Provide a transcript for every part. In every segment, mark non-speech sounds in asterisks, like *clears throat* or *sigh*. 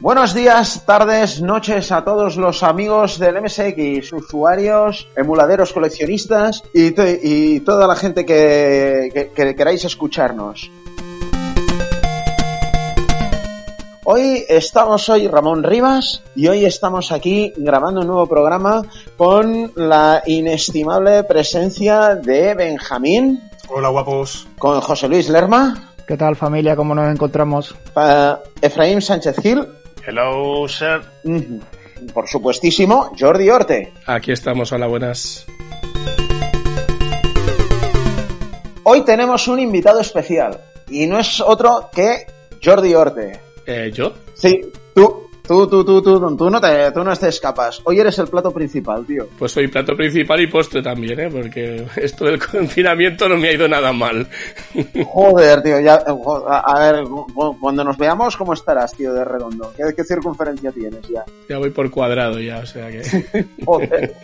Buenos días, tardes, noches a todos los amigos del MSX, usuarios, emuladeros, coleccionistas y, y toda la gente que, que, que queráis escucharnos. Hoy estamos, hoy Ramón Rivas y hoy estamos aquí grabando un nuevo programa con la inestimable presencia de Benjamín. Hola guapos. Con José Luis Lerma. ¿Qué tal familia? ¿Cómo nos encontramos? Uh, Efraín Sánchez Gil. Hello, sir. Por supuestísimo, Jordi Orte. Aquí estamos, hola, buenas. Hoy tenemos un invitado especial y no es otro que Jordi Orte. Eh, ¿Yo? Sí, tú. Tú, tú, tú, tú, tú no te, tú no escapas. Hoy eres el plato principal, tío. Pues soy plato principal y postre también, ¿eh? Porque *laughs* esto del confinamiento no me ha ido nada mal. *laughs* Joder, tío, ya, a, ver, cuando nos veamos, ¿cómo estarás, tío, de redondo? ¿Qué, qué circunferencia tienes ya? Ya voy por cuadrado ya, o sea que... *laughs* Joder.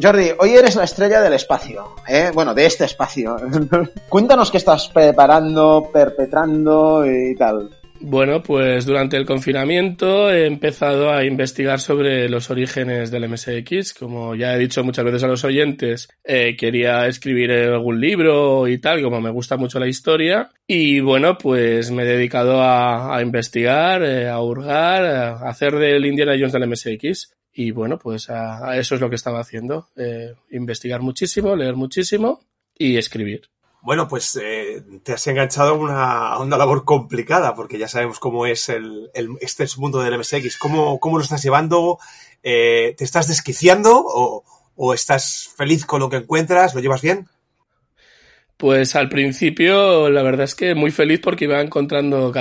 Jordi, hoy eres la estrella del espacio, ¿eh? bueno, de este espacio. *laughs* Cuéntanos qué estás preparando, perpetrando y tal. Bueno, pues durante el confinamiento he empezado a investigar sobre los orígenes del MSX. Como ya he dicho muchas veces a los oyentes, eh, quería escribir algún libro y tal, como me gusta mucho la historia. Y bueno, pues me he dedicado a, investigar, eh, a hurgar, a hacer del Indiana Jones del MSX. Y bueno, pues a, eso es lo que estaba haciendo. Eh, investigar muchísimo, leer muchísimo y escribir. Bueno, pues eh, te has enganchado a una, una, labor complicada, porque ya sabemos cómo es el, el este mundo del MSX. ¿Cómo, cómo lo estás llevando? Eh, ¿Te estás desquiciando o, o estás feliz con lo que encuentras? ¿Lo llevas bien? Pues al principio la verdad es que muy feliz porque iba encontrando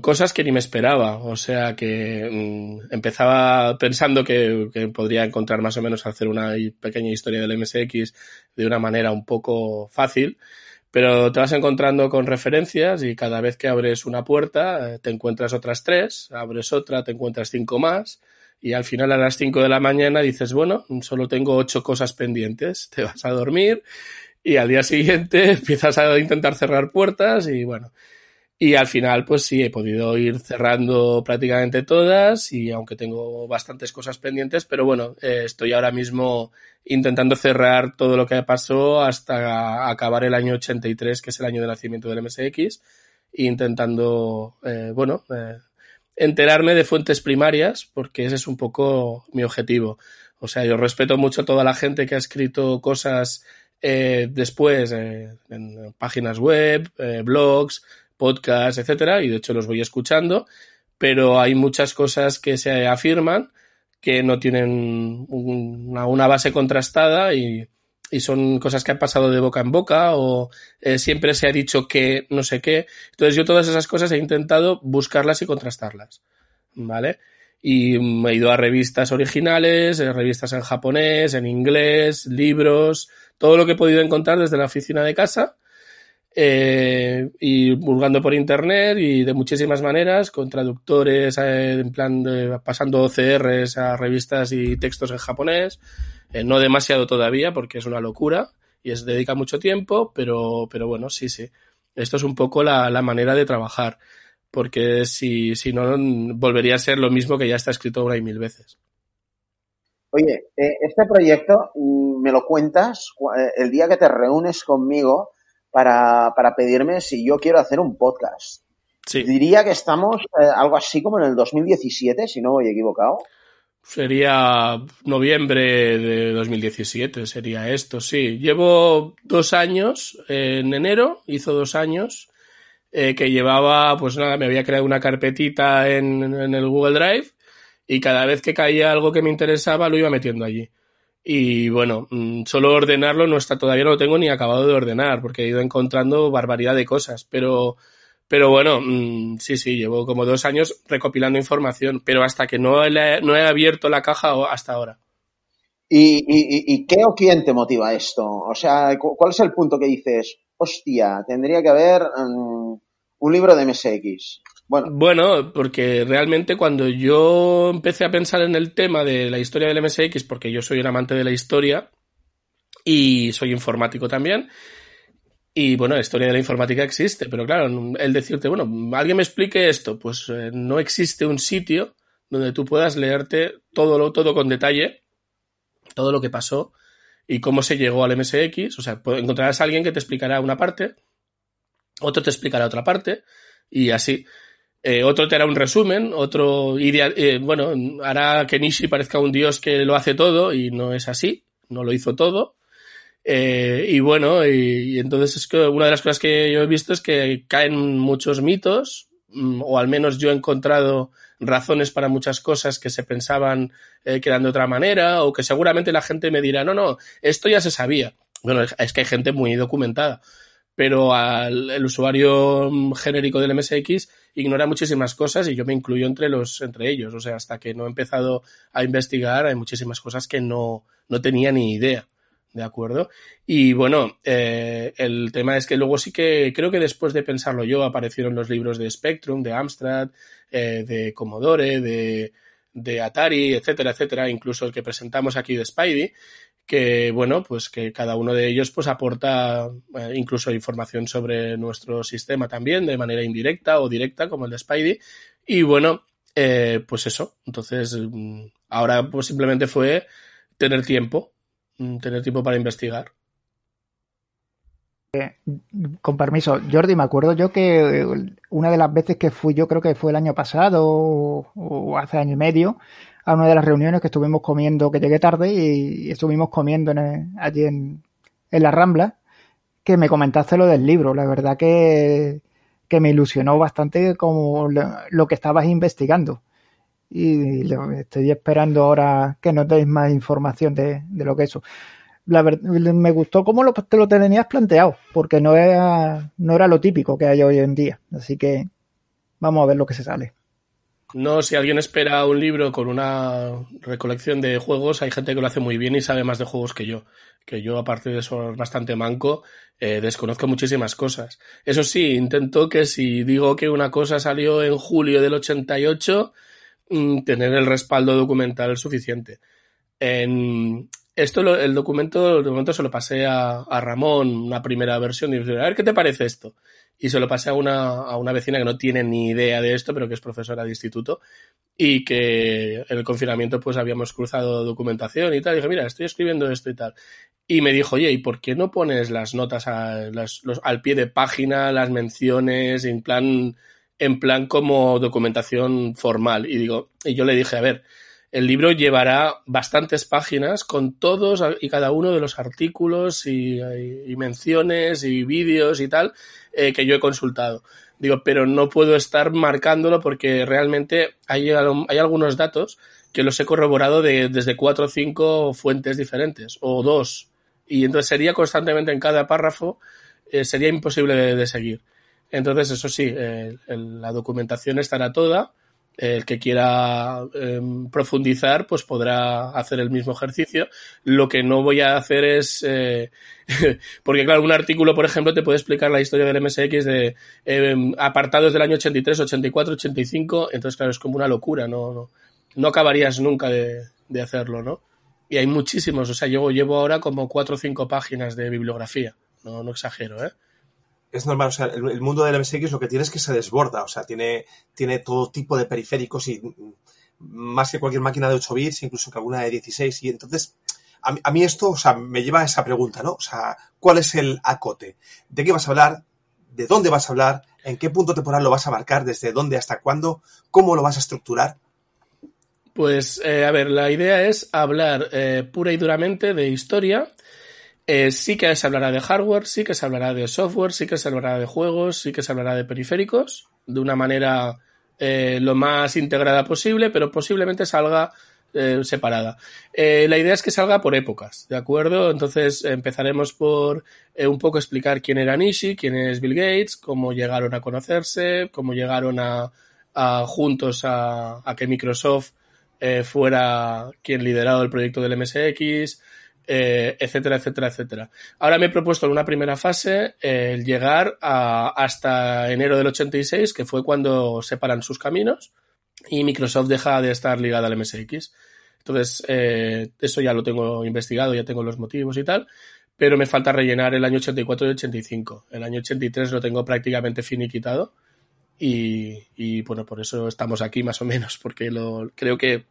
cosas que ni me esperaba. O sea que mmm, empezaba pensando que, que, podría encontrar más o menos hacer una pequeña historia del MSX de una manera un poco fácil. Pero te vas encontrando con referencias y cada vez que abres una puerta te encuentras otras tres, abres otra, te encuentras cinco más y al final a las cinco de la mañana dices, bueno, solo tengo ocho cosas pendientes, te vas a dormir y al día siguiente *laughs* empiezas a intentar cerrar puertas y bueno. Y al final, pues sí, he podido ir cerrando prácticamente todas y aunque tengo bastantes cosas pendientes, pero bueno, eh, estoy ahora mismo intentando cerrar todo lo que pasó hasta acabar el año 83, que es el año de nacimiento del MSX, e intentando, eh, bueno, eh, enterarme de fuentes primarias, porque ese es un poco mi objetivo. O sea, yo respeto mucho a toda la gente que ha escrito cosas eh, después eh, en páginas web, eh, blogs, podcasts, etcétera, y de hecho los voy escuchando, pero hay muchas cosas que se afirman que no tienen una, una base contrastada y, y, son cosas que han pasado de boca en boca o eh, siempre se ha dicho que no sé qué. Entonces yo todas esas cosas he intentado buscarlas y contrastarlas, ¿vale? Y he ido a revistas originales, revistas en japonés, en inglés, libros, todo lo que he podido encontrar desde la oficina de casa eh, y burgando por internet y de muchísimas maneras, con traductores eh, en plan pasando OCRs a revistas y textos en japonés, eh, no demasiado todavía porque es una locura y es dedica mucho tiempo, pero, pero bueno, sí, sí. Esto es un poco la, la manera de trabajar, porque si, si no, volvería a ser lo mismo que ya está escrito una y mil veces. Oye, eh, este proyecto mm, me lo cuentas eh, el día que te reúnes conmigo para, para pedirme si yo quiero hacer un podcast. Sí. Diría que estamos eh, algo así como en el 2017, si no voy equivocado. Sería noviembre de 2017, sería esto, sí. Llevo dos años, en enero hizo dos años, eh, que llevaba, pues nada, me había creado una carpetita en, en el Google Drive y cada vez que caía algo que me interesaba lo iba metiendo allí. Y bueno, mm, solo ordenarlo no está, todavía no lo tengo ni acabado de ordenar, porque he ido encontrando barbaridad de cosas, pero, pero bueno, mmm, sí, sí, llevo como dos años recopilando información, pero hasta que no he, no he abierto la caja hasta ahora. ¿Y, y, ¿Y qué o quién te motiva esto? O sea, ¿cuál es el punto que dices, hostia, tendría que haber um, un libro de MSX? Bueno. porque realmente cuando yo empecé a pensar en el tema de la historia del MSX, porque yo soy un amante de la historia y soy informático también, Y bueno, la historia de la informática existe, pero claro, el decirte, bueno, alguien me explique esto, pues eh, no existe un sitio donde tú puedas leerte todo, lo, todo con detalle, todo lo que pasó y cómo se llegó al MSX. O sea, encontrarás a alguien que te explicará una parte, otro te explicará otra parte y así. Eh, otro te hará un resumen, otro eh, bueno, hará que Nishi parezca un dios que lo hace todo y no es así, no lo hizo todo. Eh, y bueno, y, entonces es que una de las cosas que yo he visto es que caen muchos mitos, mm, o al menos yo he encontrado razones para muchas cosas que se pensaban que eran de otra manera, o que seguramente la gente me dirá, no, no, esto ya se sabía. Bueno, es que hay gente muy documentada pero al el usuario mm, genérico del MSX ignora muchísimas cosas y yo me incluyo entre los entre ellos. O sea, hasta que no he empezado a investigar hay muchísimas cosas que no, no tenía ni idea. ¿De acuerdo? Y bueno, eh, el tema es que luego sí que creo que después de pensarlo yo aparecieron los libros de Spectrum, de Amstrad, eh, de Commodore, de, de Atari, etcétera, etcétera, incluso el que presentamos aquí de Spidey, que bueno, pues que cada uno de ellos pues aporta eh, incluso información sobre nuestro sistema también de manera indirecta o directa como el de Spidey y bueno, eh, pues eso, entonces mm, ahora pues simplemente fue tener tiempo, mm, tener tiempo para investigar. Eh, con permiso, Jordi, me acuerdo yo que una de las veces que fui, yo creo que fue el año pasado o hace año y medio, a una de las reuniones que estuvimos comiendo, que llegué tarde y, estuvimos comiendo allí en, la Rambla, que me comentaste lo del libro. La verdad que, me ilusionó bastante como lo, que estabas investigando. Y estoy esperando ahora que nos deis más información de, lo que eso. La me gustó cómo lo, te lo tenías planteado, porque no era, no era lo típico que hay hoy en día. Así que vamos a ver lo que se sale. No, si alguien espera un libro con una recolección de juegos, hay gente que lo hace muy bien y sabe más de juegos que yo. Que yo, aparte de eso, bastante manco, eh, desconozco muchísimas cosas. Eso sí, intento que si digo que una cosa salió en julio del 88, mm, tener el respaldo documental suficiente. En, esto, el documento, el documento se lo pasé a, a Ramón, una primera versión, dije, a ver qué te parece esto y se lo pasé a una, a una vecina que no tiene ni idea de esto, pero que es profesora de instituto y que en el confinamiento pues habíamos cruzado documentación y tal. Y dije, mira, estoy escribiendo esto y tal. Y me dijo, oye, ¿y por qué no pones las notas las, los, al pie de página, las menciones, en plan, en plan como documentación formal? Y digo, y yo le dije, a ver, el libro llevará bastantes páginas con todos y cada uno de los artículos y, menciones y vídeos y tal eh, que yo he consultado. Digo, pero no puedo estar marcándolo porque realmente hay, hay algunos datos que los he corroborado de, desde cuatro o cinco fuentes diferentes o dos. Y entonces sería constantemente en cada párrafo, eh, sería imposible de, seguir. Entonces, eso sí, eh, la documentación estará toda el que quiera em, profundizar, pues podrá hacer el mismo ejercicio. Lo que no voy a hacer es, eh, *laughs* porque claro, un artículo, por ejemplo, te puede explicar la historia del MSX de em, apartados del año 83, 84, 85, entonces claro, es como una locura, no, no, no acabarías nunca de, de, hacerlo, ¿no? Y hay muchísimos, o sea, yo llevo ahora como cuatro o cinco páginas de bibliografía, no, no exagero, ¿eh? Es normal, o sea, el, mundo del MSX lo que tiene es que se desborda, o sea, tiene, tiene todo tipo de periféricos y más que cualquier máquina de 8 bits, incluso que alguna de 16, y entonces a, mí esto, o sea, me lleva a esa pregunta, ¿no? O sea, ¿cuál es el acote? ¿De qué vas a hablar? ¿De dónde vas a hablar? ¿En qué punto temporal lo vas a marcar? ¿Desde dónde hasta cuándo? ¿Cómo lo vas a estructurar? Pues, eh, a ver, la idea es hablar eh, pura y duramente de historia, eh, sí que se hablará de hardware, sí que se hablará de software, sí que se hablará de juegos, sí que se hablará de periféricos, de una manera eh, lo más integrada posible, pero posiblemente salga eh, separada. la idea es que salga por épocas, ¿de acuerdo? Entonces empezaremos por un poco explicar quién era Nishi, quién es Bill Gates, cómo llegaron a conocerse, cómo llegaron a, juntos a, a, que Microsoft fuera quien liderado el proyecto del MSX, eh, etcétera, etcétera, etcétera. Ahora me he propuesto en una primera fase eh, el llegar hasta enero del 86, que fue cuando separan sus caminos y Microsoft deja de estar ligada al MSX. Entonces, eh, eso ya lo tengo investigado, ya tengo los motivos y tal. pero me falta rellenar el año 84 y 85. El año 83 lo tengo prácticamente finiquitado y, y bueno, por eso estamos aquí más o menos, porque lo, creo que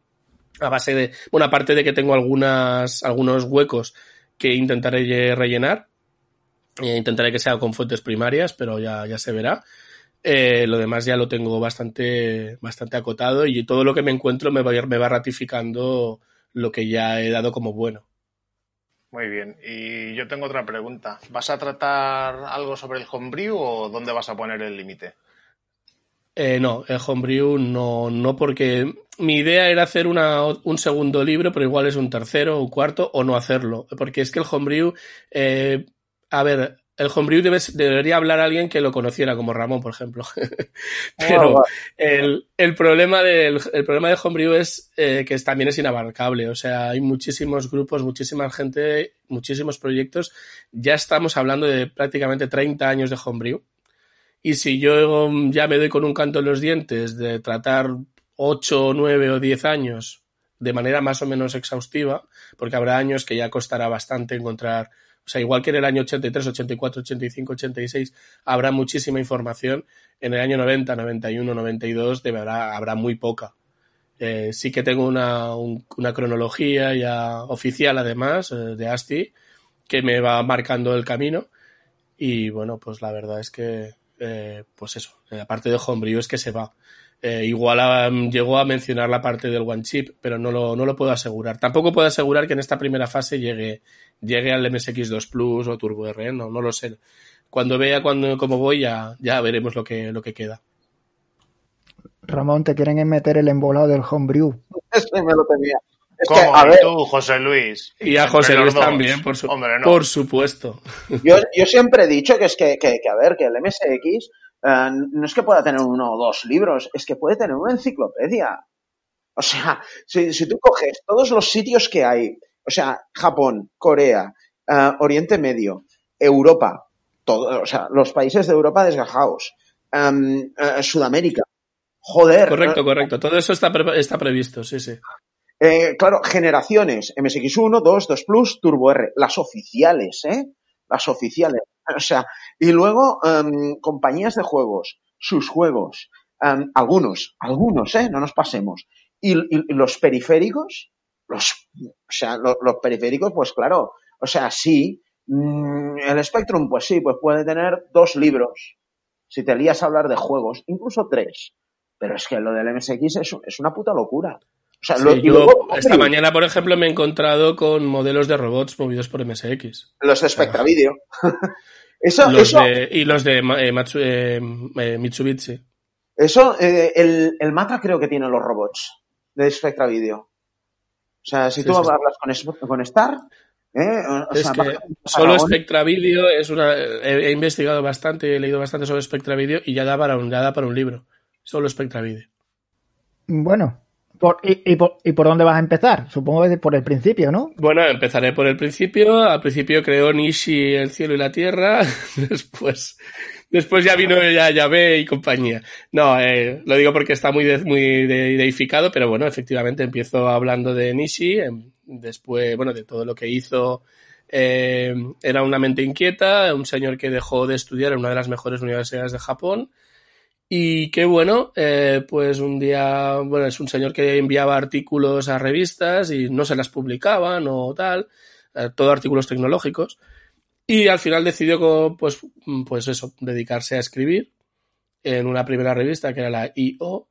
a base de, bueno, aparte de que tengo algunas, algunos huecos que intentaré rellenar, eh, intentaré que sea con fuentes primarias, pero ya, ya se verá. Eh, lo demás ya lo tengo bastante, bastante acotado y todo lo que me encuentro me va, me va ratificando lo que ya he dado como bueno. Muy bien, y yo tengo otra pregunta. ¿Vas a tratar algo sobre el homebrew o dónde vas a poner el límite? Eh, no, el homebrew no, no porque mi idea era hacer una, un segundo libro, pero igual es un tercero, un cuarto, o no hacerlo. Porque es que el homebrew, eh, a ver, el homebrew debería hablar a alguien que lo conociera, como Ramón, por ejemplo. *laughs* Pero el, el, problema del el problema de homebrew es eh, que también es inabarcable. O sea, hay muchísimos grupos, muchísima gente, muchísimos proyectos. Ya estamos hablando de prácticamente 30 años de homebrew. Y si yo ya me doy con un canto en los dientes de tratar 8, 9 o 10 años de manera más o menos exhaustiva, porque habrá años que ya costará bastante encontrar o sea, igual que en el año 83, 84, 85, 86 habrá muchísima información, en el año 90, 91, 92 de verdad habrá muy poca. Eh, sí que tengo una, una, cronología ya oficial además eh, de ASTI que me va marcando el camino y bueno, pues la verdad es que eh, pues eso, aparte de Homebrew es que se va. Eh, igual llegó a mencionar la parte del One Chip, pero no lo, no lo puedo asegurar. Tampoco puedo asegurar que en esta primera fase llegue, llegue al MSX2 Plus o Turbo R, no, no lo sé. Cuando vea cuando, cómo voy, ya, ya veremos lo que, lo que queda. Ramón, te quieren meter el embolado del homebrew. *laughs* Me lo tenía. ¿Cómo? a ver, tú, José Luis? Y a José Luis también, por, por supuesto. *laughs* Yo, yo, siempre he dicho que es que, que, que, a ver, que el MSX eh, no es que pueda tener uno o dos libros, es que puede tener una enciclopedia. O sea, si, si tú coges todos los sitios que hay, o sea, Japón, Corea, uh, Oriente Medio, Europa, todo, o sea, los países de Europa desgajados, um, uh, Sudamérica, joder. Correcto, correcto, todo eso está, pre está previsto, sí, sí. Eh, claro, generaciones, MSX1, 2, 2 Plus, Turbo R, las oficiales, ¿eh? Las oficiales. *laughs* O sea, y luego um, compañías de juegos, sus juegos, um, algunos, algunos, ¿eh? No nos pasemos. Y, los periféricos, los, o sea, los, periféricos, pues claro, o sea, sí, mmm, el Spectrum, pues sí, pues puede tener dos libros, si te lías a hablar de juegos, incluso tres. Pero es que lo del MSX es una puta locura. O sea, sí, lo, yo luego, esta mañana, por ejemplo, me he encontrado con modelos de robots movidos por MSX. Los de Spectra Video. *laughs* eso, los eso, de, y los de eh, Matsu, eh, Mitsubishi. Eso, eh, el, el, Mata creo que tiene los robots de Spectra Video. O sea, si sí, tú sí. hablas con, con Star, ¿Eh? O es sea, que solo Spectra Video es una. He, he, investigado bastante, he leído bastante sobre Spectra Video y ya da para un, ya da para un libro. Solo Spectra Video. Bueno, por, y, por, ¿Y por dónde vas a empezar? Supongo que por el principio, ¿no? Bueno, empezaré por el principio. Al principio creó Nishi el cielo y la tierra. *laughs* Después, después ya vino ya Yahvé y compañía. No, eh, lo digo porque está muy, de, muy deificado, pero bueno, efectivamente empiezo hablando de Nishi. Después, bueno, de todo lo que hizo. Eh, era una mente inquieta, un señor que dejó de estudiar en una de las mejores universidades de Japón y qué bueno, eh, pues un día, bueno, es un señor que enviaba artículos a revistas y no se las publicaban o tal, eh, todo artículos tecnológicos. Y al final decidió, pues, pues eso, dedicarse a escribir en una primera revista que era la IO.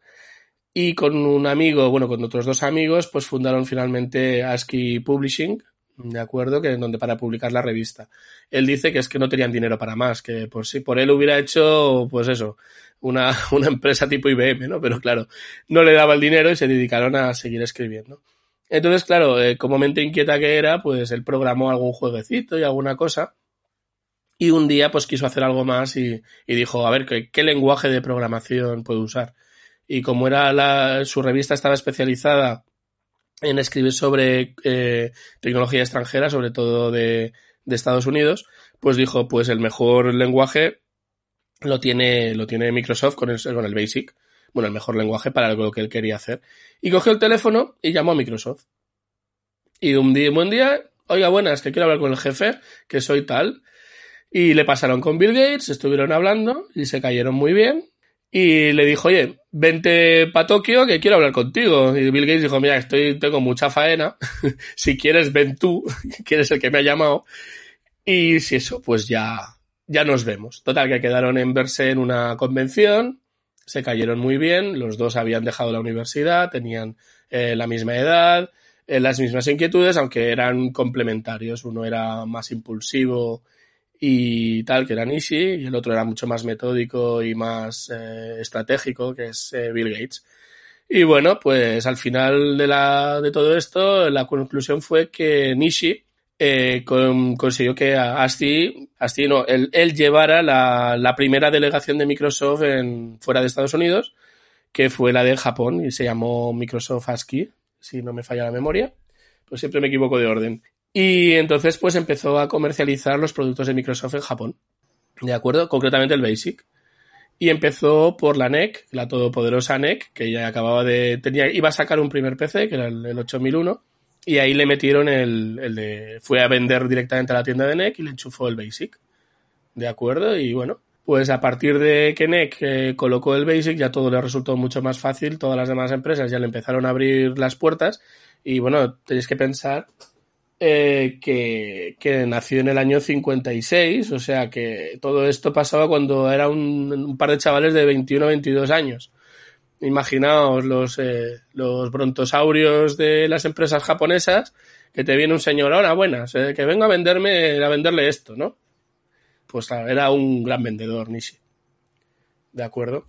Y con un amigo, bueno, con otros dos amigos, pues fundaron finalmente ASCII Publishing, de acuerdo, que donde para publicar la revista. Él dice que es que no tenían dinero para más, que por si por él hubiera hecho, pues eso, una, *laughs* una empresa tipo IBM, ¿no? Pero claro, no le daba el dinero y se dedicaron a seguir escribiendo. Entonces, claro, eh, como mente inquieta que era, pues él programó algún jueguecito y alguna cosa. Y un día, pues quiso hacer algo más y, y dijo, a ver, ¿qué, ¿qué, lenguaje de programación puedo usar? Y como era la, su revista estaba especializada en escribir sobre eh, tecnología extranjera, sobre todo de, de, Estados Unidos, pues dijo, pues el mejor lenguaje lo tiene, lo tiene Microsoft con el, con el Basic, bueno, el mejor lenguaje para lo que él quería hacer. Y cogió el teléfono y llamó a Microsoft. Y un día, buen día oiga, buenas, que quiero hablar con el jefe, que soy tal. Y le pasaron con Bill Gates, estuvieron hablando y se cayeron muy bien. Y le dijo, oye, vente para Tokio que quiero hablar contigo. Y Bill Gates dijo, mira, estoy, tengo mucha faena. *laughs* si quieres, ven tú, *laughs* que eres el que me ha llamado. Y si eso, pues ya, ya nos vemos. Total, que quedaron en verse en una convención, se cayeron muy bien, los dos habían dejado la universidad, tenían eh, la misma edad, eh, las mismas inquietudes, aunque eran complementarios. Uno era más impulsivo y tal, que era Nishi, y el otro era mucho más metódico y más eh, estratégico, que es Bill Gates. Y bueno, pues al final de, la, de todo esto, la conclusión fue que Nishi eh, con, consiguió que Asti, Asti no, él, llevara la, primera delegación de Microsoft fuera de Estados Unidos, que fue la de Japón, y se llamó Microsoft ASCII, si no me falla la memoria. Pues siempre me equivoco de orden. Y entonces pues empezó a comercializar los productos de Microsoft en Japón. ¿De acuerdo? Concretamente el Basic. Y empezó por la NEC, la todopoderosa NEC, que ya acababa de. tenía iba a sacar un primer PC, que era el, el 8001, y ahí le metieron el, el, de. fue a vender directamente a la tienda de NEC y le enchufó el Basic. ¿De acuerdo? Y bueno, pues a partir de que NEC eh, colocó el Basic ya todo le resultó mucho más fácil, todas las demás empresas ya le empezaron a abrir las puertas y bueno, tenéis que pensar eh, que, que, nació en el año 56, o sea que todo esto pasaba cuando era un, un par de chavales de 21 o 22 años. Imaginaos los, eh, los brontosaurios de las empresas japonesas, que te viene un señor, ahora buenas, eh, que vengo a venderme, a venderle esto, ¿no? Pues claro, era un gran vendedor, Nishi. ¿De acuerdo?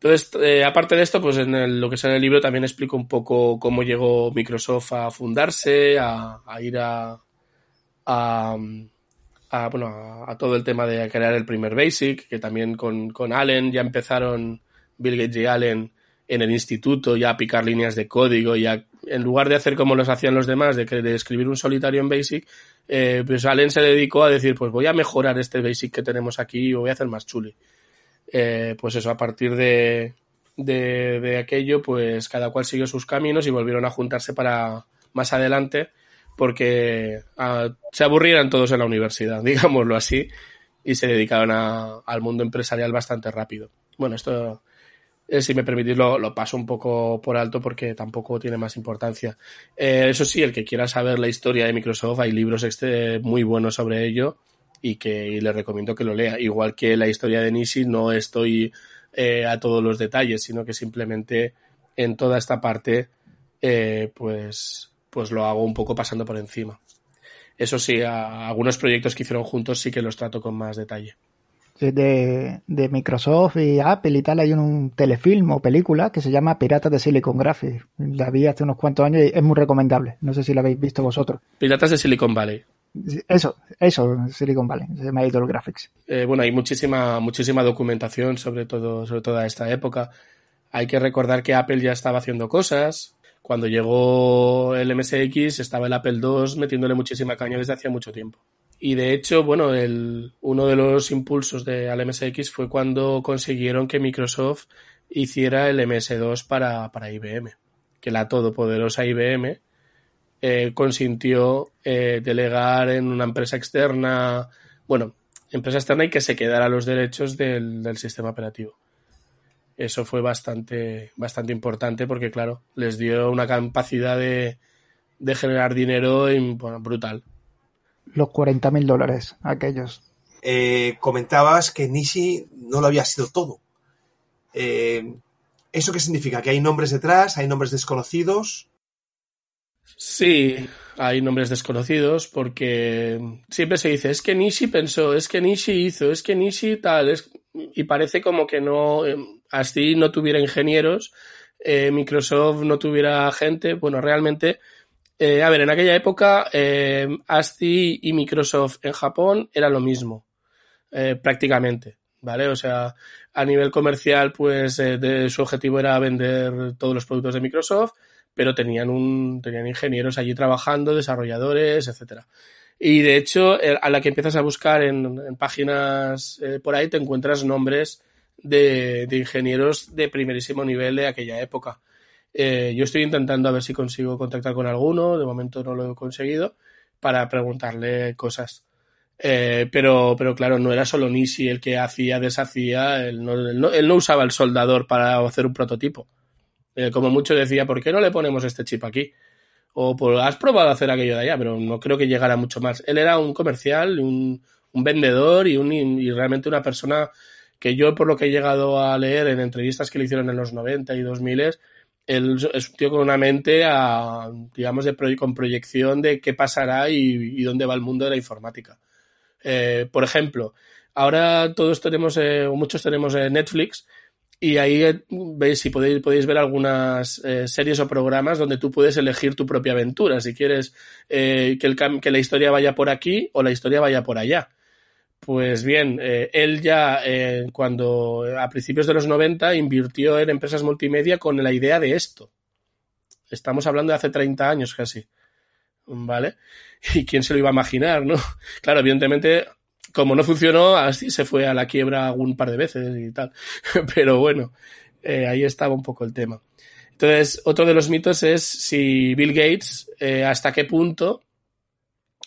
Entonces, eh, aparte de esto, pues en el, lo que es en el libro también explico un poco cómo llegó Microsoft a fundarse, a, a ir a, a, a bueno, a, todo el tema de crear el primer Basic, que también con, con Allen ya empezaron Bill Gates y Allen en el instituto ya a picar líneas de código y a, en lugar de hacer como los hacían los demás, de, de escribir un solitario en Basic, eh, pues Allen se dedicó a decir, pues voy a mejorar este Basic que tenemos aquí y voy a hacer más chuli eh, pues eso, a partir de, de, de, aquello, pues cada cual siguió sus caminos y volvieron a juntarse para más adelante porque uh, se aburrieran todos en la universidad, *laughs* digámoslo así, y se dedicaron a, al mundo empresarial bastante rápido. Bueno, esto, eh, si me permitís, lo, lo, paso un poco por alto porque tampoco tiene más importancia. Eh, eso sí, el que quiera saber la historia de Microsoft, hay libros este, muy buenos sobre ello y que y le recomiendo que lo lea. Igual que la historia de Nishi, no estoy eh, a todos los detalles, sino que simplemente en toda esta parte, eh, pues, pues lo hago un poco pasando por encima. Eso sí, a algunos proyectos que hicieron juntos sí que los trato con más detalle. De, de, Microsoft y Apple y tal hay un telefilm o película que se llama Piratas de Silicon Graphics. La vi hace unos cuantos años y es muy recomendable. No sé si la habéis visto vosotros. Piratas de Silicon Valley. Eso, eso, Silicon Valley, se llama Idol Graphics. Eh, bueno, hay muchísima, muchísima documentación sobre todo, sobre toda esta época. Hay que recordar que Apple ya estaba haciendo cosas. Cuando llegó el MSX estaba el Apple II metiéndole muchísima caña desde hacía mucho tiempo. Y de hecho, bueno, el, uno de los impulsos de, al MSX fue cuando consiguieron que Microsoft hiciera el MS2 para, para IBM. Que la todopoderosa IBM eh, consintió eh, delegar en una empresa externa, bueno, empresa externa y que se quedara los derechos del, del sistema operativo. Eso fue bastante, bastante importante porque, claro, les dio una capacidad de, de generar dinero y, brutal. Los 40 mil dólares, aquellos. Eh, comentabas que Nishi no lo había sido todo. Eh, ¿Eso qué significa? ¿Que hay nombres detrás? ¿Hay nombres desconocidos? Sí, hay nombres desconocidos porque siempre se dice, es que Nishi pensó, es que Nishi hizo, es que Nishi tal, es... y parece como que no, así no tuviera ingenieros, eh, Microsoft no tuviera gente, bueno, realmente, eh, a ver, en aquella época, eh, ASCII y Microsoft en Japón era lo mismo, eh, prácticamente, ¿vale? O sea, a nivel comercial, pues eh, de, su objetivo era vender todos los productos de Microsoft, pero tenían un tenían ingenieros allí trabajando, desarrolladores, etcétera. Y de hecho, a la que empiezas a buscar en, páginas por ahí te encuentras nombres de, ingenieros de primerísimo nivel de aquella época. Eh, yo estoy intentando a ver si consigo contactar con alguno, de momento no lo he conseguido, para preguntarle cosas. Eh, pero, pero claro, no era solo Nishi el que hacía, deshacía, él no, él no, usaba el soldador para hacer un prototipo. Eh, como mucho decía, ¿por qué no le ponemos este chip aquí? O por, has probado hacer aquello de allá, pero no creo que llegara mucho más. Él era un comercial, un, un vendedor y, un, y realmente una persona que yo, por lo que he llegado a leer en entrevistas que le hicieron en los 90 y 2000, él es un tío con una mente, digamos, de con proyección de qué pasará y dónde va el mundo de la informática. Eh, por ejemplo, ahora todos tenemos, eh, o muchos tenemos eh, Netflix, y ahí veis si podéis, podéis ver algunas series o programas donde tú puedes elegir tu propia aventura, si quieres que, el, que la historia vaya por aquí o la historia vaya por allá. Pues bien, él ya cuando a principios de los 90 invirtió en empresas multimedia con la idea de esto. Estamos hablando de hace 30 años casi. ¿vale? *laughs* ¿Y quién se lo iba a imaginar, no? *laughs* Claro, evidentemente, como no funcionó, así se fue a la quiebra un par de veces y tal. *laughs* Pero bueno, eh, ahí estaba un poco el tema. Entonces, otro de los mitos es si Bill Gates, eh, hasta qué punto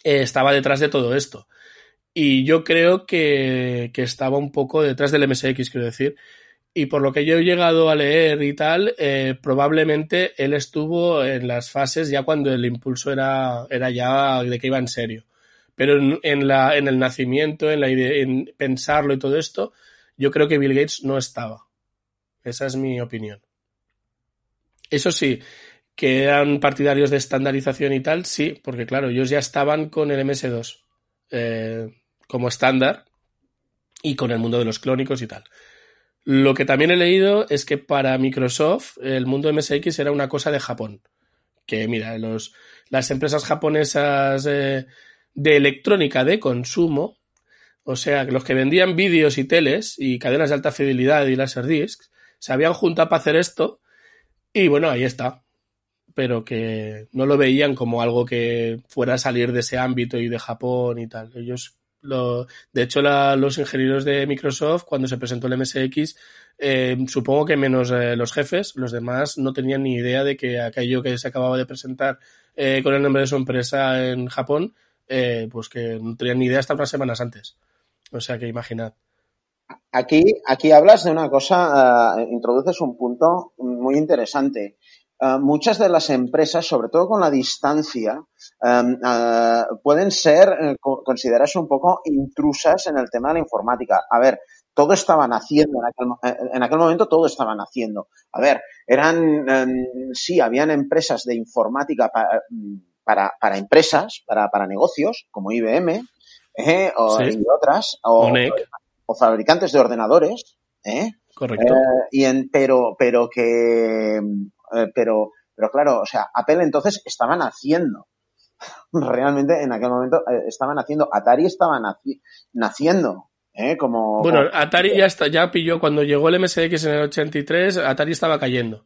eh, estaba detrás de todo esto. Y yo creo que, que, estaba un poco detrás del MSX, quiero decir, y por lo que yo he llegado a leer y tal, eh, probablemente él estuvo en las fases ya cuando el impulso era, era ya de que iba en serio. Pero en, la, en el nacimiento, en, la idea, en pensarlo y todo esto, yo creo que Bill Gates no estaba. Esa es mi opinión. Eso sí, que eran partidarios de estandarización y tal, sí, porque claro, ellos ya estaban con el MS2 eh, como estándar y con el mundo de los clónicos y tal. Lo que también he leído es que para Microsoft el mundo MSX era una cosa de Japón. Que mira, los, las empresas japonesas eh, de electrónica de consumo, o sea, los que vendían vídeos y teles y cadenas de alta fidelidad y laserdiscs, se habían juntado para hacer esto y bueno, ahí está. Pero que no lo veían como algo que fuera a salir de ese ámbito y de Japón y tal. Ellos de hecho, los ingenieros de Microsoft, cuando se presentó el MSX, eh, supongo que menos eh, los jefes, los demás no tenían ni idea de que aquello que se acababa de presentar eh, con el nombre de su empresa en Japón, pues que no tenían ni idea hasta unas semanas antes. O sea que imaginad. Aquí, aquí hablas de una cosa, introduces un punto muy interesante. Uh, muchas de las empresas, sobre todo con la distancia, um, uh, pueden ser uh, considerarse un poco intrusas en el tema de la informática. A ver, todo estaba naciendo en aquel, en aquel momento, todo estaba naciendo. A ver, eran, um, sí, habían empresas de informática para, para, para empresas, para, para negocios, como IBM, eh, o, sí. y otras, o, o, fabricantes de ordenadores, ¿eh? Correcto. Eh, y en, pero, pero que eh, pero, pero claro, o sea, Apple entonces estaban haciendo. *laughs* Realmente en aquel momento eh, estaban haciendo. Atari estaba naci naciendo. ¿eh? Como, bueno, Atari ya, está, ya pilló cuando llegó el MSX en el 83, Atari estaba cayendo.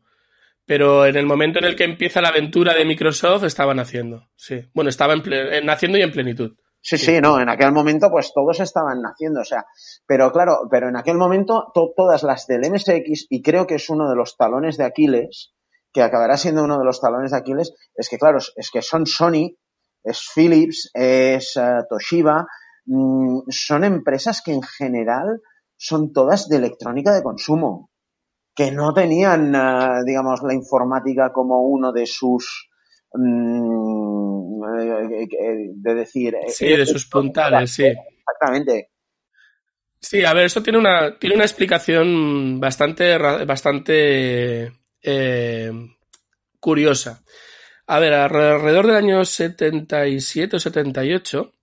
Pero en el momento en el que empieza la aventura de Microsoft, estaban haciendo. Sí. Bueno, estaba en naciendo y en plenitud. Sí, sí, no, en aquel momento pues todos estaban naciendo, o sea, pero claro, pero en aquel momento to todas las del MSX, y creo que es uno de los talones de Aquiles, que acabará siendo uno de los talones de Aquiles, es que, claro, es que son Sony, es Philips, es uh, Toshiba, mmm, son empresas que en general son todas de electrónica de consumo, que no tenían, uh, digamos, la informática como uno de sus mmm, de decir sí de sus puntales sí. Exactamente. Sí a ver eso tiene una tiene una explicación bastante bastante eh, curiosa. A ver, alrededor del año 77 o 78,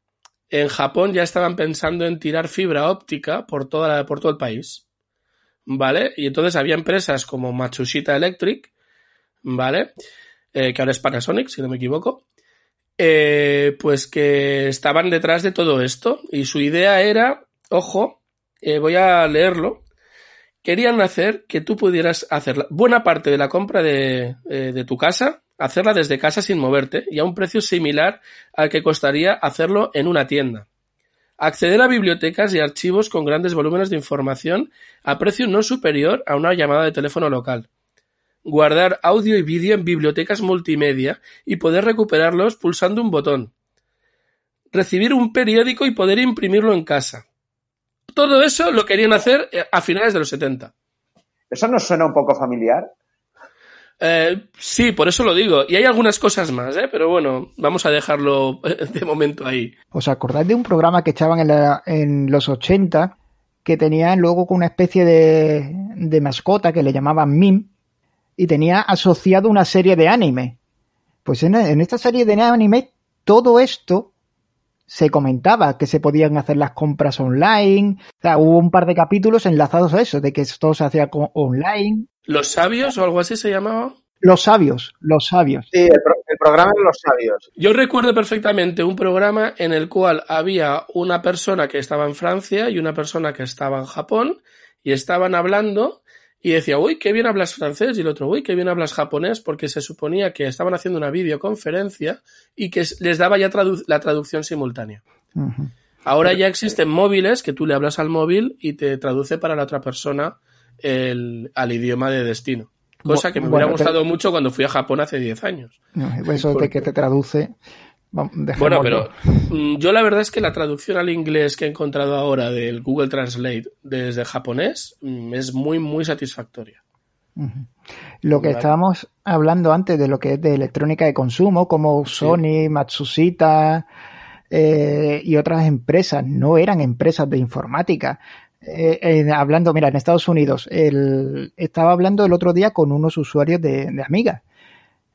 en Japón ya estaban pensando en tirar fibra óptica por, todo el país. ¿Vale? Y entonces había empresas como Matsushita Electric, ¿vale? Eh, que ahora es Panasonic, si no me equivoco. Eh, pues que estaban detrás de todo esto. Y su idea era, ojo, voy a leerlo, querían hacer que tú pudieras hacer buena parte de la compra de, eh, de, tu casa, hacerla desde casa sin moverte y a un precio similar al que costaría hacerlo en una tienda. Acceder a bibliotecas y archivos con grandes volúmenes de información a precio no superior a una llamada de teléfono local. Guardar audio y vídeo en bibliotecas multimedia y poder recuperarlos pulsando un botón. recibir un periódico y poder imprimirlo en casa. Todo eso lo querían hacer eh, a finales de los 70. ¿Eso nos suena un poco familiar? Eh, sí, por eso lo digo. Y hay algunas cosas más, ¿eh? pero bueno, vamos a dejarlo de momento ahí. ¿Os acordáis de un programa que echaban en, la- en los 80 que tenían luego con una especie de, de mascota que le llamaban Mim y tenía asociado una serie de anime? Pues en, en esta serie de anime todo esto se comentaba que se podían hacer las compras online. O sea, hubo un par de capítulos enlazados a eso, de que todo se hacía online. ¿Los sabios o algo así se llamaba? Los sabios, los sabios. Sí, el, pro- el programa de los sabios. Yo recuerdo perfectamente un programa en el cual había una persona que estaba en Francia y una persona que estaba en Japón y estaban hablando y decía, uy, qué bien hablas francés y el otro, uy, qué bien hablas japonés porque se suponía que estaban haciendo una videoconferencia y que les daba ya tradu- la traducción simultánea. Ahora ya existen móviles que tú le hablas al móvil y te traduce para la otra persona el, al idioma de destino. Cosa que me Bueno, hubiera gustado mucho cuando fui a Japón hace 10 años. No, Eso de que te traduce. Bueno, pero mm, yo la verdad es que la traducción al inglés que he encontrado ahora del Google Translate desde japonés mm, es muy, muy satisfactoria. Lo que Vale. estábamos hablando antes de lo que es de electrónica de consumo, como Sony, Matsushita eh, y otras empresas, no eran empresas de informática. Eh, eh, hablando, mira, en Estados Unidos, el- estaba hablando el otro día con unos usuarios de, de Amiga,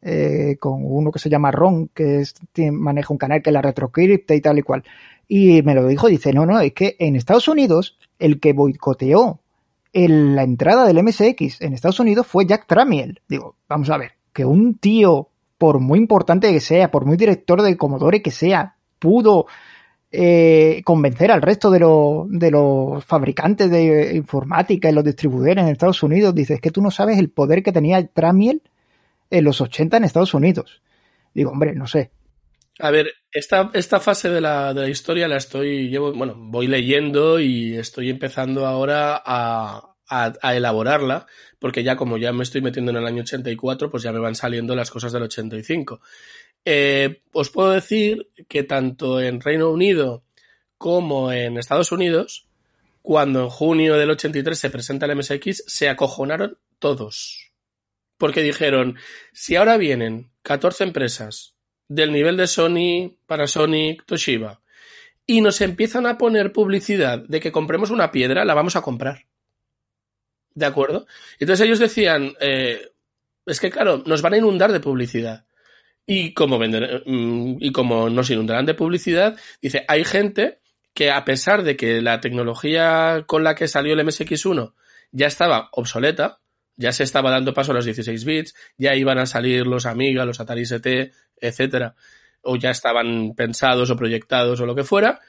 eh, con uno que se llama Ron, que es- maneja un canal que es la retrocripta y tal y cual. Y me lo dijo, dice, no, no, es que en Estados Unidos el que boicoteó la entrada del MSX en Estados Unidos fue Jack Tramiel. Digo, vamos a ver, que un tío, por muy importante que sea, por muy director de Commodore que sea, pudo eh, convencer al resto de, de los fabricantes de informática y los distribuidores en Estados Unidos. Dice, es que tú no sabes el poder que tenía Tramiel en los 80 en Estados Unidos. Digo, hombre, no sé. A ver, esta, esta fase de la, de la historia la estoy, bueno, voy leyendo y estoy empezando ahora a, a, a elaborarla, porque ya como ya me estoy metiendo en el año 84, pues ya me van saliendo las cosas del 85. Eh, os puedo decir que tanto en Reino Unido como en Estados Unidos, cuando en junio del 83 se presenta el MSX, se acojonaron todos. Porque dijeron, si ahora vienen 14 empresas del nivel de Sony, Panasonic, Toshiba, y nos empiezan a poner publicidad de que compremos una piedra, la vamos a comprar. ¿De acuerdo? Entonces ellos decían, eh, es que claro, nos van a inundar de publicidad. Y como, vender, mm, y como nos inundarán de publicidad, dice, hay gente que a pesar de que la tecnología con la que salió el MSX1 ya estaba obsoleta, ya se estaba dando paso a los 16 bits, ya iban a salir los Amiga, los Atari ST, etcétera, o ya estaban pensados o proyectados o lo que fuera.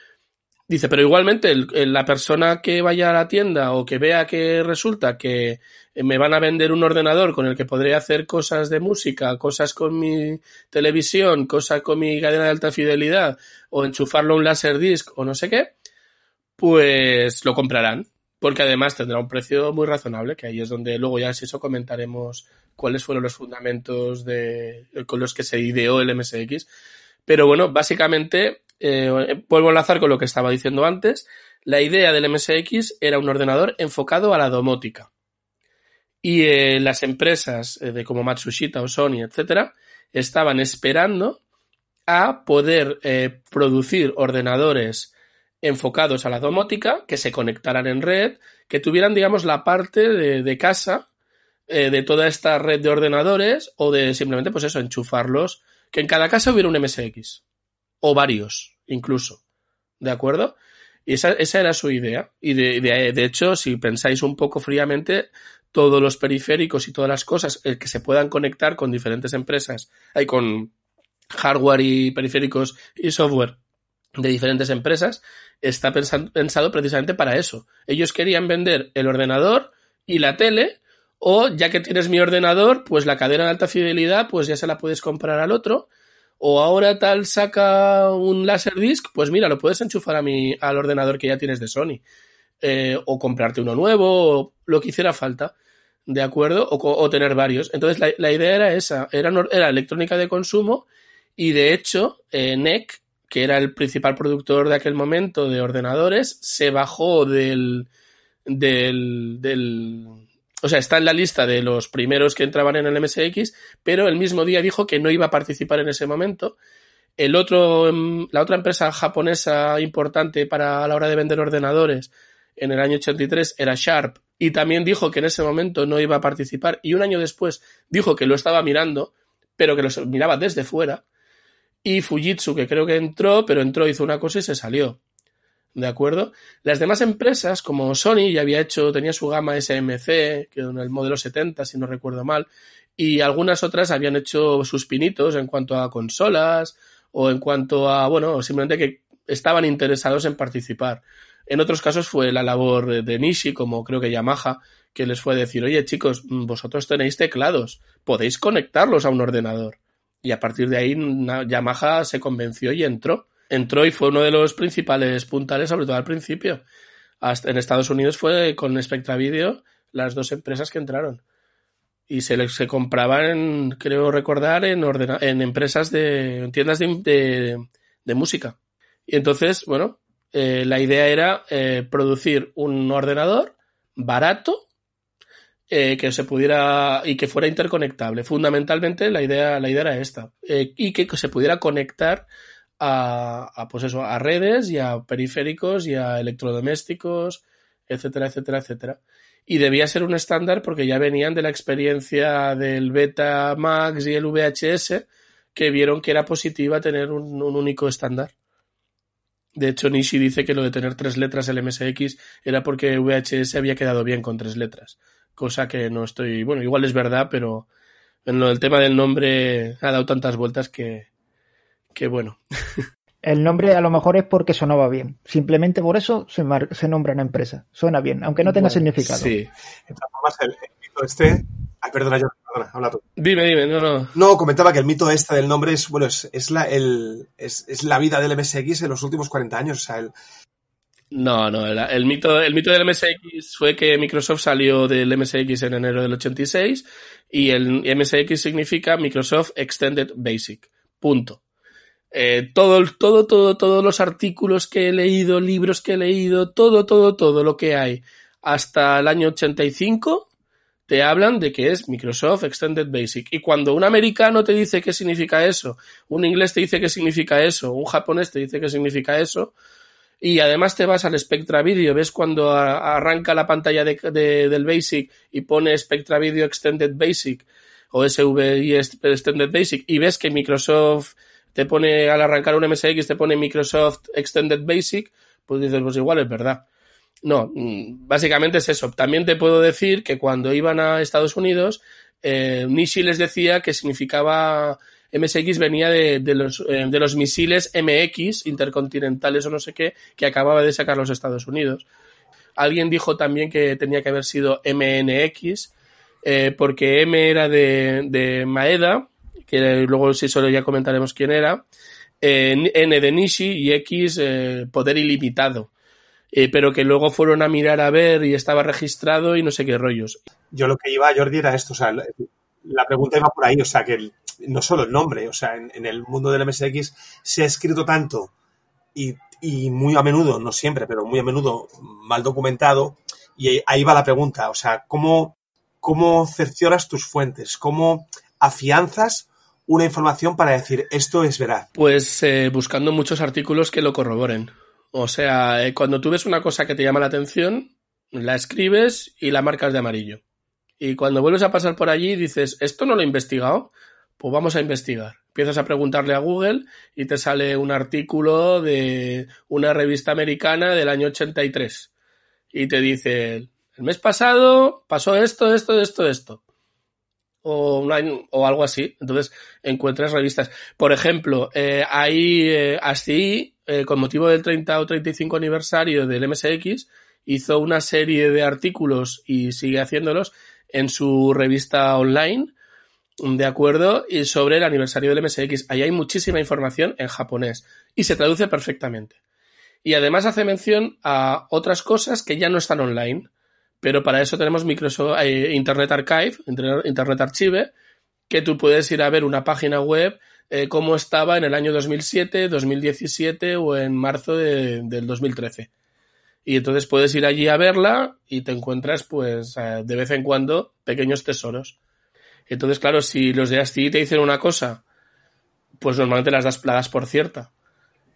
Dice, pero igualmente la persona que vaya a la tienda o que vea que resulta que me van a vender un ordenador con el que podré hacer cosas de música, cosas con mi televisión, cosas con mi cadena de alta fidelidad o enchufarlo a un Laserdisc o no sé qué, pues lo comprarán. Porque además tendrá un precio muy razonable, que ahí es donde luego ya si eso comentaremos cuáles fueron los fundamentos de, con los que se ideó el MSX. Pero bueno, básicamente, eh, vuelvo a enlazar con lo que estaba diciendo antes. La idea del MSX era un ordenador enfocado a la domótica. Y eh, las empresas eh, de como Matsushita o Sony, etcétera, estaban esperando a poder producir ordenadores enfocados a la domótica, que se conectaran en red, que tuvieran, digamos, la parte de, casa eh, de toda esta red de ordenadores o de simplemente, pues eso, enchufarlos, que en cada casa hubiera un MSX o varios, incluso. ¿De acuerdo? Y esa, esa era su idea. Y de, de, de, hecho, si pensáis un poco fríamente, todos los periféricos y todas las cosas eh, que se puedan conectar con diferentes empresas, hay con hardware y periféricos y software de diferentes empresas, está pensado, precisamente para eso. Ellos querían vender el ordenador y la tele, o ya que tienes mi ordenador, pues la cadena de alta fidelidad, pues ya se la puedes comprar al otro. O ahora tal saca un Laserdisc, pues mira, lo puedes enchufar a mi, al ordenador que ya tienes de Sony. Eh, o comprarte uno nuevo, o lo que hiciera falta. ¿De acuerdo? O, o tener varios. Entonces la, la, idea era esa, era, era electrónica de consumo y de hecho eh, NEC que era el principal productor de aquel momento de ordenadores, se bajó del, del, o sea, está en la lista de los primeros que entraban en el MSX, pero el mismo día dijo que no iba a participar en ese momento. El otro, em, la otra empresa japonesa importante para la hora de vender ordenadores en el año 83 era Sharp y también dijo que en ese momento no iba a participar y un año después dijo que lo estaba mirando, pero que lo miraba desde fuera. Y Fujitsu, que creo que entró, pero entró, hizo una cosa y se salió. ¿De acuerdo? Las demás empresas, como Sony, ya había hecho, tenía su gama SMC, que en el modelo 70, si no recuerdo mal, y algunas otras habían hecho sus pinitos en cuanto a consolas o en cuanto a, bueno, simplemente que estaban interesados en participar. En otros casos fue la labor de Nishi, como creo que Yamaha, que les fue a decir, oye chicos, vosotros tenéis teclados, podéis conectarlos a un ordenador. Y a partir de ahí Yamaha se convenció y entró entró y fue uno de los principales puntales, sobre todo al principio. En Estados Unidos fue con Spectra Video las dos empresas que entraron. Y se, se compraban, creo recordar, en, en empresas de en tiendas de, de, música. Y entonces, bueno, eh, la idea era eh, producir un ordenador barato eh, que se pudiera y que fuera interconectable. Fundamentalmente la idea, la idea era esta. y que se pudiera conectar a, pues eso, a redes y a periféricos y a electrodomésticos, etcétera, etcétera, etcétera. Y debía ser un estándar porque ya venían de la experiencia del Beta Max y el VHS que vieron que era positiva tener un, único estándar. De hecho, Nishi dice que lo de tener tres letras el MSX era porque VHS había quedado bien con tres letras. Cosa que no estoy. Bueno, igual es verdad, pero en lo del tema del nombre ha dado tantas vueltas que, que bueno. *laughs* El nombre a lo mejor es porque sonaba bien. Simplemente por eso se, se nombra una empresa. Suena bien, aunque no tenga significado. Sí. De todas formas, el, mito este. Ay, perdona, yo, perdona, habla tú. Dime, dime, no, no. No, comentaba que el mito este del nombre es, bueno, es, es la, el, es, es, la vida del MSX en los últimos 40 años. O sea, el, no, no, el, mito, el mito del MSX fue que Microsoft salió del MSX en enero del 86 y el MSX significa Microsoft Extended Basic. Punto. Eh, todo, todo, todo, todos los artículos que he leído, libros que he leído, todo, todo, todo lo que hay hasta el año 85 te hablan de que es Microsoft Extended Basic. Y cuando un americano te dice qué significa eso, un inglés te dice qué significa eso, un japonés te dice qué significa eso, y además te vas al Spectra Video, ves cuando arranca la pantalla de, del Basic y pone Spectra Video Extended Basic o SVI Extended Basic y ves que Microsoft te pone al arrancar un MSX, te pone Microsoft Extended Basic, pues dices, pues igual es verdad. No, mm, básicamente es eso. También te puedo decir que cuando iban a Estados Unidos, eh, Nishi les decía que significaba MSX venía de, los, eh, de los misiles MX, intercontinentales o no sé qué, que acababa de sacar los Estados Unidos. Alguien dijo también que tenía que haber sido MNX, eh, porque M era de, de Maeda, que luego si solo ya comentaremos quién era, N de Nishi y X eh, poder ilimitado. Pero que luego fueron a mirar a ver y estaba registrado y no sé qué rollos. Yo lo que iba a Jordi era esto, o sea, la pregunta iba por ahí, o sea, que no solo el nombre, o sea, en, el mundo del MSX se ha escrito tanto y, muy a menudo, no siempre, pero muy a menudo mal documentado, y ahí va la pregunta, o sea, ¿cómo, cómo cercioras tus fuentes? ¿Cómo afianzas una información para decir esto es veraz? Pues eh, buscando muchos artículos que lo corroboren. O sea, eh, cuando tú ves una cosa que te llama la atención, la escribes y la marcas de amarillo. Y cuando vuelves a pasar por allí dices, ¿esto no lo he investigado? Pues vamos a investigar. Empiezas a preguntarle a Google y te sale un artículo de una revista americana del año 83. Y te dice, el mes pasado pasó esto, esto, esto, esto o, o algo así. Entonces encuentras revistas. Por ejemplo, eh, hay eh, así, eh, con motivo del 30 o 35 aniversario del MSX, hizo una serie de artículos y sigue haciéndolos en su revista online, de acuerdo, y sobre el aniversario del MSX. Ahí hay muchísima información en japonés y se traduce perfectamente. Y además hace mención a otras cosas que ya no están online pero para eso tenemos Microsoft eh, Internet Archive, Internet Archive, que tú puedes ir a ver una página web eh, cómo estaba en el año 2007, 2017 o en marzo de, del 2013. Y entonces puedes ir allí a verla y te encuentras, pues, eh, de vez en cuando pequeños tesoros. Entonces, claro, si los de ASCII te dicen una cosa, pues normalmente las das, la das por cierta.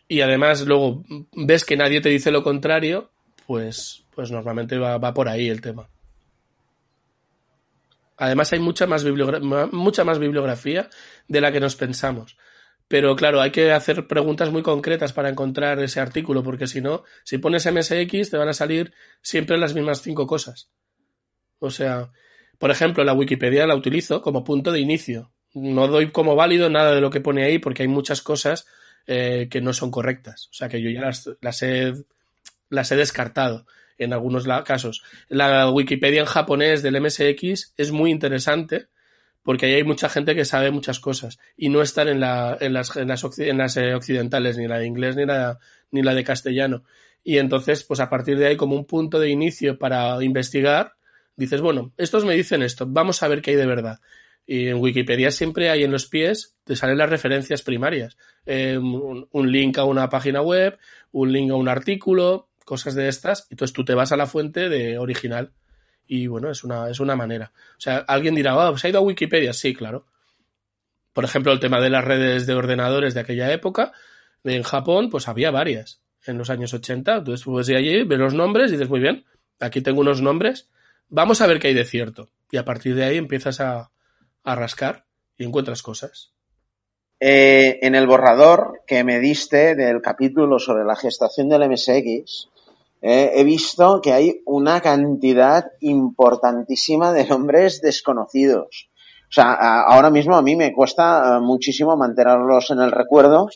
Y además luego ves que nadie te dice lo contrario, pues, pues normalmente va, por ahí el tema. Además hay mucha más, mucha más bibliografía de la que nos pensamos. Pero claro, hay que hacer preguntas muy concretas para encontrar ese artículo, porque si no, si pones MSX te van a salir siempre las mismas cinco cosas. O sea, por ejemplo, la Wikipedia la utilizo como punto de inicio. No doy como válido nada de lo que pone ahí porque hay muchas cosas eh, que no son correctas. O sea, que yo ya las, las, he, las he descartado en algunos casos. La Wikipedia en japonés del MSX es muy interesante porque ahí hay mucha gente que sabe muchas cosas y no están en, la, en, las, en, las, en las eh, occidentales, ni la de inglés ni la, ni la de castellano. Y entonces, pues a partir de ahí, como un punto de inicio para investigar, dices, bueno, estos me dicen esto, vamos a ver qué hay de verdad. Y en Wikipedia siempre hay en los pies, te salen las referencias primarias. Eh, un, link a una página web, un link a un artículo, cosas de estas, entonces tú te vas a la fuente de original. Y bueno, es una, es una manera. O sea, alguien dirá, oh, ¿se ha ido a Wikipedia? Sí, claro. Por ejemplo, el tema de las redes de ordenadores de aquella época, en Japón, pues había varias en los años 80. Entonces, pues de allí ves los nombres y dices, muy bien, aquí tengo unos nombres, vamos a ver qué hay de cierto. Y a partir de ahí empiezas a, rascar y encuentras cosas. Eh, en el borrador que me diste del capítulo sobre la gestación del MSX, eh, he visto que hay una cantidad importantísima de nombres desconocidos. O sea, ahora mismo a mí me cuesta muchísimo mantenerlos en el recuerdo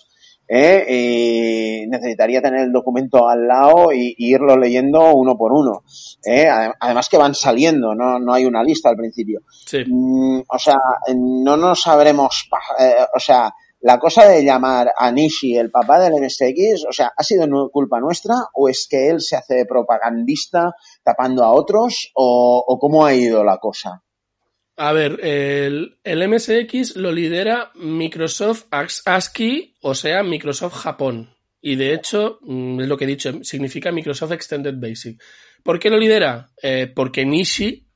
¿eh? y necesitaría tener el documento al lado y, y irlo leyendo uno por uno. ¿eh? Además que van saliendo, no, no hay una lista al principio. Sí. Mm, o sea, no nos sabremos, eh, o sea, la cosa de llamar a Nishi el papá del MSX, o sea, ¿ha sido culpa nuestra o es que él se hace propagandista tapando a otros o, o cómo ha ido la cosa? A ver, el, MSX lo lidera Microsoft ASCII, o sea, Microsoft Japón. Y de hecho, mm, es lo que he dicho, significa Microsoft Extended Basic. ¿Por qué lo lidera? Eh, porque Nishi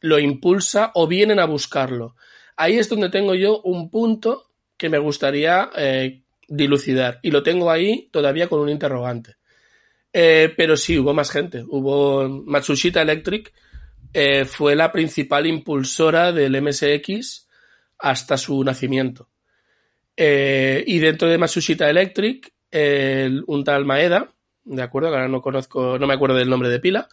lo impulsa o vienen a buscarlo. Ahí es donde tengo yo un punto que me gustaría eh, dilucidar. Y lo tengo ahí todavía con un interrogante. Eh, pero sí, hubo más gente. Hubo Matsushita Electric, eh, fue la principal impulsora del MSX hasta su nacimiento. Eh, y dentro de Matsushita Electric, el, un tal Maeda, de acuerdo, ahora no conozco, no me acuerdo del nombre de pila,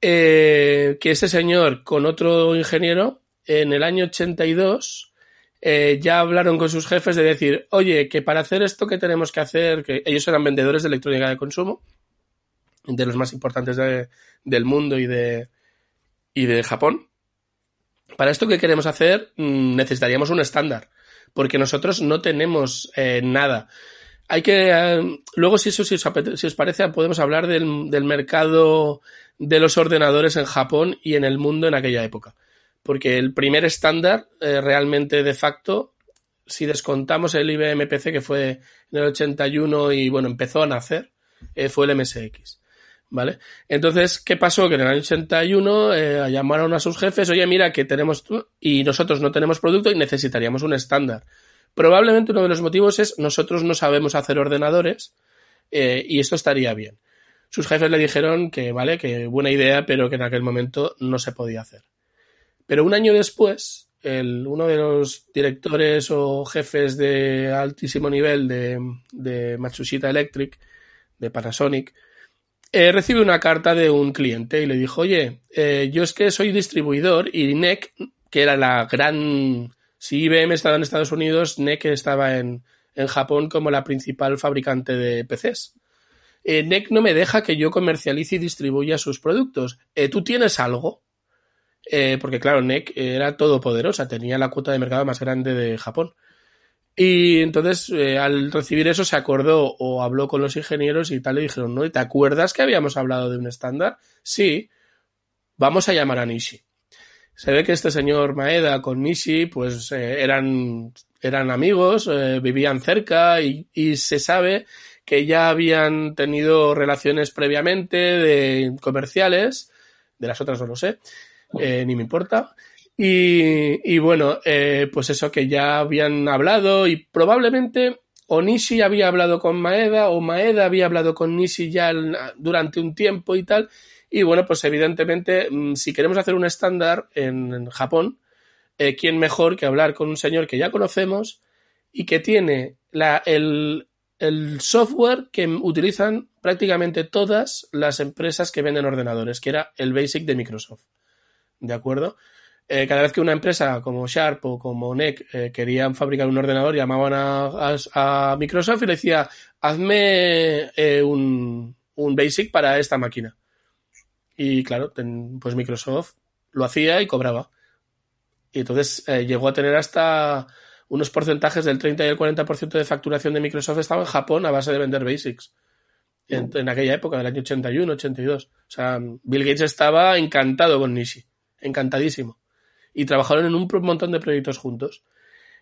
eh, que ese señor con otro ingeniero en el año 82 eh, ya hablaron con sus jefes de decir, oye, que para hacer esto que tenemos que hacer, que ellos eran vendedores de electrónica de consumo, de los más importantes de, del mundo y de, y de Japón. Para esto que queremos hacer mm, necesitaríamos un estándar, porque nosotros no tenemos eh, nada. Hay que. Eh, luego, si eso si os, si os, parece, podemos hablar del, mercado de los ordenadores en Japón y en el mundo en aquella época. Porque el primer estándar, eh, realmente de facto, si descontamos el IBM PC que fue en el 81 y bueno, empezó a nacer, fue el MSX. ¿Vale? Entonces, ¿qué pasó? Que en el año 81 eh, llamaron a sus jefes, oye, mira, que tenemos y nosotros no tenemos producto y necesitaríamos un estándar. Probablemente uno de los motivos es nosotros no sabemos hacer ordenadores eh, y esto estaría bien. Sus jefes le dijeron que, vale, que buena idea, pero que en aquel momento no se podía hacer. Pero un año después, el, uno de los directores o jefes de altísimo nivel de, de Matsushita Electric, de Panasonic, eh, recibe una carta de un cliente y le dijo, oye, eh, yo es que soy distribuidor y NEC, que era la gran... Si IBM estaba en Estados Unidos, NEC estaba en, en Japón como la principal fabricante de PCs. Eh, NEC no me deja que yo comercialice y distribuya sus productos. Eh, ¿Tú tienes algo? Eh, porque claro, NEC era todopoderosa, tenía la cuota de mercado más grande de Japón. Y entonces, eh, al recibir eso, se acordó o habló con los ingenieros y tal, le dijeron, ¿no? ¿Te acuerdas que habíamos hablado de un estándar? Sí, vamos a llamar a Nishi. Se ve que este señor Maeda con Nishi, pues eh, eran eran amigos, eh, vivían cerca y, y, se sabe que ya habían tenido relaciones previamente de comerciales, de las otras no lo sé, eh, ni me importa. Y, bueno, eh, pues eso que ya habían hablado y probablemente o Nishi había hablado con Maeda o Maeda había hablado con Nishi ya durante un tiempo y tal. Y bueno, pues evidentemente, mm, si queremos hacer un estándar en, Japón, eh, ¿quién mejor que hablar con un señor que ya conocemos y que tiene el software que utilizan prácticamente todas las empresas que venden ordenadores, que era el Basic de Microsoft. ¿De acuerdo? Eh, cada vez que una empresa como Sharp o como NEC eh, querían fabricar un ordenador, llamaban a, a, Microsoft y le decía, hazme eh, un, un, Basic para esta máquina. Y claro, ten, pues Microsoft lo hacía y cobraba. Y entonces llegó a tener hasta unos porcentajes del 30 y el 40% de facturación de Microsoft estaba en Japón a base de vender Basics. En, en, aquella época, del año 81, 82. O sea, Bill Gates estaba encantado con Nishi. Encantadísimo y trabajaron en un montón de proyectos juntos.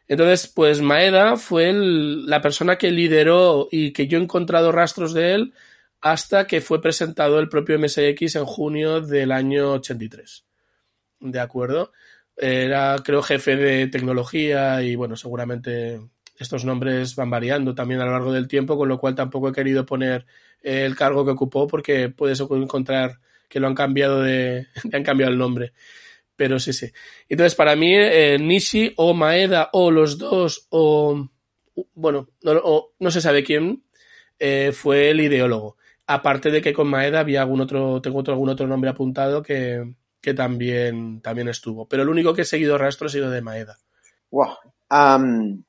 Entonces, pues Maeda fue la persona que lideró y que yo he encontrado rastros de él hasta que fue presentado el propio MSX en junio del año 83. ¿De acuerdo? Era, creo, jefe de tecnología y, bueno, seguramente estos nombres van variando también a lo largo del tiempo, con lo cual tampoco he querido poner el cargo que ocupó porque puedes encontrar que lo han cambiado de, *laughs* han cambiado el nombre. Pero sí, sí. Entonces, para mí, eh, Nishi o Maeda o los dos o, bueno, no, no se sabe quién eh, fue el ideólogo. Aparte de que con Maeda había algún otro, tengo otro, algún otro nombre apuntado que, que también, también estuvo. Pero el único que he seguido rastro ha sido de Maeda. Wow. Um...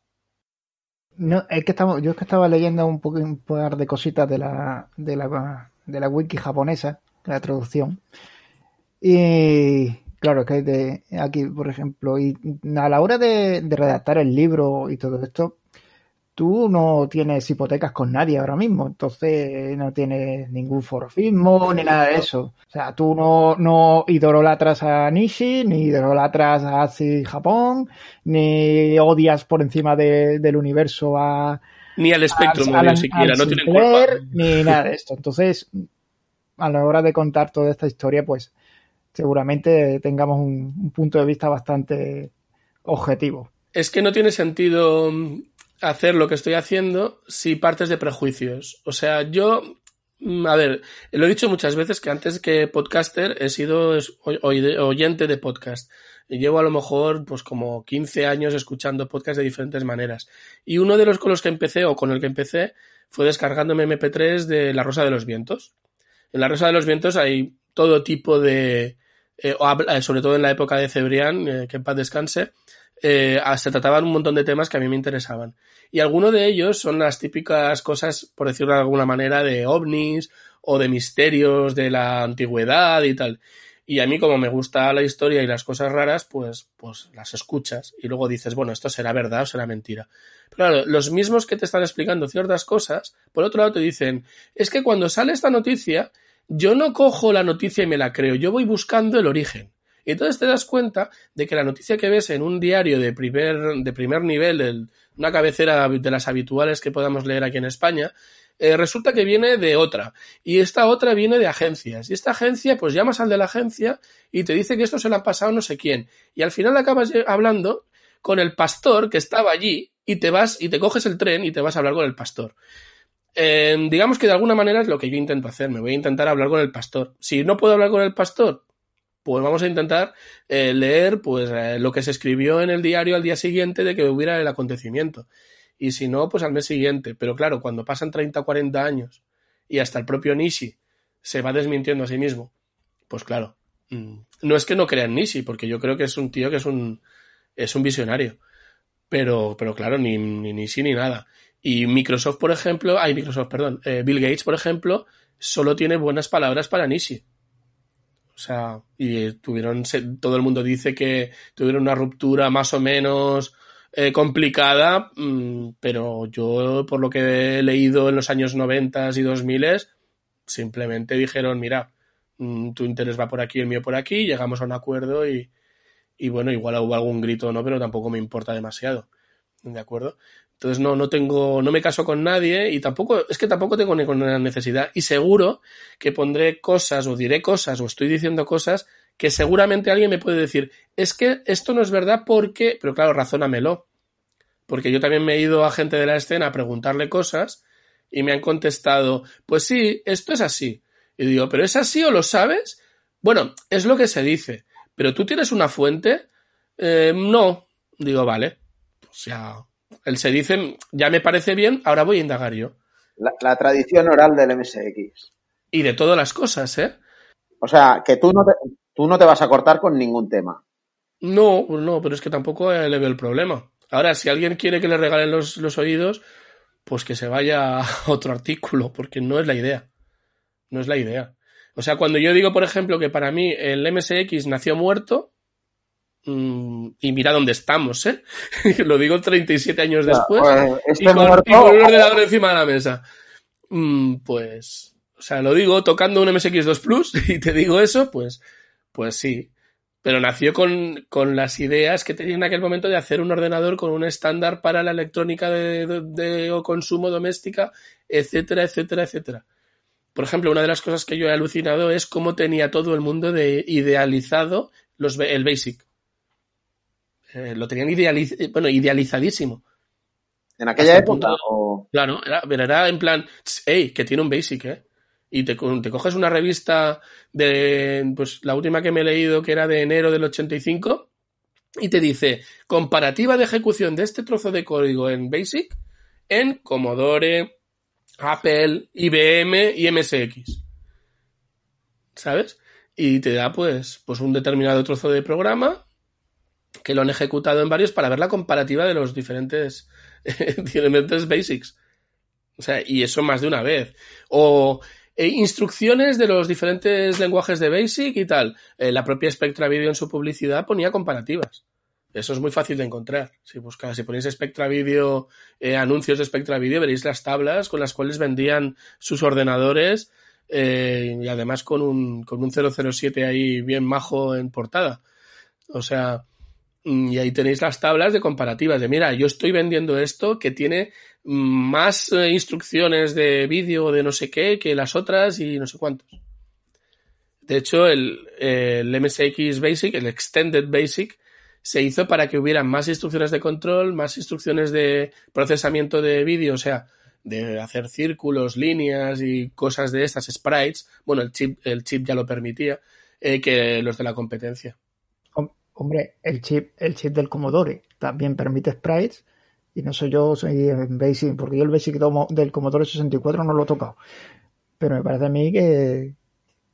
No, es que estamos, yo es que estaba leyendo un, poco, un par de cositas de la, de la, de la wiki japonesa, la traducción. Y Claro, que de aquí, por ejemplo, y a la hora de, redactar el libro y todo esto, tú no tienes hipotecas con nadie ahora mismo, entonces no tienes ningún forofismo ni nada de eso. O sea, tú no, no idolatras a Nishi, ni idolatras a Japón, ni odias por encima del universo a... Ni al Spectrum, ni siquiera, no tienen culpa. Ni nada de esto. Entonces, a la hora de contar toda esta historia, pues seguramente tengamos un, punto de vista bastante objetivo. Es que no tiene sentido hacer lo que estoy haciendo si partes de prejuicios. O sea, yo, a ver, lo he dicho muchas veces que antes que podcaster he sido oyente de podcast. Llevo a lo mejor pues como 15 años escuchando podcast de diferentes maneras. Y uno de los con los que empecé o con el que empecé fue descargándome MP3 de La Rosa de los Vientos. En La Rosa de los Vientos hay todo tipo de, eh, eh, sobre todo en la época de Cebrián, eh, que en paz descanse, se trataban un montón de temas que a mí me interesaban. Y algunos de ellos son las típicas cosas, por decirlo de alguna manera, de ovnis o de misterios de la antigüedad y tal. Y a mí, como me gusta la historia y las cosas raras, pues, pues las escuchas y luego dices, bueno, esto será verdad o será mentira. Pero claro, los mismos que te están explicando ciertas cosas, por otro lado te dicen, es que cuando sale esta noticia, yo no cojo la noticia y me la creo, yo voy buscando el origen. Y entonces te das cuenta de que la noticia que ves en un diario de primer, de primer nivel, de una cabecera de las habituales que podamos leer aquí en España, eh, resulta que viene de otra. Y esta otra viene de agencias. Y esta agencia, pues llamas al de la agencia y te dice que esto se lo ha pasado no sé quién. Y al final acabas hablando con el pastor que estaba allí y te vas y te coges el tren y te vas a hablar con el pastor. Eh, digamos que de alguna manera es lo que yo intento hacer. Me voy a intentar hablar con el pastor. Si no puedo hablar con el pastor, pues vamos a intentar eh, leer pues eh, lo que se escribió en el diario al día siguiente de que hubiera el acontecimiento. Y si no, pues al mes siguiente. Pero claro, cuando pasan 30 o 40 años y hasta el propio Nishi se va desmintiendo a sí mismo, pues claro, mm, no es que no crean Nishi, porque yo creo que es un tío que es un, es un visionario. Pero, pero claro, ni, ni Nishi ni nada. Y Microsoft, por ejemplo, hay Microsoft, perdón, eh, Bill Gates, por ejemplo, solo tiene buenas palabras para Nishi. O sea, y tuvieron, todo el mundo dice que tuvieron una ruptura más o menos eh, complicada, mm, pero yo, por lo que he leído en los años 90 y 2000, simplemente dijeron, mira, mm, tu interés va por aquí, el mío por aquí, llegamos a un acuerdo y, y bueno, igual hubo algún grito no, pero tampoco me importa demasiado. ¿De acuerdo? Entonces no, no tengo, no me caso con nadie y tampoco, es que tampoco tengo ninguna necesidad. Y seguro que pondré cosas o diré cosas o estoy diciendo cosas que seguramente alguien me puede decir, es que esto no es verdad porque, pero claro, razónamelo. Porque yo también me he ido a gente de la escena a preguntarle cosas y me han contestado, pues sí, esto es así. Y digo, ¿pero es así o lo sabes? Bueno, es lo que se dice. ¿Pero tú tienes una fuente? Eh, no. Digo, vale. O sea, él se dice, ya me parece bien, ahora voy a indagar yo. La, la tradición oral del MSX. Y de todas las cosas, ¿eh? O sea, que tú no te, tú no te vas a cortar con ningún tema. No, no, pero es que tampoco le veo el problema. Ahora, si alguien quiere que le regalen los, los oídos, pues que se vaya a *laughs* otro artículo, porque no es la idea. No es la idea. O sea, cuando yo digo, por ejemplo, que para mí el MSX nació muerto, y mira dónde estamos, ¿eh? *laughs* Lo digo 37 años después, Pues, este y, con, muerto- y con un ordenador encima de la mesa. Mm, pues, o sea, lo digo tocando un MSX2 Plus *laughs* y te digo eso, pues, pues sí. Pero nació con, con las ideas que tenía en aquel momento de hacer un ordenador con un estándar para la electrónica de, de- de consumo doméstica, etcétera, etcétera, etcétera. Por ejemplo, una de las cosas que yo he alucinado es cómo tenía todo el mundo de idealizado los, el BASIC. Eh, lo tenían idealiz bueno, idealizadísimo. En aquella Hasta época. punto- o- Claro, era, era en plan, hey, que tiene un basic, ¿eh? Y te, te coges una revista de, pues la última que me he leído, que era de enero del 85, y te dice, comparativa de ejecución de este trozo de código en basic en Commodore, Apple, IBM y MSX. ¿Sabes? Y te da, pues, pues un determinado trozo de programa que lo han ejecutado en varios para ver la comparativa de los diferentes *laughs* diferentes basics. O sea, y eso más de una vez. O eh, instrucciones de los diferentes lenguajes de Basic y tal. Eh, la propia Spectra Video en su publicidad ponía comparativas. Eso es muy fácil de encontrar. Si buscas, si ponéis Spectra Video, eh, anuncios de Spectra Video, veréis las tablas con las cuales vendían sus ordenadores y además con un, con un 007 ahí bien majo en portada. O sea, y ahí tenéis las tablas de comparativas de mira, yo estoy vendiendo esto que tiene mm, más eh, instrucciones de vídeo de no sé qué que las otras y no sé cuántos. De hecho, el, MSX Basic, el Extended Basic, se hizo para que hubiera más instrucciones de control, más instrucciones de procesamiento de vídeo, o sea, de hacer círculos, líneas y cosas de estas, sprites. Bueno, el chip, el chip ya lo permitía, eh, que los de la competencia. Hom- Hombre, el chip, el chip del Commodore también permite sprites. Y no sé yo, soy en Basic, porque yo el Basic del Commodore 64 no lo he tocado. Pero me parece a mí que,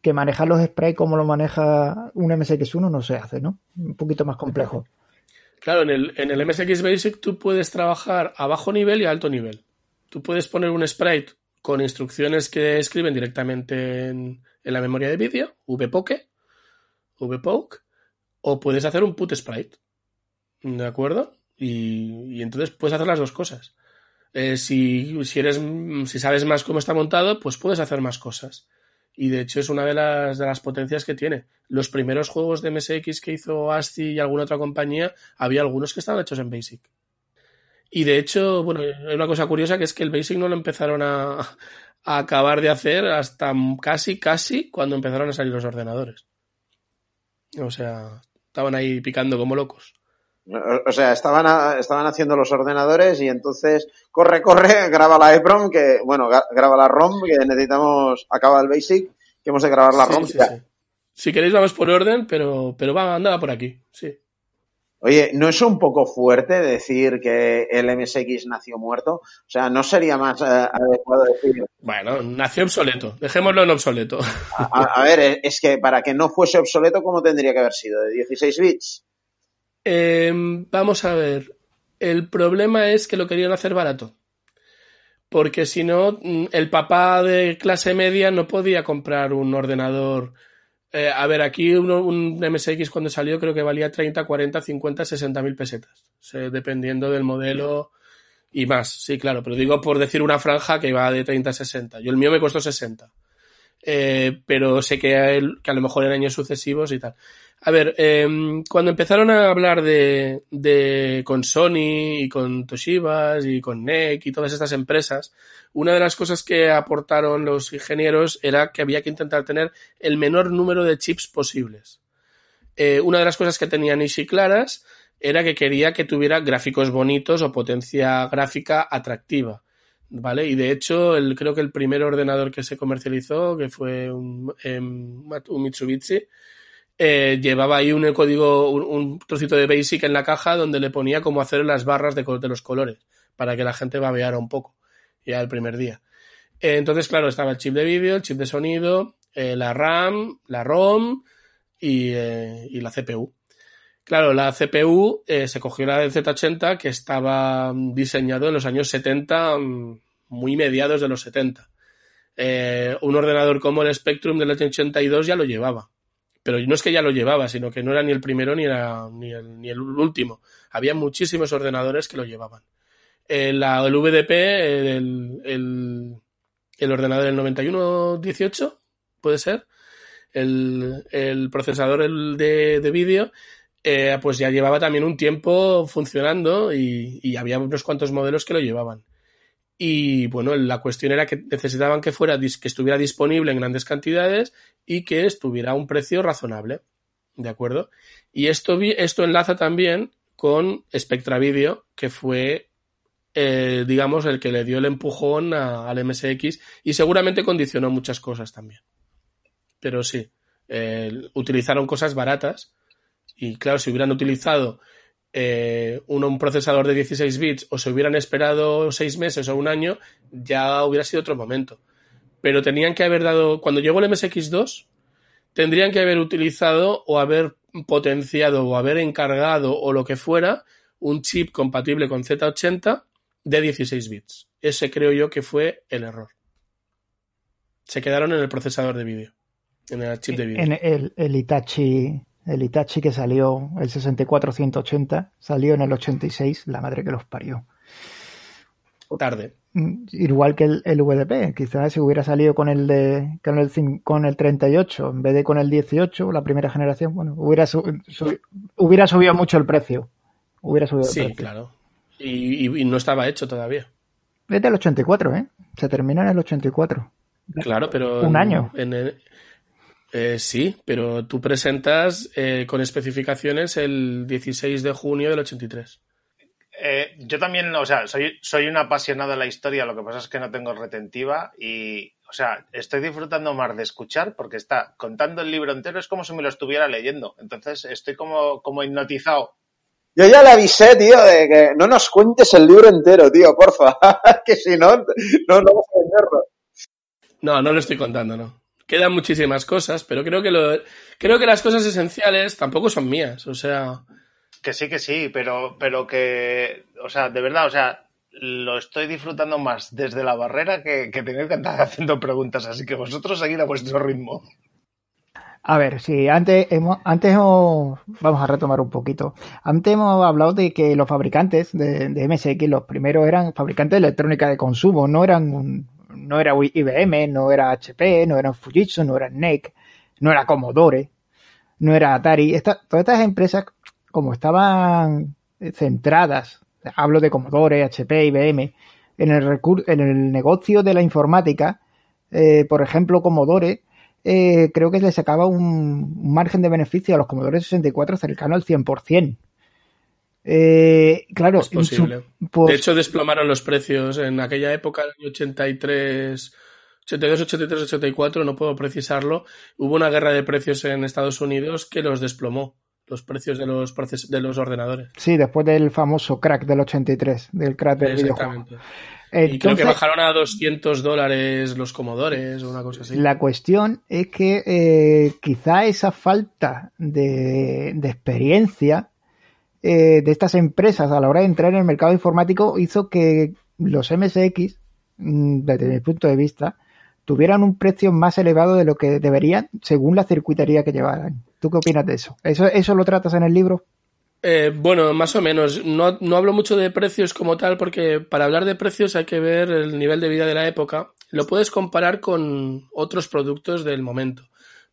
que manejar los sprites como lo maneja un MSX1 no se hace, ¿no? Un poquito más complejo. Claro, en el, en el MSX Basic tú puedes trabajar a bajo nivel y a alto nivel. Tú puedes poner un sprite con instrucciones que escriben directamente en, en la memoria de vídeo, vpoke, vpoke, o puedes hacer un put sprite. ¿De acuerdo? Y, entonces puedes hacer las dos cosas. Eh, si, si eres, si sabes más cómo está montado, pues puedes hacer más cosas. Y de hecho es una de las, de las potencias que tiene. Los primeros juegos de MSX que hizo ASCII y alguna otra compañía, había algunos que estaban hechos en BASIC. Y de hecho, bueno, hay una cosa curiosa que es que el BASIC no lo empezaron a, a acabar de hacer hasta casi, casi cuando empezaron a salir los ordenadores. O sea, estaban ahí picando como locos. O sea, estaban, a- estaban haciendo los ordenadores y entonces, corre, corre, *laughs* graba la EPROM, que, bueno, graba la ROM, que necesitamos, acaba el BASIC, que hemos de grabar la Sí, ROM. sí, ya. sí. Si queréis vamos por orden, pero, pero va, andaba por aquí, sí. Oye, ¿no es un poco fuerte decir que el MSX nació muerto? O sea, ¿no sería más eh, adecuado decir, Bueno, nació obsoleto. Dejémoslo en obsoleto. a, ver, eh, es que para que no fuese obsoleto, ¿cómo tendría que haber sido? ¿De 16 bits? Eh, vamos a ver. El problema es que lo querían hacer barato. Porque si no, mm, el papá de clase media no podía comprar un ordenador. Eh, a ver, aquí uno- un MSX cuando salió creo que valía 30, 40, 50, 60 mil pesetas. O sea, dependiendo del modelo y más. Sí, claro, pero digo por decir una franja que va de 30 a 60. Yo el mío me costó 60. eh, pero sé que él, que a lo mejor en años sucesivos y tal. A ver, eh, cuando empezaron a hablar de, de con Sony y con Toshiba y con NEC y todas estas empresas, una de las cosas que aportaron los ingenieros era que había que intentar tener el menor número de chips posibles. Eh, una de las cosas que tenían Easy claras era que quería que tuviera gráficos bonitos o potencia gráfica atractiva. ¿Vale? Y de hecho, el, creo que el primer ordenador que se comercializó, que fue un, em, un Mitsubishi, eh, llevaba ahí un código, un, trocito de Basic en la caja donde le ponía cómo hacer las barras de, los colores, para que la gente babeara un poco, ya el primer día. Eh, entonces, claro, estaba el chip de vídeo, el chip de sonido, eh, la RAM, la ROM y, eh, y, la CPU. Claro, la CPU eh, se cogió la del Z80 que estaba diseñado en los años 70, mm, muy mediados de los 70. Eh, un ordenador como el Spectrum del 82 ya lo llevaba pero no es que ya lo llevaba, sino que no era ni el primero ni, era, ni, el, ni el último. Había muchísimos ordenadores que lo llevaban. El VDP, el, el, el ordenador del 9118, puede ser, el, procesador de, de vídeo, eh, pues ya llevaba también un tiempo funcionando y había unos cuantos modelos que lo llevaban. Y bueno, la cuestión era que necesitaban que fuera, que estuviera disponible en grandes cantidades y que estuviera a un precio razonable. ¿De acuerdo? Y esto, esto enlaza también con Spectra Video, que fue, eh, digamos, el que le dio el empujón al MSX y seguramente condicionó muchas cosas también. Pero sí, eh, utilizaron cosas baratas y claro, si hubieran utilizado eh, un, un, procesador de 16 bits o se hubieran esperado seis meses o un año, ya hubiera sido otro momento. Pero tenían que haber dado, cuando llegó el MSX2, tendrían que haber utilizado o haber potenciado o haber encargado o lo que fuera un chip compatible con Z80 de 16 bits. Ese creo yo que fue el error. Se quedaron en el procesador de vídeo, en el chip de vídeo. En el, el Itachi el Itachi que salió, el 64-180, salió en el 86, la madre que los parió. Tarde. Igual que el, el VDP, quizás si hubiera salido con el de con el, con el 38 en vez de con el 18, la primera generación, bueno, hubiera, hubiera subido mucho el precio. Hubiera subido sí, el precio. claro. Y, y, y, no estaba hecho todavía. Es del 84, ¿eh? Se termina en el 84. Claro, pero. Un año. En el, eh, sí, pero tú presentas eh, con especificaciones el 16 de junio del 83. Eh, yo también, o sea, soy, soy un apasionado de la historia, lo que pasa es que no tengo retentiva y, o sea, estoy disfrutando más de escuchar porque está contando el libro entero, es como si me lo estuviera leyendo. Entonces estoy como, como hipnotizado. Yo ya le avisé, tío, de que no nos cuentes el libro entero, tío, porfa, *laughs* que si no, no, no vas a venderlo. No, no lo estoy contando, no quedan muchísimas cosas, pero creo que lo, creo que las cosas esenciales tampoco son mías, o sea. Que sí, que sí, pero, pero que, o sea, de verdad, o sea, lo estoy disfrutando más desde la barrera que, que tener que andar *laughs* haciendo preguntas, así que vosotros seguid a vuestro ritmo. A ver, sí, antes hemos, antes hemos, vamos a retomar un poquito. Antes hemos hablado de que los fabricantes de, de MSX, los primeros eran fabricantes de electrónica de consumo, no eran un, no era IBM, no era HP, no era Fujitsu, no era NEC, no era Commodore, no era Atari. Esta, todas estas empresas, como estaban centradas, hablo de Commodore, HP, IBM, en el, en el negocio de la informática, eh, por ejemplo, Commodore, eh, creo que le sacaba un, un, margen de beneficio a los Commodore 64 cercano al 100%. Eh, claro, es posible. Pues, de hecho, desplomaron los precios en aquella época, en el 83, 82, 83, 84, no puedo precisarlo. Hubo una guerra de precios en Estados Unidos que los desplomó, los precios de los, proces de los ordenadores. Sí, después del famoso crack del 83, del crack del videojuego. Entonces, y creo que bajaron a 200 dólares los comodores o una cosa así. La cuestión es que eh, quizá esa falta de, de experiencia eh, de estas empresas a la hora de entrar en el mercado informático hizo que los MSX, mm, desde mi punto de vista, tuvieran un precio más elevado de lo que deberían según la circuitería que llevaran. ¿Tú qué opinas de eso? ¿Eso, eso lo tratas en el libro? Eh, bueno, más o menos. No, no, hablo mucho de precios como tal porque para hablar de precios hay que ver el nivel de vida de la época. lo puedes comparar con otros productos del momento.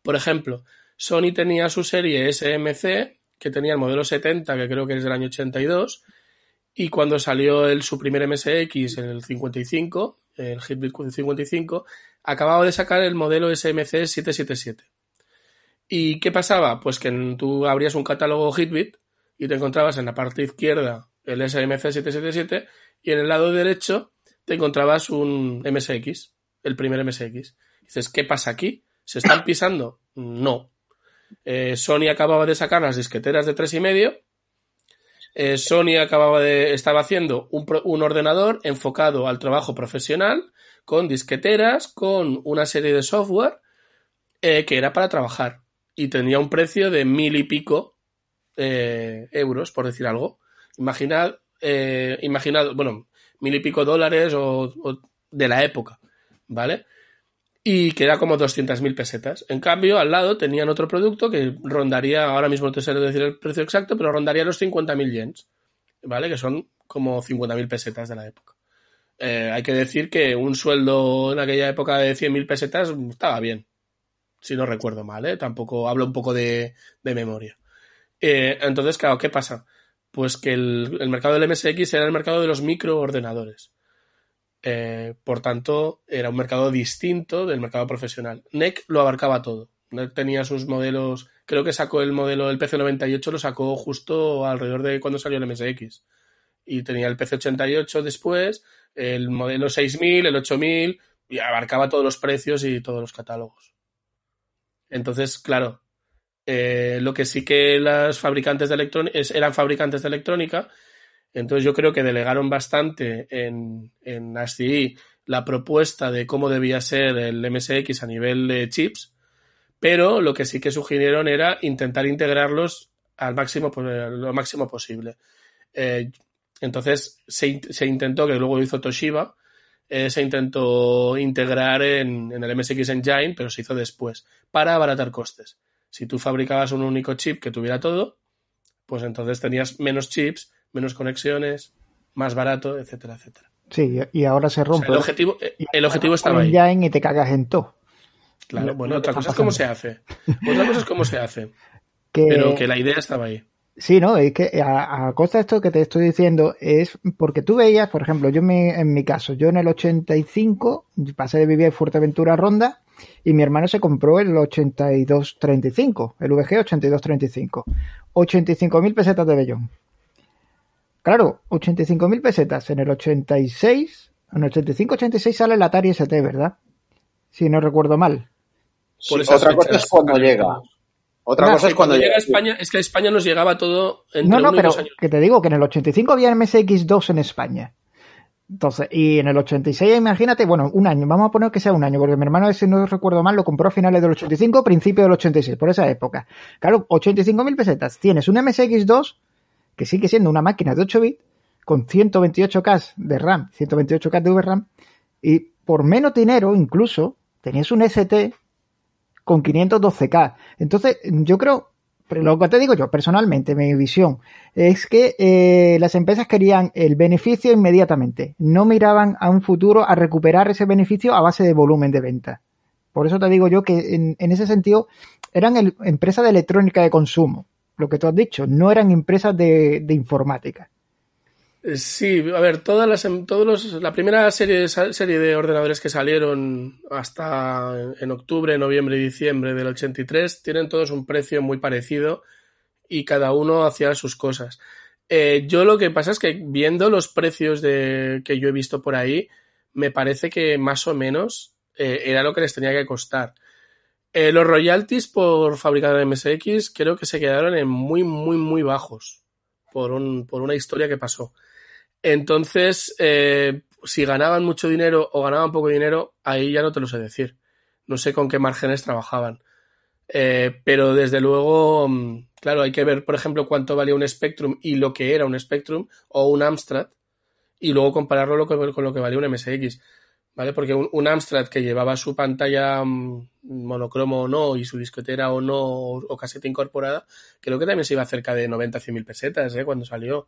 Por ejemplo, Sony tenía su serie SMC, que tenía el modelo 70, que creo que es del año 82, y cuando salió el, su primer MSX en el 55, el Hitbit 55, acababa de sacar el modelo SMC 777. ¿Y qué pasaba? Pues que tú abrías un catálogo Hitbit y te encontrabas en la parte izquierda el SMC 777 y en el lado derecho te encontrabas un MSX, el primer MSX. dices, ¿qué pasa aquí? ¿Se están pisando? No. Eh, Sony acababa de sacar las disqueteras de tres y medio. Eh, Sony acababa de, estaba haciendo un, ordenador enfocado al trabajo profesional, con disqueteras, con una serie de software eh, que era para trabajar. Y tenía un precio de mil y pico euros, por decir algo. Imaginad, imaginad, bueno, mil y pico dólares o de la época, ¿vale? Y que era como 200.000 pesetas. En cambio, al lado tenían otro producto que rondaría, ahora mismo no te sé decir el precio exacto, pero rondaría los 50.000 yens, ¿vale? Que son como 50.000 pesetas de la época. Eh, hay que decir que un sueldo en aquella época de 100.000 pesetas estaba bien, si no recuerdo mal, ¿eh? Tampoco hablo un poco de, memoria. Eh, entonces, claro, ¿qué pasa? Pues que el, mercado del MSX era el mercado de los microordenadores. Eh, por tanto, era un mercado distinto del mercado profesional. NEC lo abarcaba todo. NEC tenía sus modelos, creo que sacó el modelo, el PC98 lo sacó justo alrededor de cuando salió el MSX. Y tenía el PC88 después, el modelo 6000, el 8000, y abarcaba todos los precios y todos los catálogos. Entonces, claro, eh, lo que sí que las fabricantes de eran fabricantes de electrónica, entonces yo creo que delegaron bastante en, en ASCII la propuesta de cómo debía ser el MSX a nivel de chips, pero lo que sí que sugirieron era intentar integrarlos al máximo, lo máximo posible. Eh, entonces se, se, intentó, que luego hizo Toshiba, eh, se intentó integrar en, en, el MSX Engine, pero se hizo después, para abaratar costes. Si tú fabricabas un único chip que tuviera todo, pues entonces tenías menos chips, menos conexiones, más barato, etcétera, etcétera. Sí, y ahora se rompe. O sea, el objetivo, el objetivo estaba ahí. Engine y te cagas en todo. Claro, bueno, otra cosa es cómo se hace. *laughs* Otra cosa es cómo se hace. Que... Pero que la idea estaba ahí. Sí, no, es que a, a, costa de esto que te estoy diciendo es porque tú veías, por ejemplo, yo en mi caso, yo en el 85 pasé de vivir en Fuerteventura Ronda y mi hermano se compró el 8235, el VG 8235. 85.000 pesetas de Bellón. Claro, 85.000 pesetas en el 86, en el 85-86 sale el Atari ST, ¿verdad? Si no recuerdo mal. Sí, otra cosa es cuando llega. Otra no, cosa es cuando llega a España, es que a España nos llegaba todo entre No, no, uno y pero dos años. que te digo que en el 85 había MSX2 en España. Entonces, y en el 86, imagínate, bueno, un año, vamos a poner que sea un año, porque mi hermano, si no recuerdo mal, lo compró a finales del 85, principio del 86, por esa época. Claro, 85.000 pesetas. Tienes un MSX2, que sigue siendo una máquina de 8 bits, con 128K de RAM, 128K de VRAM, y por menos dinero, incluso, tenías un ST con 512K. Entonces, yo creo, lo que te digo yo, personalmente, mi visión, es que eh, las empresas querían el beneficio inmediatamente. No miraban a un futuro a recuperar ese beneficio a base de volumen de venta. Por eso te digo yo que en, ese sentido eran empresas de electrónica de consumo. Lo que tú has dicho, no eran empresas de, informática. Sí, a ver, todas las, todos los, la primera serie, serie de ordenadores que salieron hasta en octubre, noviembre y diciembre del 83 tienen todos un precio muy parecido y cada uno hacía sus cosas. Eh, yo lo que pasa es que viendo los precios de, que yo he visto por ahí, me parece que más o menos eh, era lo que les tenía que costar. Eh, los royalties por fabricar MSX creo que se quedaron en muy, muy, muy bajos por, un, por una historia que pasó. Entonces, eh, si ganaban mucho dinero o ganaban poco dinero, ahí ya no te lo sé decir. No sé con qué márgenes trabajaban. Eh, pero desde luego, mm, claro, hay que ver, por ejemplo, cuánto valía un Spectrum y lo que era un Spectrum o un Amstrad y luego compararlo con lo que valía un MSX. ¿Vale? Porque un, Amstrad que llevaba su pantalla mmm, monocromo o no y su disquetera o no o, o, caseta incorporada, creo que también se iba cerca de 90 100 mil pesetas ¿eh? cuando salió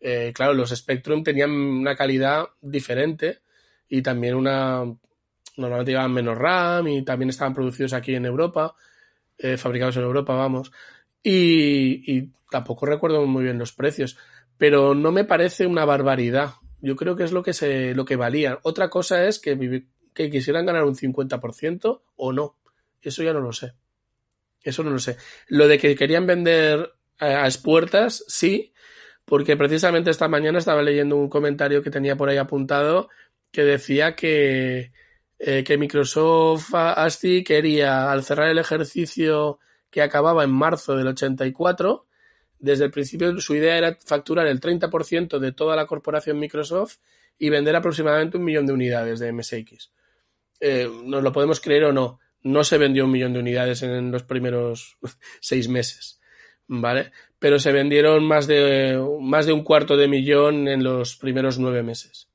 eh, claro, los Spectrum tenían una calidad diferente y también una, normalmente llevaban menos RAM y también estaban producidos aquí en Europa, eh, fabricados en Europa, vamos. Y, tampoco recuerdo muy bien los precios, pero no me parece una barbaridad. Yo creo que es lo que se, lo que valía. Otra cosa es que, que quisieran ganar un 50% o no. Eso ya no lo sé. Eso no lo sé. Lo de que querían vender a, expuertas, sí, porque precisamente esta mañana estaba leyendo un comentario que tenía por ahí apuntado que decía que, eh, que Microsoft ASCII quería, al cerrar el ejercicio que acababa en marzo del 84, desde el principio su idea era facturar el 30% de toda la corporación Microsoft y vender aproximadamente un millón de unidades de MSX. Eh, nos lo podemos creer o no, no se vendió un millón de unidades en los primeros *laughs* seis meses. ¿Vale? Pero se vendieron más de, más de un cuarto de millón en los primeros nueve meses.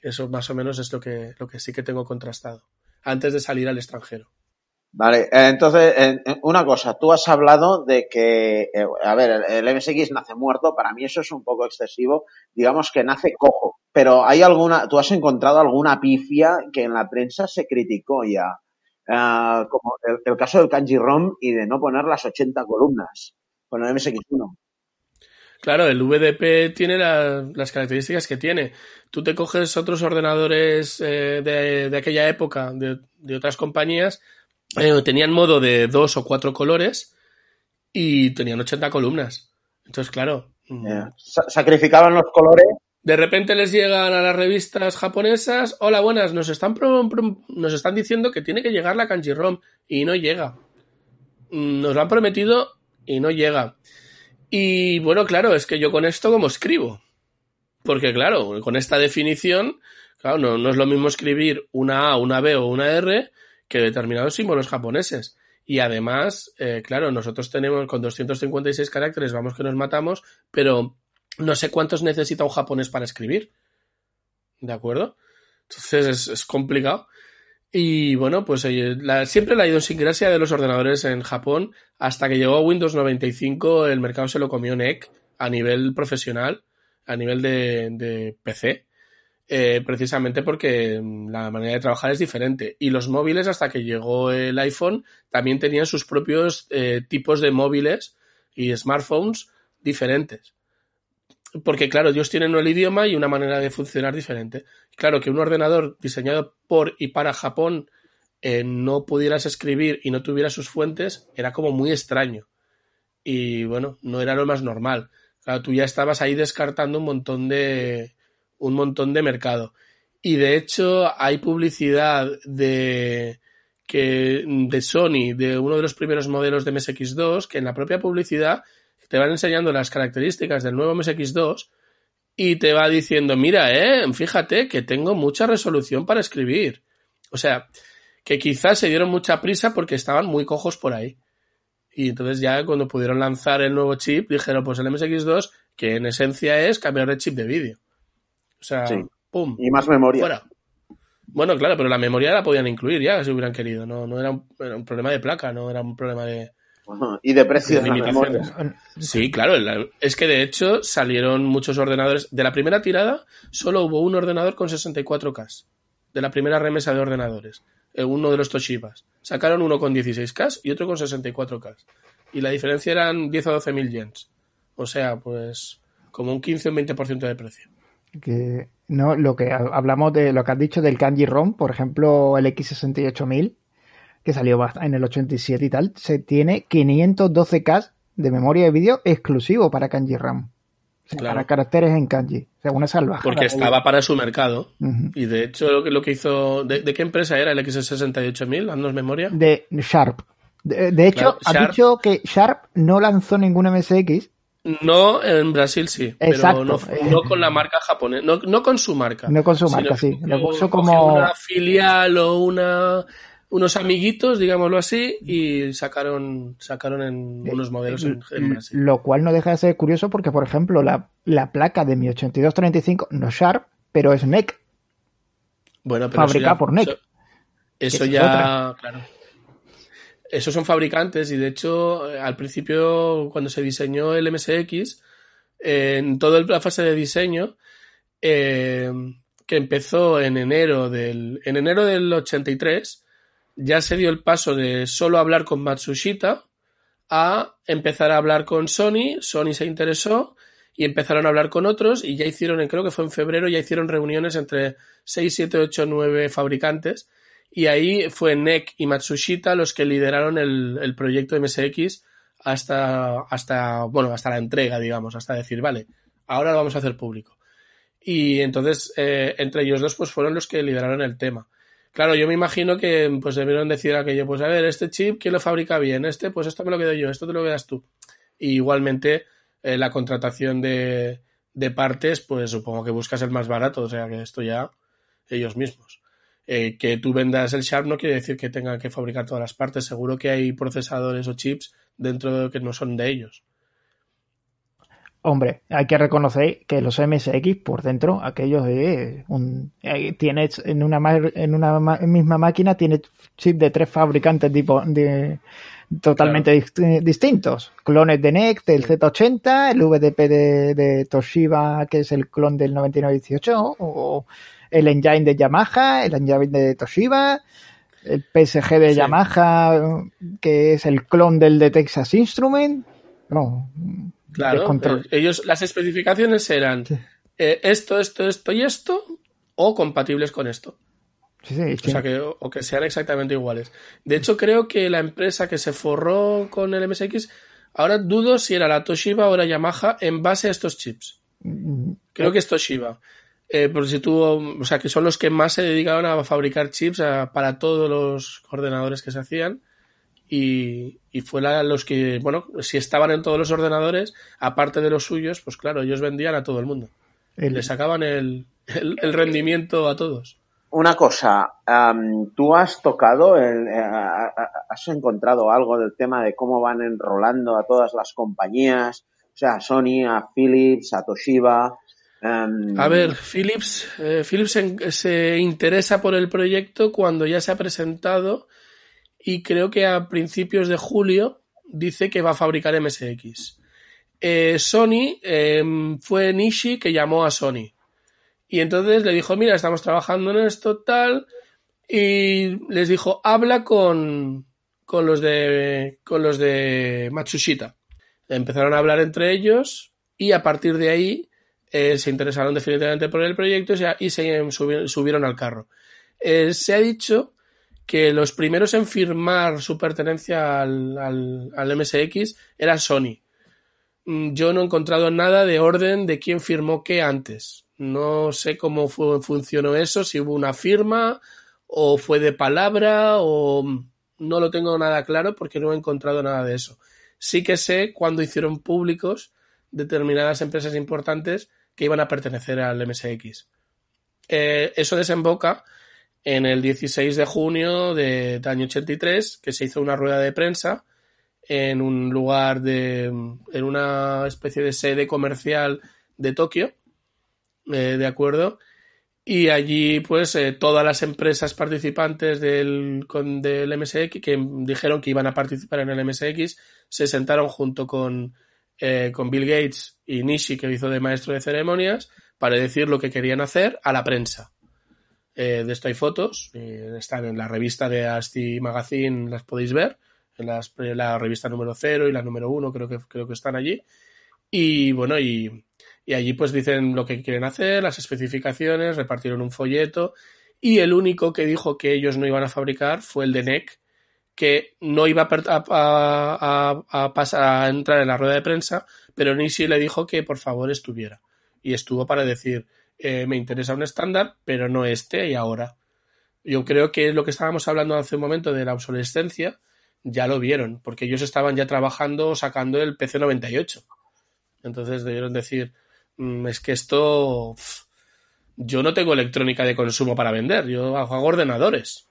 Eso más o menos es lo que, lo que sí que tengo contrastado. Antes de salir al extranjero. Vale, entonces, una cosa, tú has hablado de que, eh, a ver, el MSX nace muerto, para mí eso es un poco excesivo, digamos que nace cojo, pero hay alguna, tú has encontrado alguna pifia que en la prensa se criticó ya, uh, como el, caso del Kanji ROM y de no poner las 80 columnas con el MSX1. Claro, el VDP tiene la, las características que tiene. Tú te coges otros ordenadores eh, de, de, aquella época, de, de otras compañías, eh, tenían modo de dos o cuatro colores y tenían 80 columnas. Entonces, claro. Yeah. Sacrificaban los colores. De repente les llegan a las revistas japonesas, hola, buenas, nos están, nos están diciendo que tiene que llegar la kanji ROM y no llega. Nos lo han prometido y no llega. Y bueno, claro, es que yo con esto como escribo. Porque claro, con esta definición, claro, no, no es lo mismo escribir una A, una B o una R que determinados símbolos japoneses. Y además, eh, claro, nosotros tenemos con 256 caracteres, vamos que nos matamos, pero no sé cuántos necesita un japonés para escribir. ¿De acuerdo? Entonces es, es complicado. Y bueno, pues siempre la idiosincrasia de los ordenadores en Japón, hasta que llegó Windows 95, el mercado se lo comió NEC a nivel profesional, a nivel de, de PC, eh, precisamente porque la manera de trabajar es diferente. Y los móviles, hasta que llegó el iPhone, también tenían sus propios eh, tipos de móviles y smartphones diferentes. Porque, claro, ellos tienen el idioma y una manera de funcionar diferente. Claro, que un ordenador diseñado por y para Japón eh, no pudieras escribir y no tuviera sus fuentes era como muy extraño. Y bueno, no era lo más normal. Claro, tú ya estabas ahí descartando un montón de, un montón de mercado. Y de hecho, hay publicidad de, que, de Sony, de uno de los primeros modelos de MSX2, que en la propia publicidad te van enseñando las características del nuevo MSX2 y te va diciendo, mira, eh, fíjate que tengo mucha resolución para escribir. O sea, que quizás se dieron mucha prisa porque estaban muy cojos por ahí. Y entonces ya cuando pudieron lanzar el nuevo chip, dijeron, pues el MSX2, que en esencia es cambiar de chip de vídeo. O sea, Sí. pum, Y más memoria. fuera. Bueno, claro, pero la memoria la podían incluir ya, si hubieran querido. No, no era, un, era un problema de placa, no era un problema de. Y de precio de la limitaciones. memoria. Sí, claro. la- Es que de hecho salieron muchos ordenadores. De la primera tirada, solo hubo un ordenador con 64K. De la primera remesa de ordenadores. eh, Uno de los Toshibas. Sacaron uno con 16K y otro con 64K. Y la diferencia eran 10 o 12 mil yens. O sea, pues como un 15 o un 20% de precio. Que no lo que ha- hablamos de lo que has dicho del kanji ROM, por ejemplo, el X68000 que salió en el 87 y tal, se tiene 512K de memoria de vídeo exclusivo para kanji RAM. O sea, Claro. Para caracteres en kanji. O sea, una salvajada. Porque estaba para su mercado. Y de hecho, lo que, lo que hizo. ¿de, de qué empresa era el X68000? Haznos memoria. De Sharp. De, de hecho, Claro, has Sharp. dicho que Sharp no lanzó ningún MSX, No, en Brasil sí. Exacto. Pero no, no con la marca japonesa. No, no con su marca. no con su marca, sí. Lo puso como... una filial o una unos amiguitos, digámoslo así, y sacaron sacaron en unos modelos en, en Brasil. Lo cual no deja de ser curioso porque, por ejemplo, la, la placa de mi 8235 no es Sharp, pero es NEC. Bueno, pero fabricada ya- por NEC. Eso, eso Esa es ya, claro. Esos son fabricantes y de hecho eh, al principio cuando se diseñó el MSX, en toda la fase de diseño, eh, que empezó en enero del, en enero del 83, ya se dio el paso de solo hablar con Matsushita a empezar a hablar con Sony, Sony se interesó y empezaron a hablar con otros y ya hicieron, creo que fue en febrero, ya hicieron reuniones entre 6, 7, 8, 9 fabricantes y ahí fue NEC y Matsushita los que lideraron el, el proyecto MSX hasta, hasta, bueno, hasta la entrega, digamos, hasta decir, vale, ahora lo vamos a hacer público. Y entonces, eh, entre ellos dos, pues fueron los que lideraron el tema. Claro, yo me imagino que pues debieron decir aquello, pues a ver, este chip, ¿quién lo fabrica bien? Este, pues esto me lo quedo yo, esto te lo quedas tú. Y igualmente, eh, la contratación de, de partes, pues supongo que buscas el más barato, o sea que esto ya ellos mismos. Eh, que tú vendas el Sharp no quiere decir que tengan que fabricar todas las partes. Seguro que hay procesadores o chips dentro de que no son de ellos. Hombre, hay que reconocer que los MSX por dentro, aquellos de un, eh, tienes en una en una misma máquina tienes chip de tres fabricantes tipo de totalmente claro. distintos, clones de NEC del Z80, el VDP de, de, Toshiba que es el clon del 9918 o el engine de Yamaha, el engine de Toshiba, el PSG de sí. Yamaha que es el clon del de Texas Instrument, no, Claro, ellos, las especificaciones eran sí. eh, esto, esto, esto y esto, o compatibles con esto. Sí, sí, o sea, que, o que sean exactamente iguales. De hecho, creo que la empresa que se forró con el MSX, ahora dudo si era la Toshiba o la Yamaha en base a estos chips. Creo que es Toshiba. Eh, porque si tú, o sea, que son los que más se dedicaron a fabricar chips a, para todos los ordenadores que se hacían y, y fue la, los que, bueno, si estaban en todos los ordenadores, aparte de los suyos, pues claro, ellos vendían a todo el mundo. El... Le sacaban el, el, el, rendimiento a todos. Una cosa, um, tú has tocado, el, eh, has encontrado algo del tema de cómo van enrolando a todas las compañías, o sea, a Sony, a Philips, a Toshiba. A ver, Philips, eh, Philips se, interesa por el proyecto cuando ya se ha presentado y creo que a principios de julio dice que va a fabricar MSX. Eh, Sony eh, fue Nishi que llamó a Sony y entonces le dijo, mira, estamos trabajando en esto tal y les dijo, habla con, con los de con los de Matsushita. Empezaron a hablar entre ellos y a partir de ahí eh, se interesaron definitivamente por el proyecto y se subieron al carro. Eh, se ha dicho que los primeros en firmar su pertenencia al, MSX era Sony. Mm, yo no he encontrado nada de orden de quién firmó qué antes. No sé cómo fue, funcionó eso, si hubo una firma o fue de palabra o no lo tengo nada claro porque no he encontrado nada de eso. Sí que sé cuando hicieron públicos determinadas empresas importantes que iban a pertenecer al MSX. Eh, eso desemboca en el 16 de junio de, de año 83, que se hizo una rueda de prensa en un lugar de, en una especie de sede comercial de Tokio, eh, de acuerdo, y allí pues eh, todas las empresas participantes del, con, del MSX que dijeron que iban a participar en el MSX se sentaron junto con, eh, con Bill Gates y Nishi que hizo de maestro de ceremonias para decir lo que querían hacer a la prensa. Eh, de esto hay fotos, están en la revista de ASCII Magazine, las podéis ver, en las, la revista número 0 y la número 1 creo que, creo que están allí. Y bueno, y, y allí pues dicen lo que quieren hacer, las especificaciones, repartieron un folleto y el único que dijo que ellos no iban a fabricar fue el de NEC, que no iba a, a, entrar en la rueda de prensa, pero Nishi le dijo que por favor estuviera. Y estuvo para decir, eh, me interesa un estándar, pero no este y ahora. Yo creo que lo que estábamos hablando hace un momento de la obsolescencia, ya lo vieron, porque ellos estaban ya trabajando sacando el PC98. Entonces debieron decir, mmm, es que esto, yo no tengo electrónica de consumo para vender, yo hago ordenadores.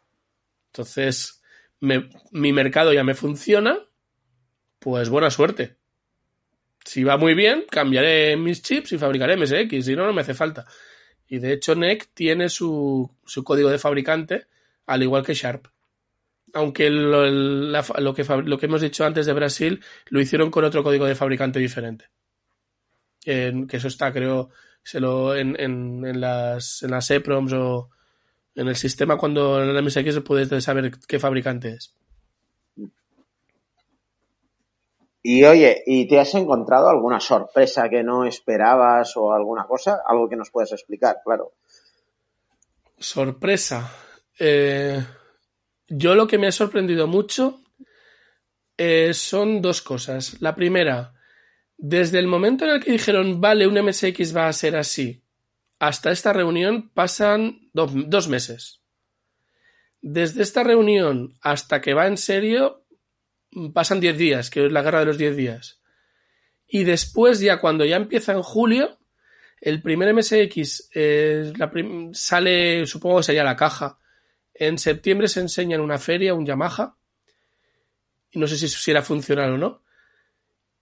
Entonces, me, mi mercado ya me funciona, pues buena suerte. Si va muy bien, cambiaré mis chips y fabricaré MSX, si no, no me hace falta. Y de hecho, NEC tiene su, su código de fabricante, al igual que Sharp. Aunque lo, lo, que, lo que hemos dicho antes de Brasil lo hicieron con otro código de fabricante diferente. Eh, que eso está, creo, Se lo, en, en, en las, en las EPROMs o en el sistema cuando en el MSX puedes saber qué fabricante es. Y oye, ¿y te has encontrado alguna sorpresa que no esperabas o alguna cosa? Algo que nos puedes explicar, claro. Sorpresa. Eh, yo lo que me ha sorprendido mucho eh, son dos cosas. La primera, desde el momento en el que dijeron, vale, un MSX va a ser así, hasta esta reunión pasan dos, meses. Desde esta reunión hasta que va en serio, pasan 10 días, que es la guerra de los 10 días. Y después, ya cuando ya empieza en julio, el primer MSX eh, sale, supongo que sería la caja. En septiembre se enseña en una feria un Yamaha. No sé si, si era funcional o no.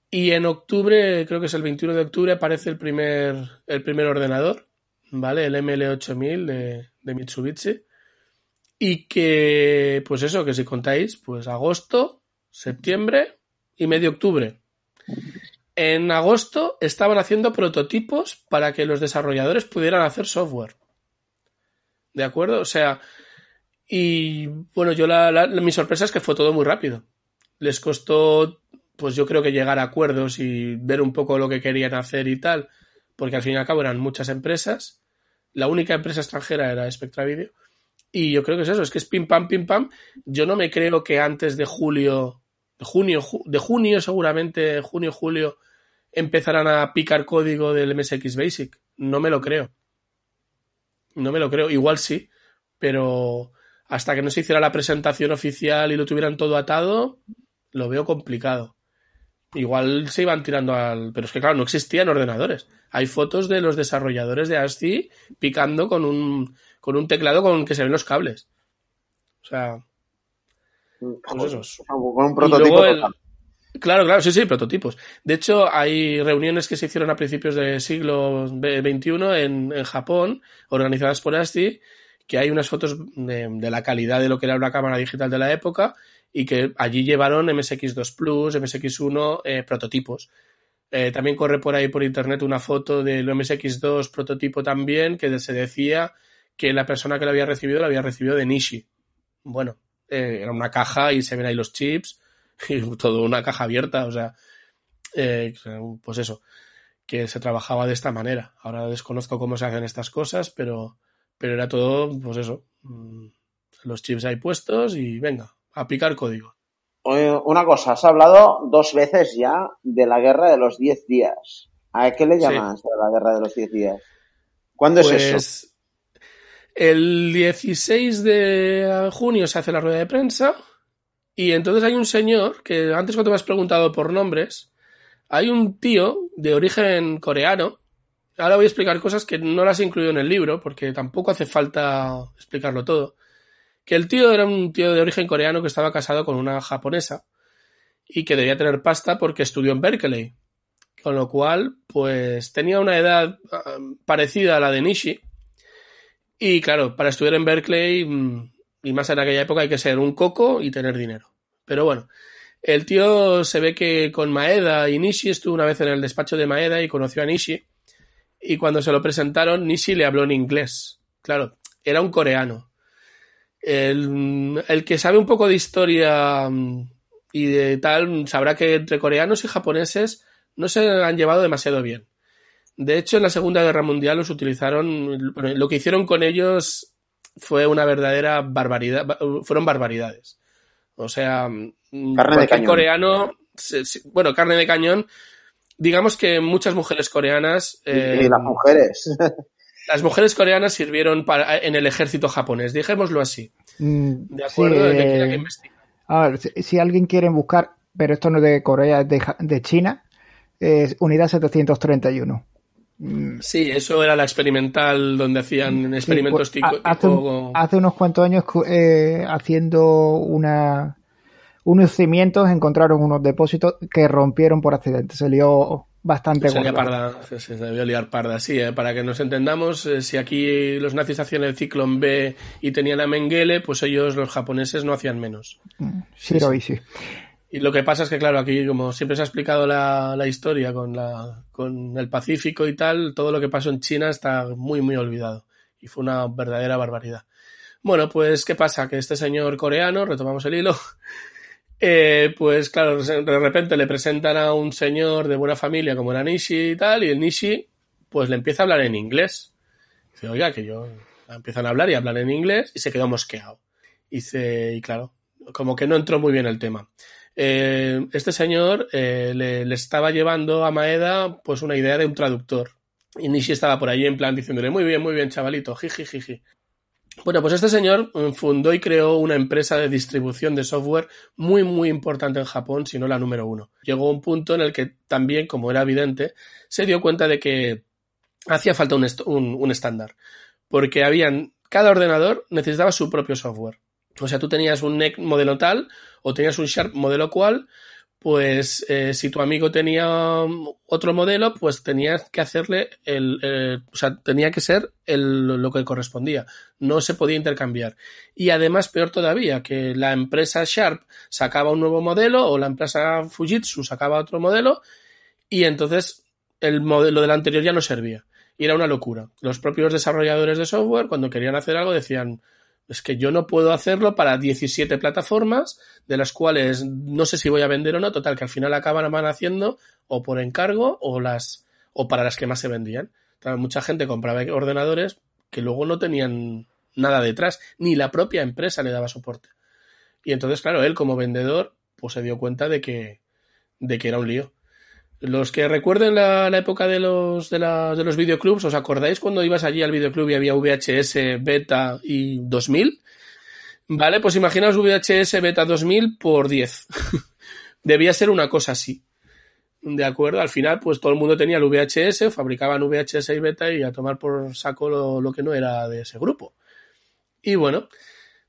Y en octubre, creo que es el 21 de octubre, aparece el primer, el primer ordenador, ¿vale? El ML8000 de, de Mitsubishi. Y que, pues eso, que si contáis, pues agosto, septiembre y medio octubre. En agosto estaban haciendo prototipos para que los desarrolladores pudieran hacer software. ¿De acuerdo? O sea, y bueno, yo la, la, mi sorpresa es que fue todo muy rápido. Les costó, pues yo creo que llegar a acuerdos y ver un poco lo que querían hacer y tal, porque al fin y al cabo eran muchas empresas. La única empresa extranjera era Spectra Video. Y yo creo que es eso, es que es pim pam, pim pam. Yo no me creo que antes de julio de junio, de junio seguramente, junio, julio, empezarán a picar código del MSX Basic. No me lo creo. No me lo creo. Igual sí, pero hasta que no se hiciera la presentación oficial y lo tuvieran todo atado, lo veo complicado. Igual se iban tirando al... Pero es que claro, no existían ordenadores. Hay fotos de los desarrolladores de ASCII picando con un, con un teclado con que se ven los cables. O sea, pues eso. Con un prototipo. El... Claro, claro, sí, sí, prototipos. De hecho, hay reuniones que se hicieron a principios del siglo XXI en, en Japón, organizadas por ASCII, que hay unas fotos de, de, la calidad de lo que era una cámara digital de la época y que allí llevaron MSX2 Plus, MSX1, eh, prototipos. Eh, también corre por ahí por internet una foto del MSX2 prototipo también que se decía que la persona que lo había recibido lo había recibido de Nishi. Bueno, eh, era una caja y se ven ahí los chips *laughs* y todo una caja abierta, o sea, pues eso, que se trabajaba de esta manera. Ahora desconozco cómo se hacen estas cosas, pero, pero era todo, pues eso, mm, los chips ahí puestos y venga, a picar código. Una cosa, has hablado dos veces ya de la guerra de los 10 días. ¿A qué le llamas sí. la guerra de los 10 días? ¿Cuándo pues, es eso? El 16 de junio se hace la rueda de prensa y entonces hay un señor que antes cuando me has preguntado por nombres, hay un tío de origen coreano. Ahora voy a explicar cosas que no las he incluido en el libro porque tampoco hace falta explicarlo todo. Que el tío era un tío de origen coreano que estaba casado con una japonesa y que debía tener pasta porque estudió en Berkeley. Con lo cual, pues tenía una edad parecida a la de Nishi y claro, para estudiar en Berkeley, y más en aquella época, hay que ser un coco y tener dinero. Pero bueno, el tío se ve que con Maeda y Nishi estuvo una vez en el despacho de Maeda y conoció a Nishi. Y cuando se lo presentaron, Nishi le habló en inglés. Claro, era un coreano. El, el que sabe un poco de historia y de tal, sabrá que entre coreanos y japoneses no se han llevado demasiado bien. De hecho, en la Segunda Guerra Mundial los utilizaron, lo que hicieron con ellos fue una verdadera barbaridad, fueron barbaridades. O sea, carne de cañón. coreano, bueno, carne de cañón, digamos que muchas mujeres coreanas... Eh, y las mujeres. *laughs* Las mujeres coreanas sirvieron para, en el ejército japonés, dejémoslo así. Mm, ¿De acuerdo? sí, de que, eh, que. A ver, si, si, alguien quiere buscar, pero esto no es de Corea, es de, de China, es unidad 731. Sí, eso era la experimental donde hacían experimentos sí, pues, hace, unos cuantos años eh, haciendo una unos cimientos encontraron unos depósitos que rompieron por accidente. Se lió bastante se, parda, se, debió liar parda, sí. Eh, para que nos entendamos, eh, si aquí los nazis hacían el ciclón B y tenían a Mengele, pues ellos, los japoneses, no hacían menos. Sí, sí, sí. Y lo que pasa es que, claro, aquí, como siempre se ha explicado la, la historia con, la, con el Pacífico y tal, todo lo que pasó en China está muy, muy olvidado. Y fue una verdadera barbaridad. Bueno, pues, ¿qué pasa? Que este señor coreano, retomamos el hilo, eh, pues claro, de repente le presentan a un señor de buena familia como era Nishi y tal, y el Nishi, pues le empieza a hablar en inglés. Dice, oiga, que yo empiezan a hablar y hablar en inglés y se quedó mosqueado. Dice, y claro, como que no entró muy bien el tema. Eh, este señor eh, le, le, estaba llevando a Maeda pues una idea de un traductor. Y Nishi estaba por ahí en plan diciéndole, muy bien, muy bien, chavalito, jiji, jiji. Bueno, pues este señor fundó y creó una empresa de distribución de software muy, muy importante en Japón, si no la número uno. Llegó un punto en el que también, como era evidente, se dio cuenta de que hacía falta un, un, un estándar. Porque habían, cada ordenador necesitaba su propio software. O sea, tú tenías un NEC modelo tal o tenías un Sharp modelo cual, pues eh, si tu amigo tenía otro modelo, pues tenías que hacerle el, eh, o sea, tenía que ser el, lo que correspondía. No se podía intercambiar. Y además, peor todavía, que la empresa Sharp sacaba un nuevo modelo o la empresa Fujitsu sacaba otro modelo y entonces el modelo del anterior ya no servía. Y era una locura. Los propios desarrolladores de software, cuando querían hacer algo, decían, es que yo no puedo hacerlo para 17 plataformas, de las cuales no sé si voy a vender o no, total, que al final acaban haciendo o por encargo o las o para las que más se vendían. Mucha gente compraba ordenadores que luego no tenían nada detrás, ni la propia empresa le daba soporte. Y entonces, claro, él como vendedor, pues se dio cuenta de que, de que era un lío. Los que recuerden la, época de los, de, la, de los videoclubs, ¿os acordáis cuando ibas allí al videoclub y había VHS, Beta y 2000? Vale, pues imaginaos VHS Beta 2000 por 10. *laughs* Debía ser una cosa así. ¿De acuerdo? Al final, pues todo el mundo tenía el VHS, fabricaban VHS y Beta y a tomar por saco lo, lo que no era de ese grupo. Y bueno,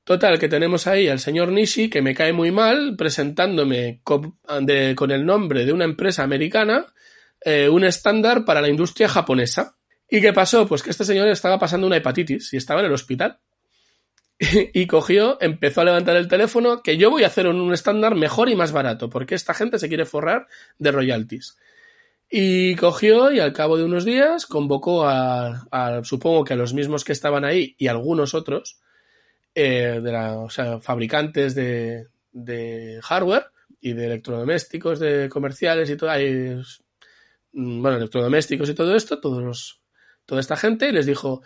Total, que tenemos ahí al señor Nishi, que me cae muy mal, presentándome con, el nombre de una empresa americana eh, un estándar para la industria japonesa. ¿Y qué pasó? Pues que este señor estaba pasando una hepatitis y estaba en el hospital. *laughs* y cogió, empezó a levantar el teléfono, que yo voy a hacer un estándar mejor y más barato, porque esta gente se quiere forrar de royalties. Y cogió y al cabo de unos días convocó a supongo que a los mismos que estaban ahí y algunos otros, eh, de la, o sea, fabricantes de, de, hardware y de electrodomésticos, de comerciales y todo, mm, bueno, electrodomésticos y todo esto, todos los, toda esta gente, y les dijo,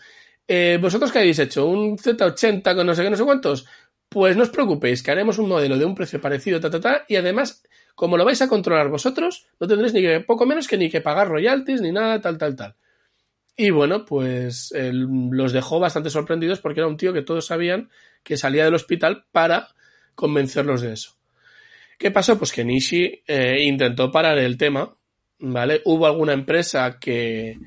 eh, ¿vosotros qué habéis hecho? ¿Un Z80 con no sé qué, no sé cuántos? Pues no os preocupéis, que haremos un modelo de un precio parecido, ta, ta, ta, y además, como lo vais a controlar vosotros, no tendréis ni que, poco menos que ni que pagar royalties ni nada, tal, tal, tal. Y bueno, pues los dejó bastante sorprendidos porque era un tío que todos sabían que salía del hospital para convencerlos de eso. ¿Qué pasó? Pues que Nishi eh, intentó parar el tema, ¿vale? Hubo alguna empresa que,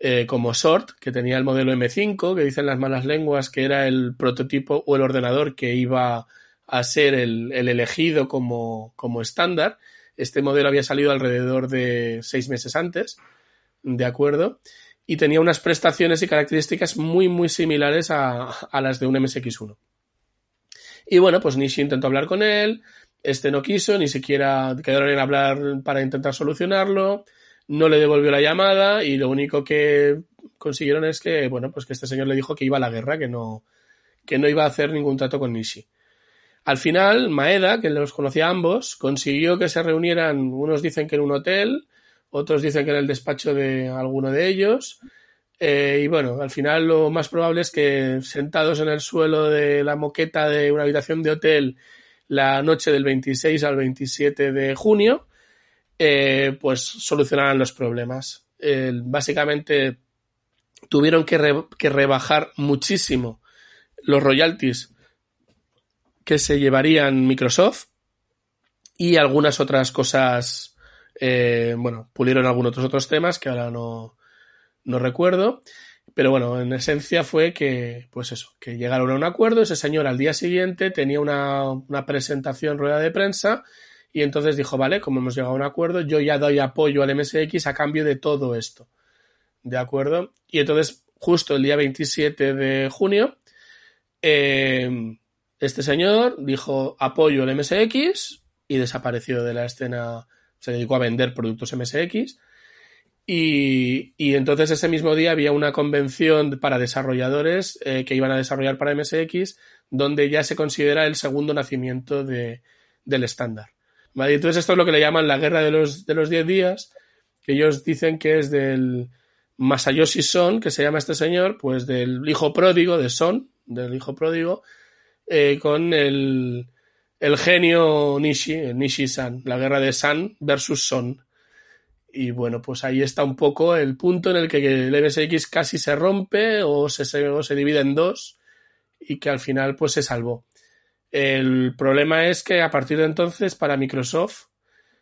eh, como Sort, que tenía el modelo M5, que dicen las malas lenguas que era el prototipo o el ordenador que iba a ser el, el elegido como, como estándar. Este modelo había salido alrededor de seis meses antes, ¿de acuerdo? Y tenía unas prestaciones y características muy, muy similares a, a, las de un MSX1. Y bueno, pues Nishi intentó hablar con él, este no quiso, ni siquiera quedaron en hablar para intentar solucionarlo, no le devolvió la llamada y lo único que consiguieron es que, bueno, pues que este señor le dijo que iba a la guerra, que no, que no iba a hacer ningún trato con Nishi. Al final, Maeda, que los conocía a ambos, consiguió que se reunieran, unos dicen que en un hotel, otros dicen que en el despacho de alguno de ellos. Eh, y bueno, al final lo más probable es que sentados en el suelo de la moqueta de una habitación de hotel la noche del 26 al 27 de junio, eh, pues solucionaran los problemas. Básicamente tuvieron que, que rebajar muchísimo los royalties que se llevarían Microsoft y algunas otras cosas eh, bueno, pulieron algunos otros, otros temas que ahora no, no recuerdo. Pero bueno, en esencia fue que, pues eso, que llegaron a un acuerdo. Ese señor al día siguiente tenía una, una presentación rueda de prensa y entonces dijo, vale, como hemos llegado a un acuerdo, yo ya doy apoyo al MSX a cambio de todo esto. ¿De acuerdo? Y entonces, justo el día 27 de junio, eh, este señor dijo apoyo al MSX, y desapareció de la escena, se dedicó a vender productos MSX. Y, y entonces ese mismo día había una convención para desarrolladores eh, que iban a desarrollar para MSX, donde ya se considera el segundo nacimiento de, del estándar. ¿Vale? Entonces esto es lo que le llaman la guerra de los, de los 10 días, que ellos dicen que es del Masayoshi Son, que se llama este señor, pues del hijo pródigo de Son, del hijo pródigo, eh, con el, el genio Nishi, Nishi-san, la guerra de San versus Son. Y bueno, pues ahí está un poco el punto en el que el MSX casi se rompe o se, se divide en dos y que al final pues se salvó. El problema es que a partir de entonces para Microsoft,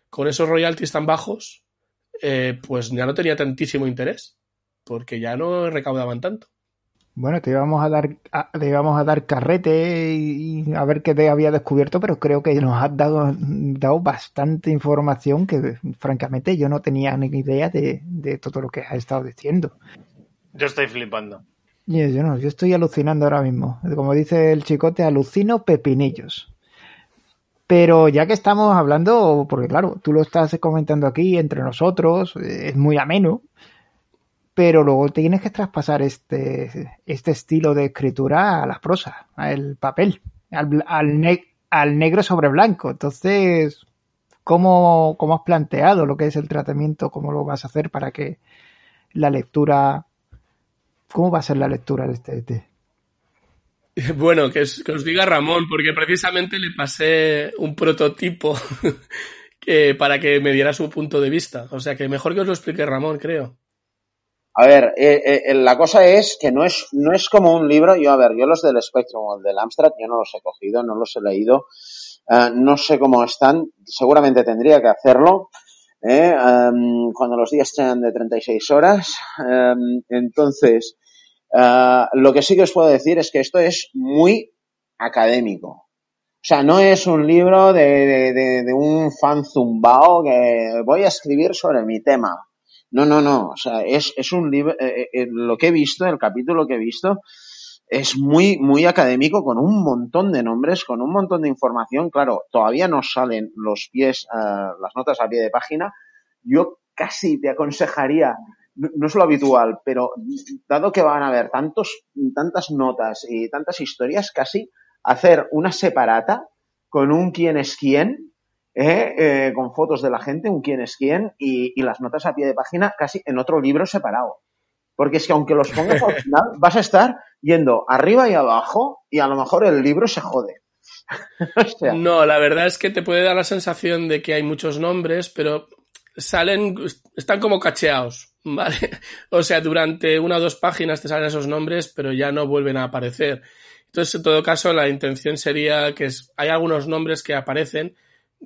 con esos royalties tan bajos, eh, pues ya no tenía tantísimo interés, porque ya no recaudaban tanto. Bueno, te íbamos a dar, te íbamos a dar carrete y, a ver qué te había descubierto, pero creo que nos has dado, dado bastante información que, francamente, yo no tenía ni idea de, de todo lo que has estado diciendo. Yo estoy flipando. Yo, yo no, yo estoy alucinando ahora mismo. Como dice el chicote, alucino pepinillos. Pero ya que estamos hablando, porque claro, tú lo estás comentando aquí entre nosotros, es muy ameno, pero luego tienes que traspasar este, este estilo de escritura a las prosas, al papel, al, al, al negro sobre blanco. Entonces, ¿cómo, ¿cómo, has planteado lo que es el tratamiento? ¿Cómo lo vas a hacer para que la lectura... ¿Cómo va a ser la lectura de este? *laughs* Bueno, que, que, os diga Ramón, porque precisamente le pasé un prototipo *laughs* para que me diera su punto de vista. O sea que mejor que os lo explique Ramón, creo. A ver, eh, eh, la cosa es que no es, no es como un libro. Yo, a ver, yo los del Spectrum o del Amstrad, yo no los he cogido, no los he leído. Uh, no sé cómo están. Seguramente tendría que hacerlo. ¿eh? Um, cuando los días sean de 36 horas. Um, entonces, uh, lo que sí que os puedo decir es que esto es muy académico. O sea, no es un libro de, de, de, de un fan zumbao que voy a escribir sobre mi tema. No, no, no. O sea, es, es un libro, eh, eh, lo que he visto, el capítulo que he visto, es muy, muy académico, con un montón de nombres, con un montón de información. Claro, todavía no salen los pies, uh, las notas a pie de página. Yo casi te aconsejaría, no, no es lo habitual, pero dado que van a haber tantos, tantas notas y tantas historias, casi hacer una separata con un quién es quién, eh, eh, con fotos de la gente, un quién es quién y, y, las notas a pie de página casi en otro libro separado. Porque es que aunque los pongas al final, *laughs* vas a estar yendo arriba y abajo y a lo mejor el libro se jode. *laughs* o sea, no, la verdad es que te puede dar la sensación de que hay muchos nombres, pero salen, están como cacheados, *laughs* ¿vale? O sea, durante una o dos páginas te salen esos nombres, pero ya no vuelven a aparecer. Entonces, en todo caso, la intención sería que hay algunos nombres que aparecen,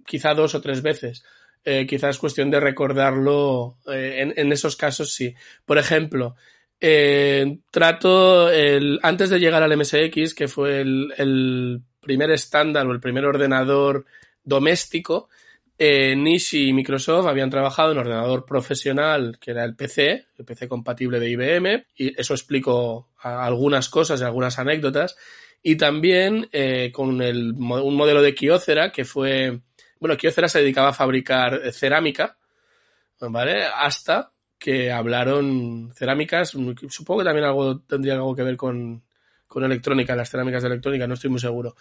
quizá dos o tres veces. Eh, quizá es cuestión de recordarlo eh, en, en, esos casos, sí. Por ejemplo, eh, trato el, antes de llegar al MSX, que fue el, el primer estándar o el primer ordenador doméstico, eh, Nishi y Microsoft habían trabajado en ordenador profesional, que era el PC, el PC compatible de IBM, y eso explico algunas cosas y algunas anécdotas. Y también con el, un modelo de Kyocera que fue bueno, Kyocera se dedicaba a fabricar cerámica, ¿vale? Hasta que hablaron cerámicas, supongo que también algo tendría algo que ver con, con electrónica, las cerámicas de electrónica, no estoy muy seguro.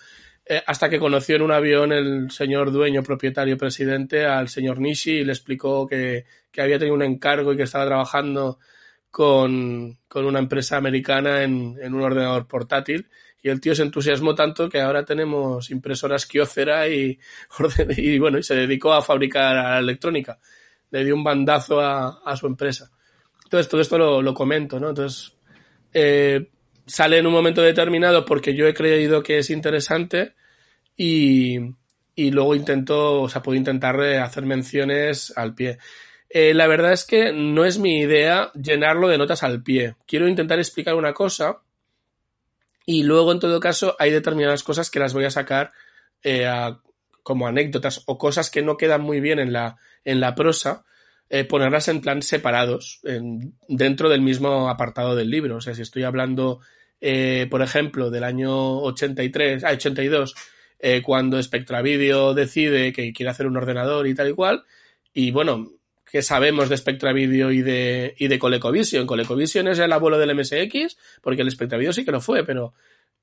Eh, hasta que conoció en un avión el señor dueño, propietario, presidente al señor Nishi y le explicó que, que había tenido un encargo y que estaba trabajando con, con una empresa americana en, en un ordenador portátil y el tío se entusiasmó tanto que ahora tenemos impresoras Kyocera y, *laughs* y bueno, y se dedicó a fabricar electrónica. Le dio un bandazo a, su empresa. Entonces, todo esto lo, comento, ¿no? Entonces, eh, sale en un momento determinado porque yo he creído que es interesante y, y luego intento, o sea, puedo intentar hacer menciones al pie. Eh, la verdad es que no es mi idea llenarlo de notas al pie. Quiero intentar explicar una cosa y luego, en todo caso, hay determinadas cosas que las voy a sacar eh, como anécdotas o cosas que no quedan muy bien en la, en la prosa, eh, ponerlas en plan separados en, dentro del mismo apartado del libro. O sea, si estoy hablando, eh, por ejemplo, del año 83, ah, 82, eh, cuando Spectra Video decide que quiere hacer un ordenador y tal y cual. Y bueno, ¿qué sabemos de Spectra Video y de, y de ColecoVision? ColecoVision es el abuelo del MSX, porque el Spectra Video sí que lo fue, pero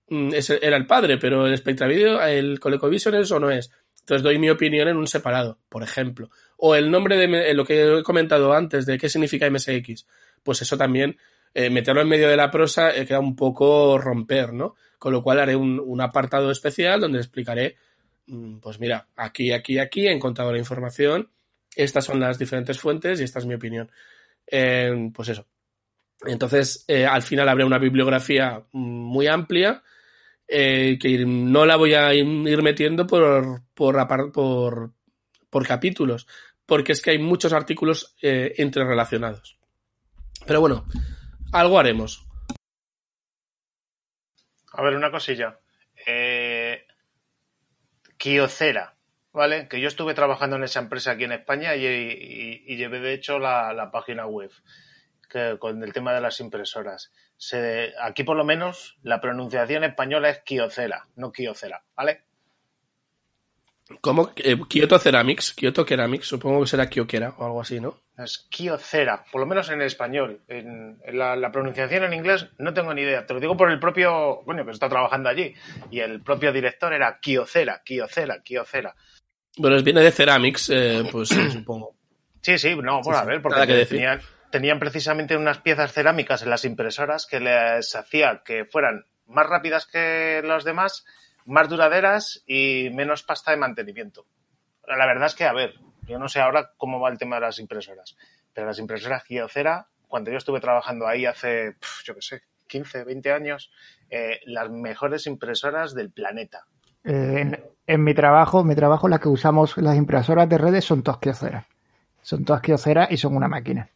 mm, era el padre, pero el Spectra Video, el ColecoVision es o no es. Entonces doy mi opinión en un separado, por ejemplo. O el nombre de lo que he comentado antes de qué significa MSX. Pues eso también, eh, meterlo en medio de la prosa eh, queda un poco romper, ¿no? Con lo cual haré un, un apartado especial donde explicaré, mm, pues mira, aquí, aquí, aquí he encontrado la información, estas son las diferentes fuentes y esta es mi opinión. Eh, pues eso. Entonces, eh, al final habrá una bibliografía mm, muy amplia eh, que no la voy a ir metiendo por, por, por, capítulos, porque es que hay muchos artículos eh, entrerelacionados. Pero bueno, algo haremos. A ver, una cosilla. Eh, ¿vale? Que yo estuve trabajando en esa empresa aquí en España y, y, y llevé de hecho la, la página web que, con el tema de las impresoras. Se, aquí por lo menos la pronunciación española es Kiocera, no Kiocera, ¿vale? ¿Cómo? Eh, Kyoto Ceramics, Kyoto Ceramics, supongo que será Kiokera o algo así, ¿no? Es Kiocera, por lo menos en español. En, en la, la, pronunciación en inglés no tengo ni idea. Te lo digo por el propio, bueno, que está trabajando allí. Y el propio director era Kiocera, Kiocera, Kiocera. Bueno, viene de Ceramics, eh, pues *clears throat* supongo. Sí, sí, no, por sí, a ver, porque que tenían, tenían precisamente unas piezas cerámicas en las impresoras que les hacía que fueran más rápidas que los demás más duraderas y menos pasta de mantenimiento. La verdad es que, a ver, yo no sé ahora cómo va el tema de las impresoras, pero las impresoras Giocera, cuando yo estuve trabajando ahí hace, yo qué sé, 15, 20 años, eh, las mejores impresoras del planeta. Eh, en, mi trabajo, en mi trabajo, las que usamos las impresoras de redes son todas Kyocera. Son todas Kyocera y son una máquina.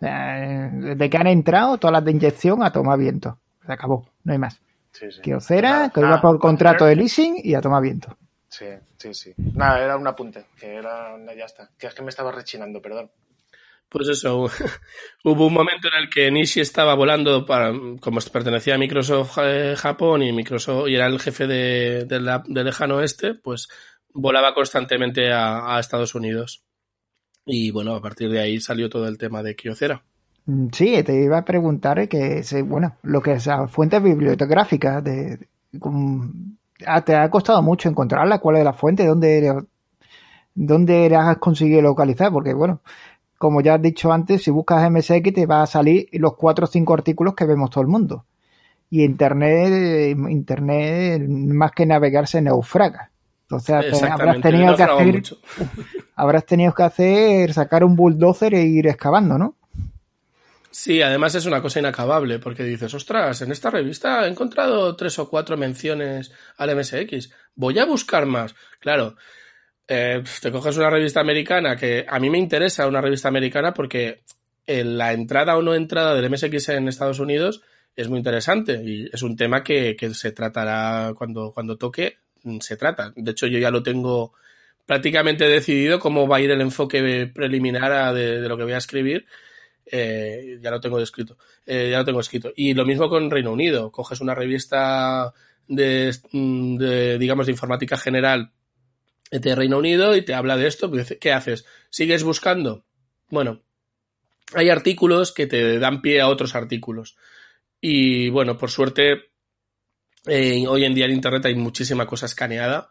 Eh, desde que han entrado, todas las de inyección a tomar viento. Se acabó, no hay más. Sí, sí. Nada, que iba por contrato de leasing y a tomar viento. Sí, sí, sí. Nada, era un apunte, que era, ya está. Que es que me estaba rechinando, perdón. Pues eso, *laughs* hubo un momento en el que Nishi estaba volando para, como pertenecía a Microsoft eh, Japón y Microsoft y era el jefe de, de, la, de lejano oeste, pues volaba constantemente a, Estados Unidos. Y bueno, a partir de ahí salió todo el tema de Kyocera. Sí, te iba a preguntar que, bueno, lo que es fuentes bibliográficas, de, te ha costado mucho encontrarla, cuál es la fuente, dónde, dónde has conseguido localizar, porque bueno, como ya has dicho antes, si buscas MSX te va a salir los cuatro o cinco artículos que vemos todo el mundo. Y Internet, Internet más que navegar se naufraga. Entonces habrás tenido que hacer, mucho. *laughs* habrás tenido que hacer, sacar un bulldozer e ir excavando, ¿no? Sí, además es una cosa inacabable, porque dices, ostras, en esta revista he encontrado tres o cuatro menciones al MSX, voy a buscar más. Claro, eh, te coges una revista americana que a mí me interesa una revista americana porque la entrada o no entrada del MSX en Estados Unidos es muy interesante y es un tema que, que se tratará cuando, cuando toque, se trata. De hecho, yo ya lo tengo prácticamente decidido cómo va a ir el enfoque preliminar de, lo que voy a escribir eh, ya lo tengo escrito, eh, ya lo tengo escrito. Y lo mismo con Reino Unido, coges una revista de, de, digamos, de informática general de Reino Unido y te habla de esto, pues, ¿qué haces? ¿Sigues buscando? Bueno, hay artículos que te dan pie a otros artículos. Y bueno, por suerte, eh, hoy en día en Internet hay muchísima cosa escaneada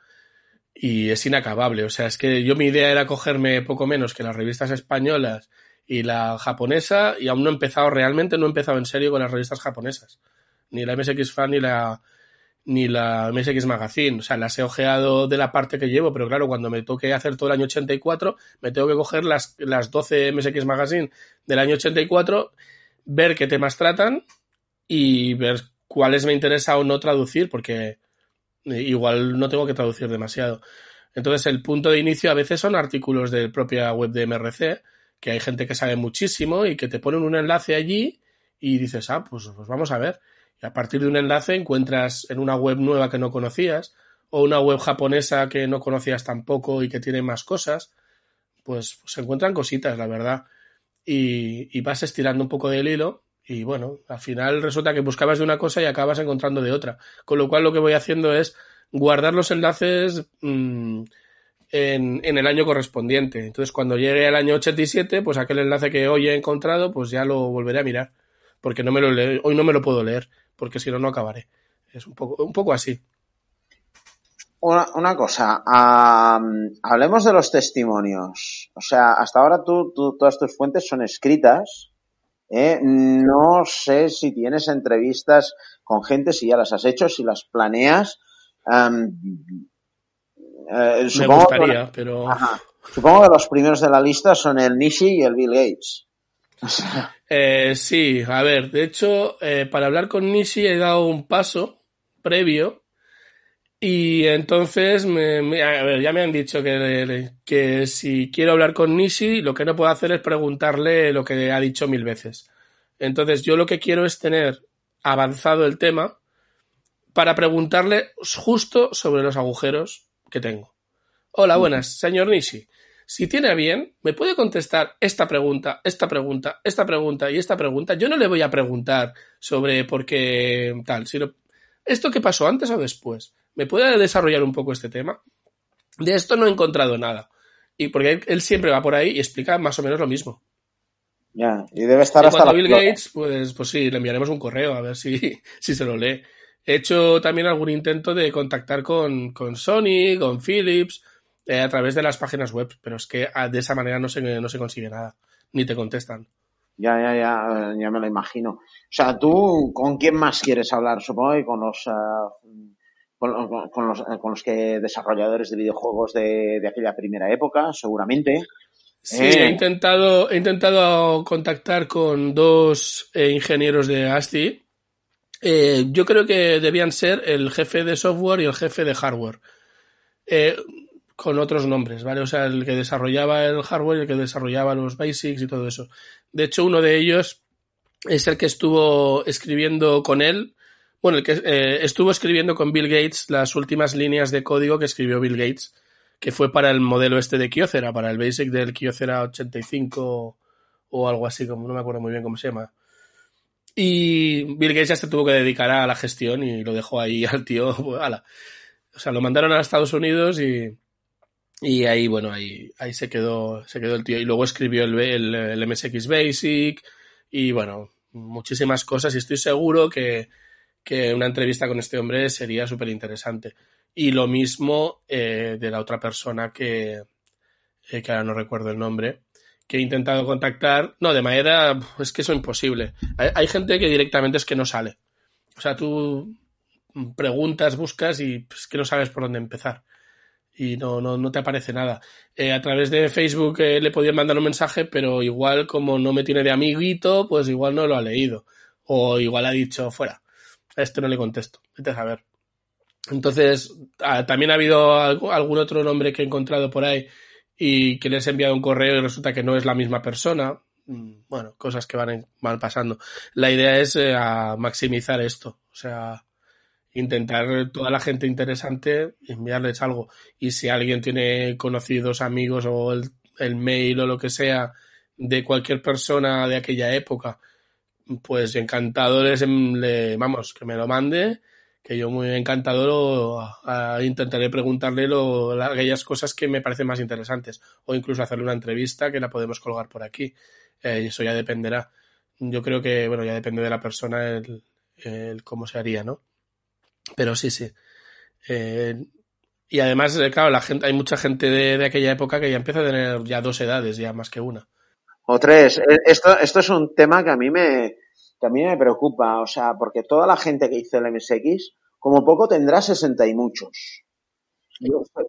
y es inacabable. O sea, es que yo mi idea era cogerme poco menos que las revistas españolas y la japonesa y aún no he empezado, realmente no he empezado en serio con las revistas japonesas. Ni la MSX Fan ni la, ni la MSX Magazine. O sea, las he ojeado de la parte que llevo, pero claro, cuando me toque hacer todo el año 84, me tengo que coger las, las 12 MSX Magazine del año 84, ver qué temas tratan y ver cuáles me interesa o no traducir, porque igual no tengo que traducir demasiado. Entonces, el punto de inicio a veces son artículos de propia web de MRC, que hay gente que sabe muchísimo y que te ponen un enlace allí y dices, ah, pues, pues vamos a ver. Y a partir de un enlace encuentras en una web nueva que no conocías o una web japonesa que no conocías tampoco y que tiene más cosas, pues, se encuentran cositas, la verdad. Y, vas estirando un poco del hilo y bueno, al final resulta que buscabas de una cosa y acabas encontrando de otra. Con lo cual lo que voy haciendo es guardar los enlaces mm, en, el año correspondiente. Entonces, cuando llegue el año 87, pues aquel enlace que hoy he encontrado, pues ya lo volveré a mirar. Porque no me lo hoy no me lo puedo leer, porque si no, no acabaré. Es un poco, un poco así. Una, una cosa, um, hablemos de los testimonios. O sea, hasta ahora tú, tú todas tus fuentes son escritas. ¿eh? No sé si tienes entrevistas con gente, si ya las has hecho, si las planeas. Um, eh, Me gustaría, pero. Ajá, supongo que los primeros de la lista son el Nishi y el Bill Gates. *laughs* eh, sí, a ver, de hecho, eh, para hablar con Nishi he dado un paso previo y entonces, me, me, a ver, ya me han dicho que, que si quiero hablar con Nishi, lo que no puedo hacer es preguntarle lo que ha dicho mil veces. Entonces, yo lo que quiero es tener avanzado el tema para preguntarle justo sobre los agujeros que tengo. Hola, buenas, señor Nishi. Si tiene bien, me puede contestar esta pregunta, esta pregunta, esta pregunta y esta pregunta. Yo no le voy a preguntar sobre por qué tal, sino esto que pasó antes o después. ¿Me puede desarrollar un poco este tema? De esto no he encontrado nada. Y porque él, siempre va por ahí y explica más o menos lo mismo. Ya, y debe estar y hasta la Bill Gates, pues, pues sí, le enviaremos un correo a ver si, *laughs* si se lo lee. He hecho también algún intento de contactar con, con Sony, con Philips, eh, a través de las páginas web, pero es que ah, de esa manera no se, no se consigue nada, ni te contestan. Ya, ya, ya, ya me lo imagino. O sea, tú, ¿con quién más quieres hablar? Supongo que con los, uh, con, con, los, con los que desarrolladores de videojuegos de, de aquella primera época, seguramente. Sí, eh. he intentado, he intentado contactar con dos eh, ingenieros de ASCII. Eh, yo creo que debían ser el jefe de software y el jefe de hardware. Con otros nombres, ¿vale? O sea, el que desarrollaba el hardware el que desarrollaba los basics y todo eso. De hecho, uno de ellos es el que estuvo escribiendo con él bueno, el que eh, estuvo escribiendo con Bill Gates las últimas líneas de código que escribió Bill Gates, que fue para el modelo este de Kyocera, para el Basic del Kyocera 85 o algo así, como no me acuerdo muy bien cómo se llama. Y Bill Gates ya se tuvo que dedicar a la gestión y lo dejó ahí al tío. *laughs* O sea, lo mandaron a Estados Unidos y, y ahí, bueno, ahí, ahí se quedó, se quedó el tío. Y luego escribió el, el, el MSX Basic y bueno, muchísimas cosas y estoy seguro que, que una entrevista con este hombre sería súper interesante. Y lo mismo eh, de la otra persona que, eh, que ahora no recuerdo el nombre, que he intentado contactar. No, de manera, es que eso es imposible. Hay, hay, gente que directamente es que no sale. O sea, tú preguntas, buscas y es pues, que no sabes por dónde empezar. Y no, no, no te aparece nada. Eh, a través de Facebook eh, le podían mandar un mensaje, pero igual como no me tiene de amiguito, pues igual no lo ha leído. O igual ha dicho fuera a este no le contesto. Vete a saber. Entonces, también ha habido algún otro nombre que he encontrado por ahí y que les he enviado un correo y resulta que no es la misma persona. Mm, bueno, cosas que van, van pasando. La idea es eh, maximizar esto. O sea, intentar toda la gente interesante enviarles algo. Y si alguien tiene conocidos, amigos o el, mail o lo que sea de cualquier persona de aquella época pues encantado les, le, vamos, que me lo mande, que yo muy encantado a intentaré preguntarle lo, aquellas cosas que me parecen más interesantes o incluso hacerle una entrevista que la podemos colgar por aquí. Eh, eso ya dependerá. Yo creo que, bueno, ya depende de la persona el, el cómo se haría, ¿no? Pero sí, sí. Eh, y además, eh, claro, la gente, hay mucha gente de, de aquella época que ya empieza a tener ya dos edades, ya más que una o tres. Eh, esto, esto es un tema que a mí me, que a mí me preocupa, o sea, porque toda la gente que hizo el MSX, como poco tendrá 60 y muchos.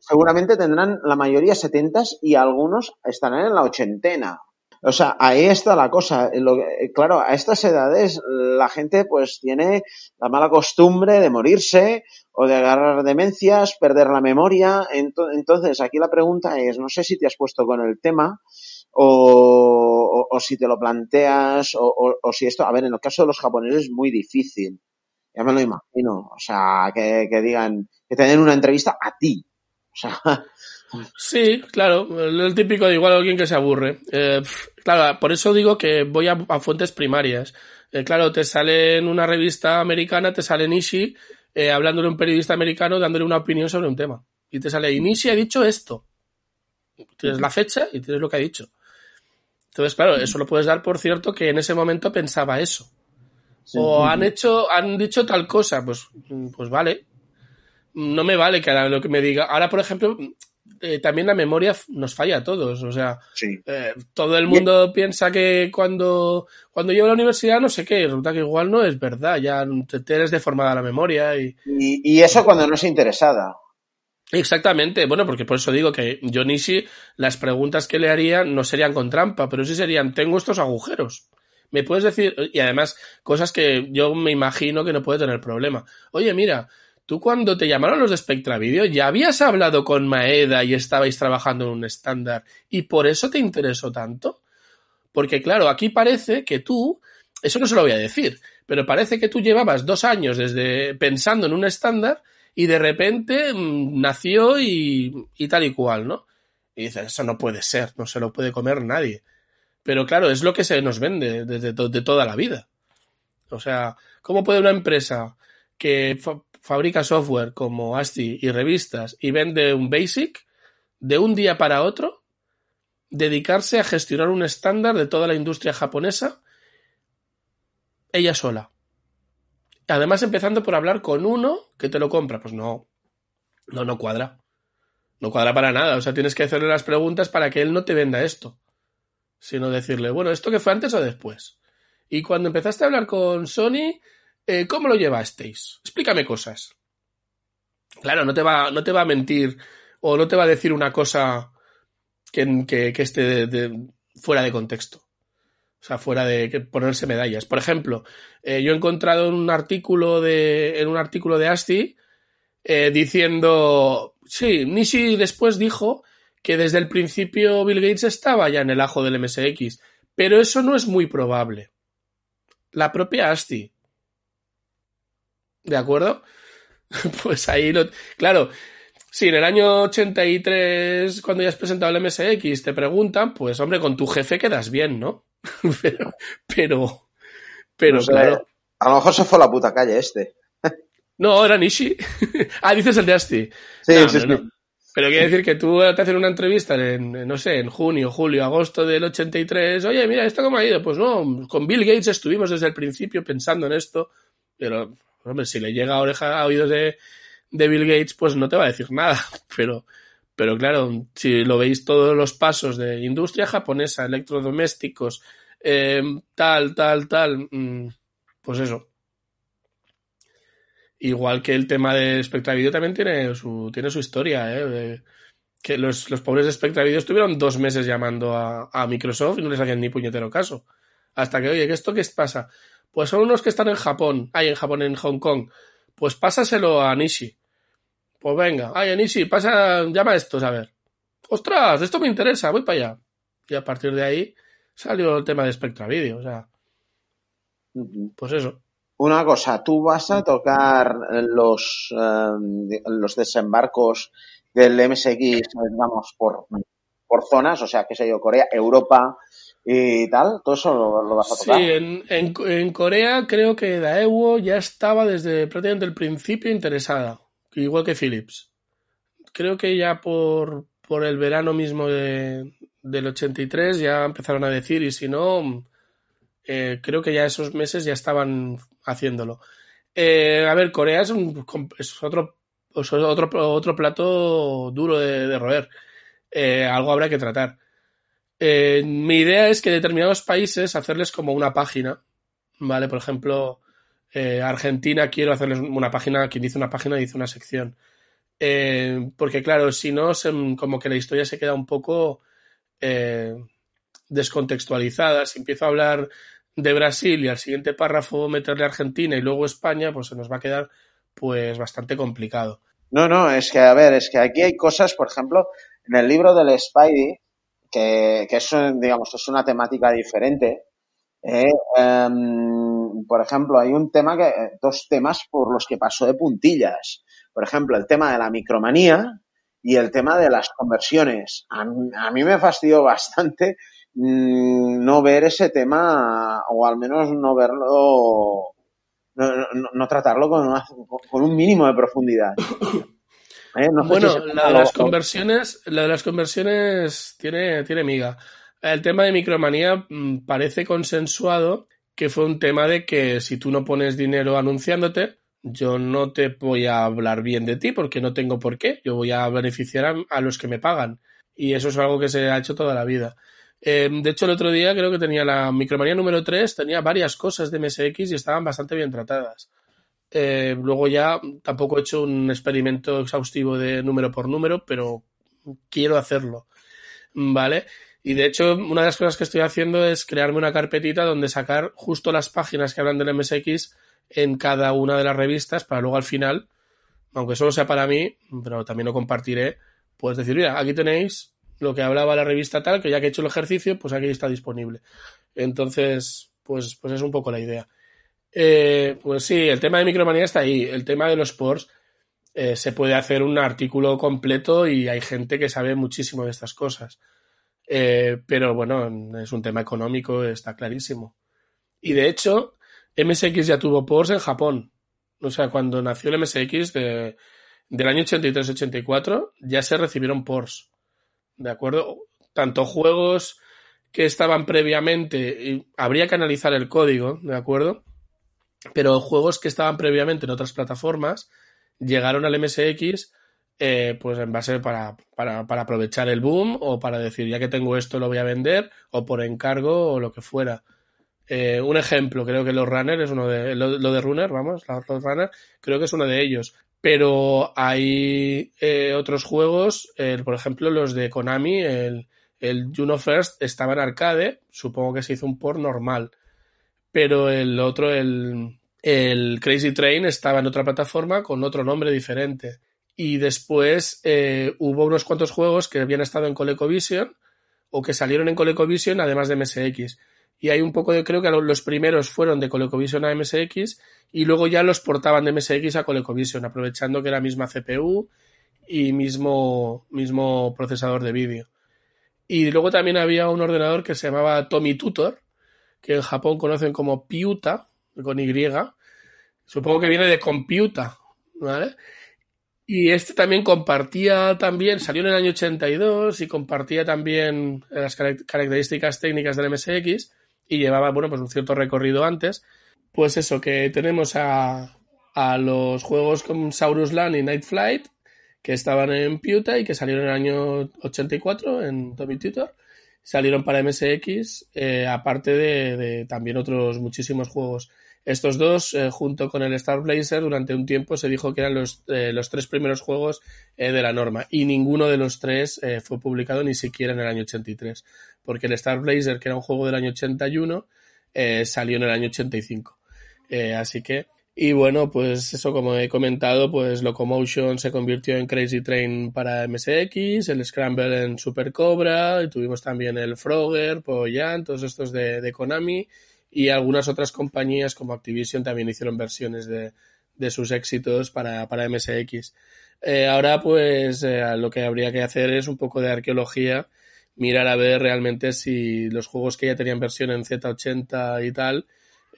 Seguramente tendrán la mayoría 70 y algunos estarán en la ochentena. O sea, ahí está la cosa. Claro, a estas edades la gente pues tiene la mala costumbre de morirse o de agarrar demencias, perder la memoria. Entonces, aquí la pregunta es, no sé si te has puesto con el tema, o, si te lo planteas, o, o, si esto, a ver, en el caso de los japoneses es muy difícil. Ya me lo imagino. O sea, que, que digan, que te den una entrevista a ti. O sea. *laughs* Sí, claro, el típico de igual alguien que se aburre. Eh, claro, por eso digo que voy a, a fuentes primarias. Eh, claro, te sale en una revista americana, te sale Nishi, eh, hablándole a un periodista americano, dándole una opinión sobre un tema. Y te sale, Inishi ha dicho esto. Tienes la fecha y tienes lo que ha dicho. Entonces, claro, eso lo puedes dar por cierto que en ese momento pensaba eso. O han hecho, han dicho tal cosa, pues, pues vale. No me vale que ahora lo que me diga. Ahora, por ejemplo, eh, también la memoria nos falla a todos. O sea, eh, todo el mundo piensa que cuando, cuando llevo a la universidad no sé qué, resulta que igual no es verdad, ya te tienes deformada la memoria. Y... y, eso cuando no es interesada. Exactamente, bueno, porque por eso digo que yo Nishi, las preguntas que le haría no serían con trampa, pero sí serían, tengo estos agujeros. Me puedes decir, y además, cosas que yo me imagino que no puede tener problema. Oye, mira, tú cuando te llamaron los de Spectra Video, ya habías hablado con Maeda y estabais trabajando en un estándar, y por eso te interesó tanto. Porque claro, aquí parece que tú, eso no se lo voy a decir, pero parece que tú llevabas dos años desde pensando en un estándar y de repente mm, nació y, y, tal y cual, ¿no? Y dices, eso no puede ser, no se lo puede comer nadie. Pero claro, es lo que se nos vende desde de toda la vida. O sea, ¿cómo puede una empresa que fabrica software como ASCII y revistas y vende un BASIC de un día para otro dedicarse a gestionar un estándar de toda la industria japonesa ella sola? Además, empezando por hablar con uno que te lo compra. Pues no, no, no cuadra. No cuadra para nada. O sea, tienes que hacerle las preguntas para que él no te venda esto. Sino decirle, bueno, ¿esto qué fue antes o después? Y cuando empezaste a hablar con Sony, eh, ¿cómo lo llevasteis? Explícame cosas. Claro, no te va, no te va a mentir o no te va a decir una cosa que, esté fuera de contexto. O sea, fuera de ponerse medallas. Por ejemplo, eh, yo he encontrado un artículo de, en un artículo de ASCII eh, diciendo, sí, Nishi después dijo que desde el principio Bill Gates estaba ya en el ajo del MSX, pero eso no es muy probable. La propia ASCII. ¿De acuerdo? *laughs* pues ahí lo... Claro, si en el año 83, cuando ya has presentado el MSX, te preguntan, pues hombre, con tu jefe quedas bien, ¿no? *laughs* pero, pero, pero claro. A lo mejor se fue a la puta calle este. *laughs* no, era Nishi. ah, dices el de Asti. Sí, sí, sí. Pero quiere decir que tú te hacen una entrevista en, no sé, en junio, julio, agosto del 83. Oye, mira, ¿esto cómo ha ido? Pues no, con Bill Gates estuvimos desde el principio pensando en esto. Pero, hombre, si le llega a oreja a oídos de, de Bill Gates, pues no te va a decir nada. *laughs* Pero, pero claro, si lo veis todos los pasos de industria japonesa, electrodomésticos, eh, tal, tal, tal, mm, pues eso. Igual que el tema de Spectra Video también tiene su, tiene su historia, ¿eh? que los, pobres de Spectra Video estuvieron dos meses llamando a, a, Microsoft y no les hacían ni puñetero caso. Hasta que, oye, ¿qué esto qué pasa? Pues son unos que están en Japón, hay en Japón, en Hong Kong. Pues pásaselo a Nishi. Pues venga, ay, Anishi, pasa, llama a estos, a ver. ¡Ostras! Esto me interesa, voy para allá. Y a partir de ahí salió el tema de Spectra Video, o sea. Pues eso. Una cosa, tú vas a tocar los, eh, los desembarcos del MSX, digamos, por, por zonas, o sea, qué sé yo, Corea, Europa y tal, todo eso lo, vas a tocar. Sí, en, en, en Corea creo que Daewoo ya estaba desde prácticamente el principio interesada igual que Philips. Creo que ya por, por el verano mismo de, del 83 ya empezaron a decir y si no, eh, creo que ya esos meses ya estaban haciéndolo. Eh, a ver, Corea es, un, es otro, otro, otro plato duro de, roer. Eh, algo habrá que tratar. Mi idea es que determinados países hacerles como una página, ¿vale? Por ejemplo, eh, Argentina quiero hacerles una página, quien dice una página dice una sección. Eh, porque claro, si no, como que la historia se queda un poco eh, descontextualizada. Si empiezo a hablar de Brasil y al siguiente párrafo meterle Argentina y luego España, pues se nos va a quedar pues bastante complicado. No, no, es que a ver, es que aquí hay cosas, por ejemplo, en el libro del Spidey, que, que es, digamos, es una temática diferente, eh, em, por ejemplo, hay un tema que, dos temas por los que pasó de puntillas. Por ejemplo, el tema de la micromanía y el tema de las conversiones. A, mí me fastidió bastante mmm, no ver ese tema, o al menos no verlo, no, no, no tratarlo con un mínimo de profundidad. ¿Eh? No sé bueno, si la de las conversiones, la de las conversiones tiene, tiene miga. El tema de micromanía mm, parece consensuado que fue un tema de que si tú no pones dinero anunciándote, yo no te voy a hablar bien de ti porque no tengo por qué. Yo voy a beneficiar a, a los que me pagan. Y eso es algo que se ha hecho toda la vida. Eh, de hecho, el otro día creo que tenía la micromanía número 3, tenía varias cosas de MSX y estaban bastante bien tratadas. Eh, luego ya tampoco he hecho un experimento exhaustivo de número por número, pero quiero hacerlo. ¿Vale? Y de hecho, una de las cosas que estoy haciendo es crearme una carpetita donde sacar justo las páginas que hablan del MSX en cada una de las revistas para luego al final, aunque solo sea para mí, pero también lo compartiré, pues decir, mira, aquí tenéis lo que hablaba la revista tal, que ya que he hecho el ejercicio, pues aquí está disponible. Entonces, pues, pues es un poco la idea. Eh, pues sí, el tema de micromanía está ahí. El tema de los ports eh, se puede hacer un artículo completo y hay gente que sabe muchísimo de estas cosas. Eh, pero bueno, es un tema económico, está clarísimo. Y de hecho, MSX ya tuvo ports en Japón. O sea, cuando nació el MSX de, del año 83-84, ya se recibieron ports. ¿De acuerdo? Tanto juegos que estaban previamente, habría que analizar el código, ¿de acuerdo? Pero juegos que estaban previamente en otras plataformas llegaron al MSX eh, pues en base para, para, aprovechar el boom o para decir ya que tengo esto lo voy a vender o por encargo o lo que fuera. Eh, un ejemplo, creo que los Runner es uno de lo, lo de Runner, vamos, los Runner, creo que es uno de ellos. Pero hay eh, otros juegos, por ejemplo los de Konami, el, el Juno First estaba en arcade, supongo que se hizo un port normal. Pero el otro, el, el Crazy Train, estaba en otra plataforma con otro nombre diferente. Y después eh, hubo unos cuantos juegos que habían estado en ColecoVision o que salieron en ColecoVision además de MSX. Y hay un poco de, creo que los primeros fueron de ColecoVision a MSX y luego ya los portaban de MSX a ColecoVision, aprovechando que era misma CPU y mismo, mismo procesador de vídeo. Y luego también había un ordenador que se llamaba Tommy Tutor, que en Japón conocen como Piuta, con Y. Supongo que viene de computa, ¿vale? Y este también compartía también, salió en el año 82 y compartía también las características técnicas del MSX y llevaba, bueno, pues un cierto recorrido antes. Pues eso, que tenemos a, a los juegos como Saurus Land y Night Flight, que estaban en Piuta y que salieron en el año 84 en Tommy Tutor. Salieron para MSX, eh, aparte de, también otros muchísimos juegos. Estos dos, eh, junto con el Star Blazer, durante un tiempo se dijo que eran los, eh, los tres primeros juegos eh, de la norma y ninguno de los tres fue publicado ni siquiera en el año 83, porque el Star Blazer, que era un juego del año 81, eh, salió en el año 85. Eh, así que, y bueno, pues eso como he comentado, pues Locomotion se convirtió en Crazy Train para MSX, el Scramble en Super Cobra, y tuvimos también el Frogger, Poyan, todos estos de, de Konami y algunas otras compañías como Activision también hicieron versiones de, de sus éxitos para, para MSX. Eh, ahora pues eh, lo que habría que hacer es un poco de arqueología, mirar a ver realmente si los juegos que ya tenían versión en Z80 y tal,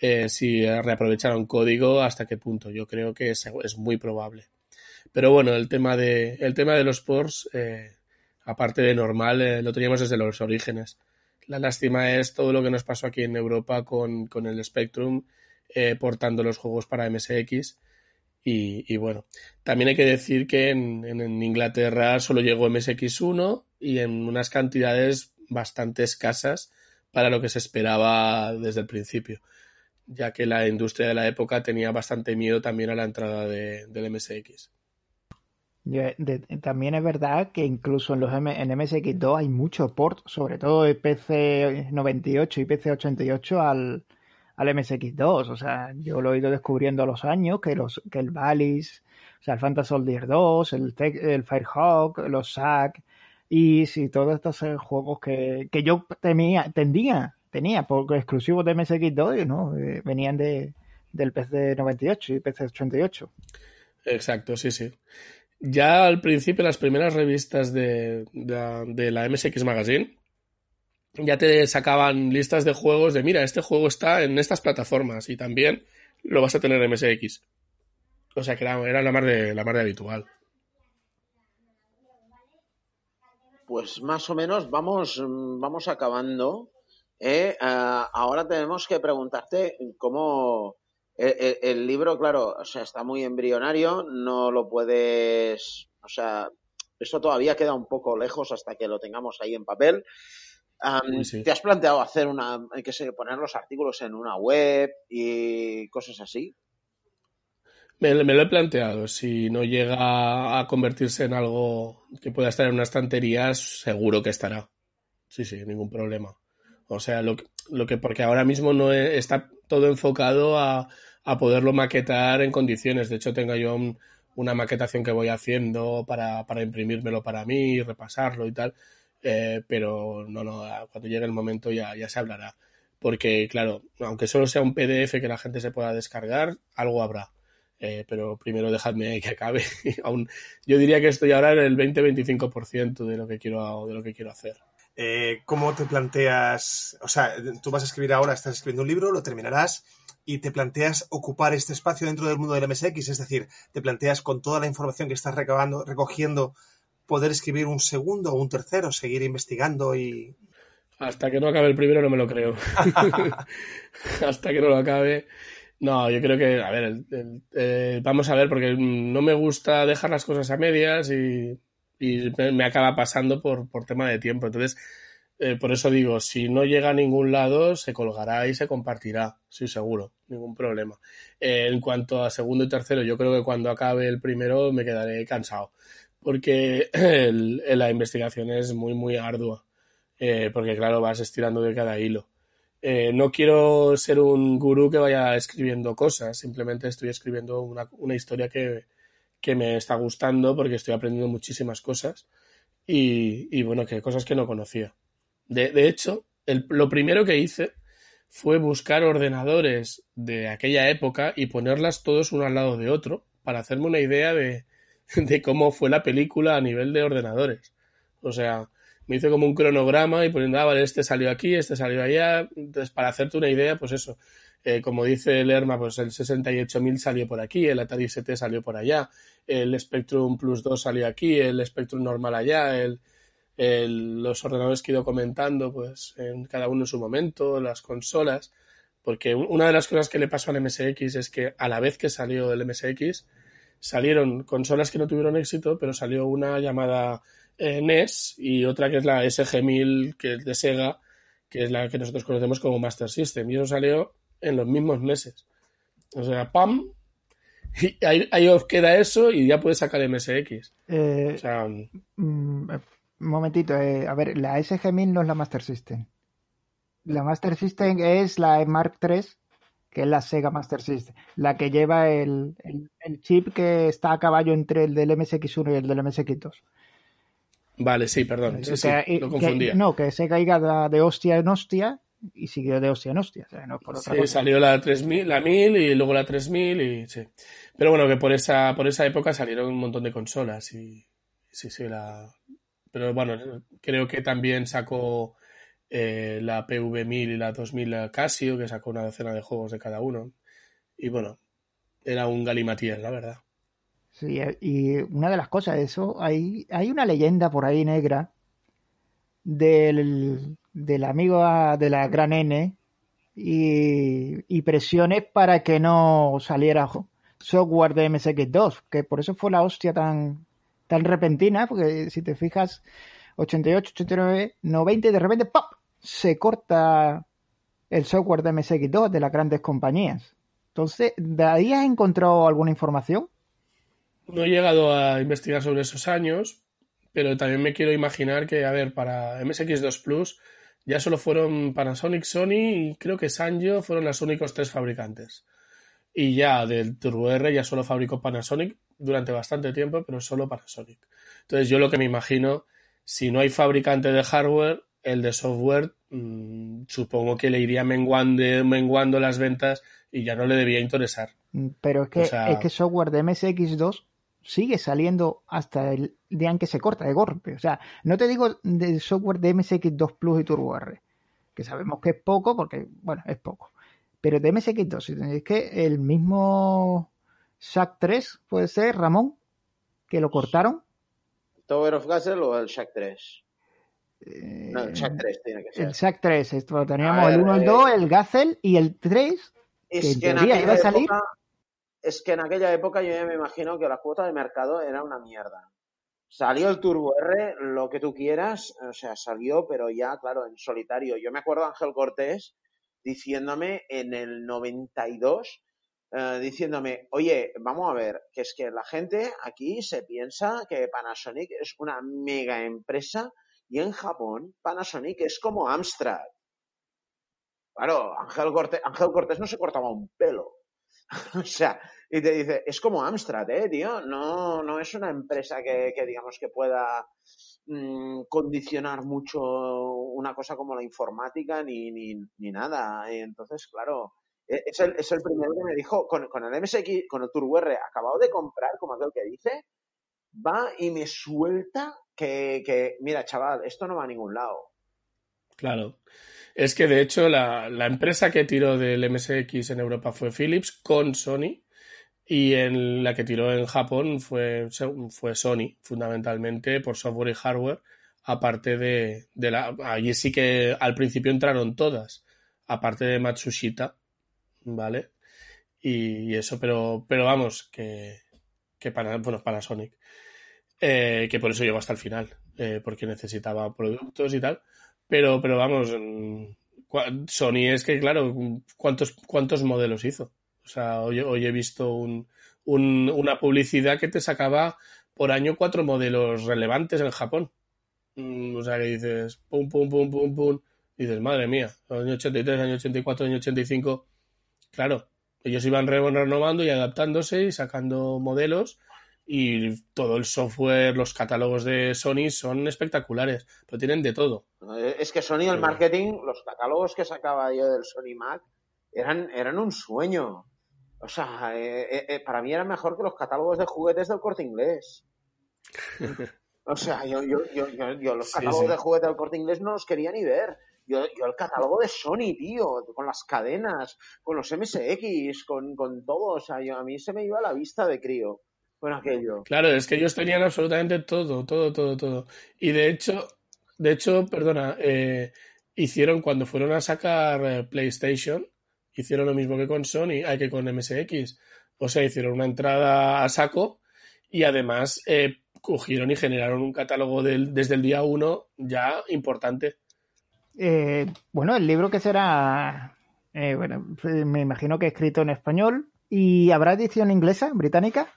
eh, si reaprovecharon código, hasta qué punto. Yo creo que es, muy probable. Pero bueno, el tema de, el tema de los ports, eh, aparte de normal, lo teníamos desde los orígenes. La lástima es todo lo que nos pasó aquí en Europa con, el Spectrum, eh, portando los juegos para MSX. Y, bueno, también hay que decir que en, en, en, Inglaterra solo llegó MSX1 y en unas cantidades bastante escasas para lo que se esperaba desde el principio, ya que la industria de la época tenía bastante miedo también a la entrada de, del MSX. También es verdad que incluso en los M, en MSX2 hay mucho port, sobre todo de PC98 y PC88 al, al MSX2. O sea, yo lo he ido descubriendo a los años, que, los, que el Valis, o sea, el Phantasy Soldier 2, el, el Firehawk, los SAC, y sí, todos estos juegos que, que yo temía, tendía, tenía, porque exclusivos de MSX2, ¿no? Eh, venían de, del PC98 y PC88. Exacto, sí, sí ya al principio, las primeras revistas de, de, de, la MSX Magazine, ya te sacaban listas de juegos de, mira, este juego está en estas plataformas y también lo vas a tener en MSX. O sea que era, era la, más de, la más de habitual. Pues más o menos vamos, vamos acabando. ¿Eh? Ah, ahora tenemos que preguntarte cómo el, el- el libro, claro, o sea, está muy embrionario, no lo puedes, o sea, eso todavía queda un poco lejos hasta que lo tengamos ahí en papel. Sí. ¿Te has planteado hacer una, hay que sé, poner los artículos en una web y cosas así? Me, me lo he planteado. Si no llega a convertirse en algo que pueda estar en una estantería, seguro que estará. Sí, sí, ningún problema. O sea, lo que, lo que porque ahora mismo no e- está todo enfocado a, poderlo maquetar en condiciones. De hecho, tengo yo un- una maquetación que voy haciendo para, para imprimírmelo para mí, repasarlo y tal. Eh, pero no, no, cuando llegue el momento ya, se hablará. Porque, claro, aunque solo sea un PDF que la gente se pueda descargar, algo habrá. Eh, pero primero dejadme que acabe. *laughs* Yo diría que estoy ahora en el 20-25% de lo que quiero, de lo que quiero hacer. Eh, ¿Cómo te planteas? O sea, tú vas a escribir ahora, estás escribiendo un libro, lo terminarás y te planteas ocupar este espacio dentro del mundo del MSX, es decir, te planteas con toda la información que estás recabando, recogiendo, poder escribir un segundo o un tercero, seguir investigando y Hasta que no acabe el primero no me lo creo. *laughs* Hasta que no lo acabe. No, yo creo que, a ver, el- el- eh, vamos a ver, porque no me gusta dejar las cosas a medias y, y me, acaba pasando por, por tema de tiempo. Entonces, eh, por eso digo, si no llega a ningún lado, se colgará y se compartirá, sí, seguro, ningún problema. Eh, en cuanto a segundo y tercero, yo creo que cuando acabe el primero me quedaré cansado, porque *clears throat* la investigación es muy, muy ardua eh, porque claro, vas estirando de cada hilo. No quiero ser un gurú que vaya escribiendo cosas, simplemente estoy escribiendo una, una historia que, que me está gustando porque estoy aprendiendo muchísimas cosas y, y bueno, que cosas que no conocía. De, de hecho, el- lo primero que hice fue buscar ordenadores de aquella época y ponerlas todos uno al lado de otro para hacerme una idea de, *laughs* de cómo fue la película a nivel de ordenadores. O sea, me hice como un cronograma y poniendo, ah, vale, este salió aquí, este salió allá. Entonces, para hacerte una idea, pues eso, eh, como dice Lerma, pues el 68000 salió por aquí, el Atari ST salió por allá, el Spectrum Plus 2 salió aquí, el Spectrum normal allá, el, los ordenadores que he ido comentando, pues en cada uno en su momento, las consolas, porque un- una de las cosas que le pasó al MSX es que a la vez que salió el MSX, salieron consolas que no tuvieron éxito, pero salió una llamada eh, NES y otra que es la SG-1000, que es de Sega, que es la que nosotros conocemos como Master System, y eso salió en los mismos meses. O sea, ¡pam! Y ahí, ahí os queda eso y ya puedes sacar MSX. Eh, O sea, mm, eh, un momentito, eh, a ver, la SG-1000 no es la Master System. La Master System es la Mark III, que es la Sega Master System, la que lleva el, el- el chip que está a caballo entre el del MSX1 y el del MSX2. vale, sí, perdón. Sí, sí, que- no, que Sega iba de, de hostia en hostia y siguió de hostia en hostia. O sea, no es por otra Sí, cosa. salió la 3000, la 1000 y luego la 3000 y sí. Pero bueno, que por esa, por esa época salieron un montón de consolas y sí, sí, la... Pero bueno, creo que también sacó eh, la PV1000 y la 2000 Casio, que sacó una docena de juegos de cada uno. Y bueno, era un galimatías, la verdad. Sí, eh, y una de las cosas, eso, hay, hay una leyenda por ahí negra del, del amigo a- de la gran N y, y presiones para que no saliera software de MSX2, que por eso fue la hostia tan, tan repentina, porque si te fijas, 88, 89, 90 y de repente ¡pop! se corta el software de MSX2 de las grandes compañías. Entonces, ¿de ahí has encontrado alguna información? No he llegado a investigar sobre esos años, pero también me quiero imaginar que, a ver, para MSX2 Plus ya solo fueron Panasonic, Sony y creo que Sanyo fueron los únicos tres fabricantes. Y ya del Turbo R ya solo fabricó Panasonic durante bastante tiempo, pero solo Panasonic. Entonces yo lo que me imagino, si no hay fabricante de hardware, el de software, mmm, supongo que le iría menguando, menguando las ventas y ya no le debía interesar. Mm, Pero es que, O sea- es que software de MSX2 sigue saliendo hasta el día en que se corta de golpe. O sea, no te digo del software de MSX2 Plus y Turbo R, que sabemos que es poco, porque, bueno, es poco. Pero de MSX2, es que el mismo Shack 3 puede ser, Ramón, que lo cortaron. ¿Tower of Gazelle o el Shack 3? Eh, No, el Shack 3 tiene que ser. El Shack 3, esto, teníamos A ver, el 1, el eh, 2, el Gazelle y el 3, que Es en que en teoría aquella iba a salir. época, es que en aquella época yo ya me imagino que la cuota de mercado era una mierda. Salió el Turbo R, lo que tú quieras, o sea, salió, pero ya, claro, en solitario. Yo me acuerdo a Ángel Cortés diciéndome en el 92, eh, diciéndome, oye, vamos a ver, que es que la gente aquí se piensa que Panasonic es una mega empresa y en Japón Panasonic es como Amstrad. Claro, Ángel Cortés, Ángel Cortés no se cortaba un pelo. *laughs* O sea, y te dice, es como Amstrad, ¿eh, tío? No, no es una empresa que, que digamos que pueda mm, condicionar mucho una cosa como la informática ni, ni, ni nada. Y entonces, claro, e- es el, es el primero que me dijo, con, el MSX, con el Turbo acabado de comprar, como aquel que dice, va y me suelta que, que, mira, chaval, esto no va a ningún lado. Claro. Es que de hecho la, la empresa que tiró del MSX en Europa fue Philips con Sony y en la que tiró en Japón fue, fue Sony, fundamentalmente por software y hardware, aparte de, de la... Allí sí que al principio entraron todas, aparte de Matsushita, ¿vale? Y, eso, pero, pero vamos, que, que para, bueno, Panasonic, eh, que por eso llegó hasta el final, eh, porque necesitaba productos y tal. Pero, pero vamos, mm, Sony es que, claro, ¿cuántos, cuántos modelos hizo? O sea, hoy, hoy he visto un, un- una publicidad que te sacaba por año cuatro modelos relevantes en Japón. Mm, O sea, que dices, pum, pum, pum, pum, pum. Dices, madre mía, año 83, año 84, año 85. Claro, ellos iban re- renovando y adaptándose y sacando modelos y todo el software, los catálogos de Sony son espectaculares, pero tienen de todo. Eh, Es que Sony, el marketing, los catálogos que sacaba yo del Sony Mac eran, eran un sueño. O sea, eh, eh, para mí era mejor que los catálogos de juguetes del corte inglés. *laughs* O sea, yo, yo, yo, yo, los catálogos sí. de juguetes del corte inglés no los quería ni ver. Yo, yo el catálogo de Sony, tío, con las cadenas, con los MSX, con, con todo. O sea, yo, a mí se me iba la vista de crío con aquello. Claro, es que ellos tenían absolutamente todo, todo, todo, todo. Y de hecho, de hecho, perdona, eh, hicieron cuando fueron a sacar eh, PlayStation, hicieron lo mismo que con Sony, hay que con MSX. O sea, hicieron una entrada a saco y además eh, cogieron y generaron un catálogo del- desde el día uno ya importante. Eh, bueno, el libro que será, eh, bueno, me imagino que escrito en español y habrá edición inglesa, británica.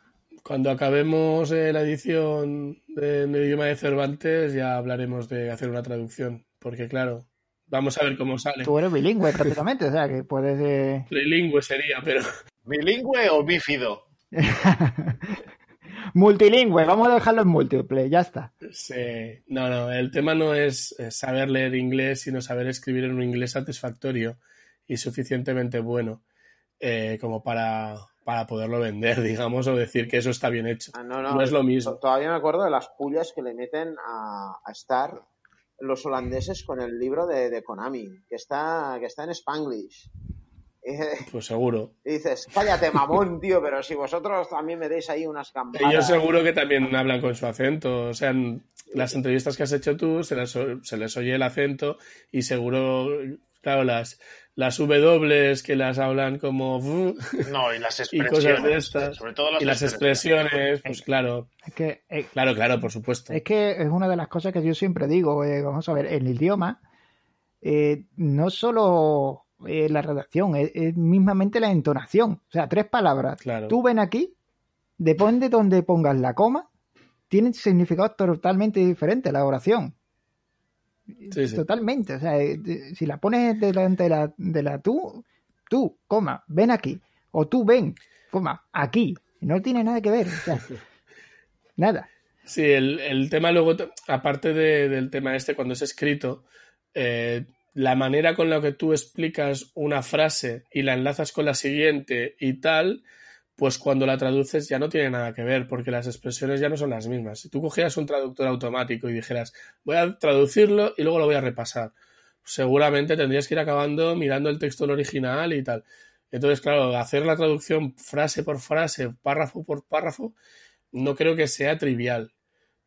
Cuando acabemos eh, la edición de- en el idioma de Cervantes ya hablaremos de hacer una traducción, porque claro, vamos a ver cómo sale. Tú eres bilingüe prácticamente, o sea que puedes. eh, *laughs* Trilingüe sería, pero ¿Bilingüe o bífido? *laughs* Multilingüe, vamos a dejarlo en múltiple, ya está. sí. No, no, el tema no es eh, saber leer inglés, sino saber escribir en un inglés satisfactorio y suficientemente bueno eh, como para, para poderlo vender, *laughs* digamos, o decir que eso está bien hecho. Ah, no, no, No es lo mismo. Todavía me acuerdo de las pullas que le meten a, a Star los holandeses con el libro de, de Konami, que está, que está en Spanglish. Pues seguro. y dices, cállate, mamón, *laughs* tío, pero si vosotros también me deis ahí unas campanas. Ellos seguro que también hablan con su acento. O sea, en las entrevistas que has hecho tú se les, se les oye el acento y seguro, claro, las, las W que las hablan como... No, y las *laughs* Y expresiones. cosas de estas. Sobre todo las, Y las expresiones, pues claro, Es que, eh, claro, claro, por supuesto. es que es una de las cosas que yo siempre digo. eh, vamos a ver, el idioma, eh, no solo eh, la redacción, es, es mismamente la entonación. O sea, tres palabras. Claro. Tú ven aquí, depende de donde pongas la coma, tienen significados totalmente diferentes la oración. Sí, sí. Totalmente. O sea, eh, si la pones delante de la, de la tú, tú, coma, ven aquí. O tú ven, coma, aquí. No tiene nada que ver. O sea, *laughs* nada. Sí, el, el tema luego, aparte de- del tema este, cuando es escrito, eh, la manera con la que tú explicas una frase y la enlazas con la siguiente y tal, pues cuando la traduces ya no tiene nada que ver, porque las expresiones ya no son las mismas. Si tú cogieras un traductor automático y dijeras, voy a traducirlo y luego lo voy a repasar, seguramente tendrías que ir acabando mirando el texto original y tal. Entonces, claro, hacer la traducción frase por frase, párrafo por párrafo, no creo que sea trivial,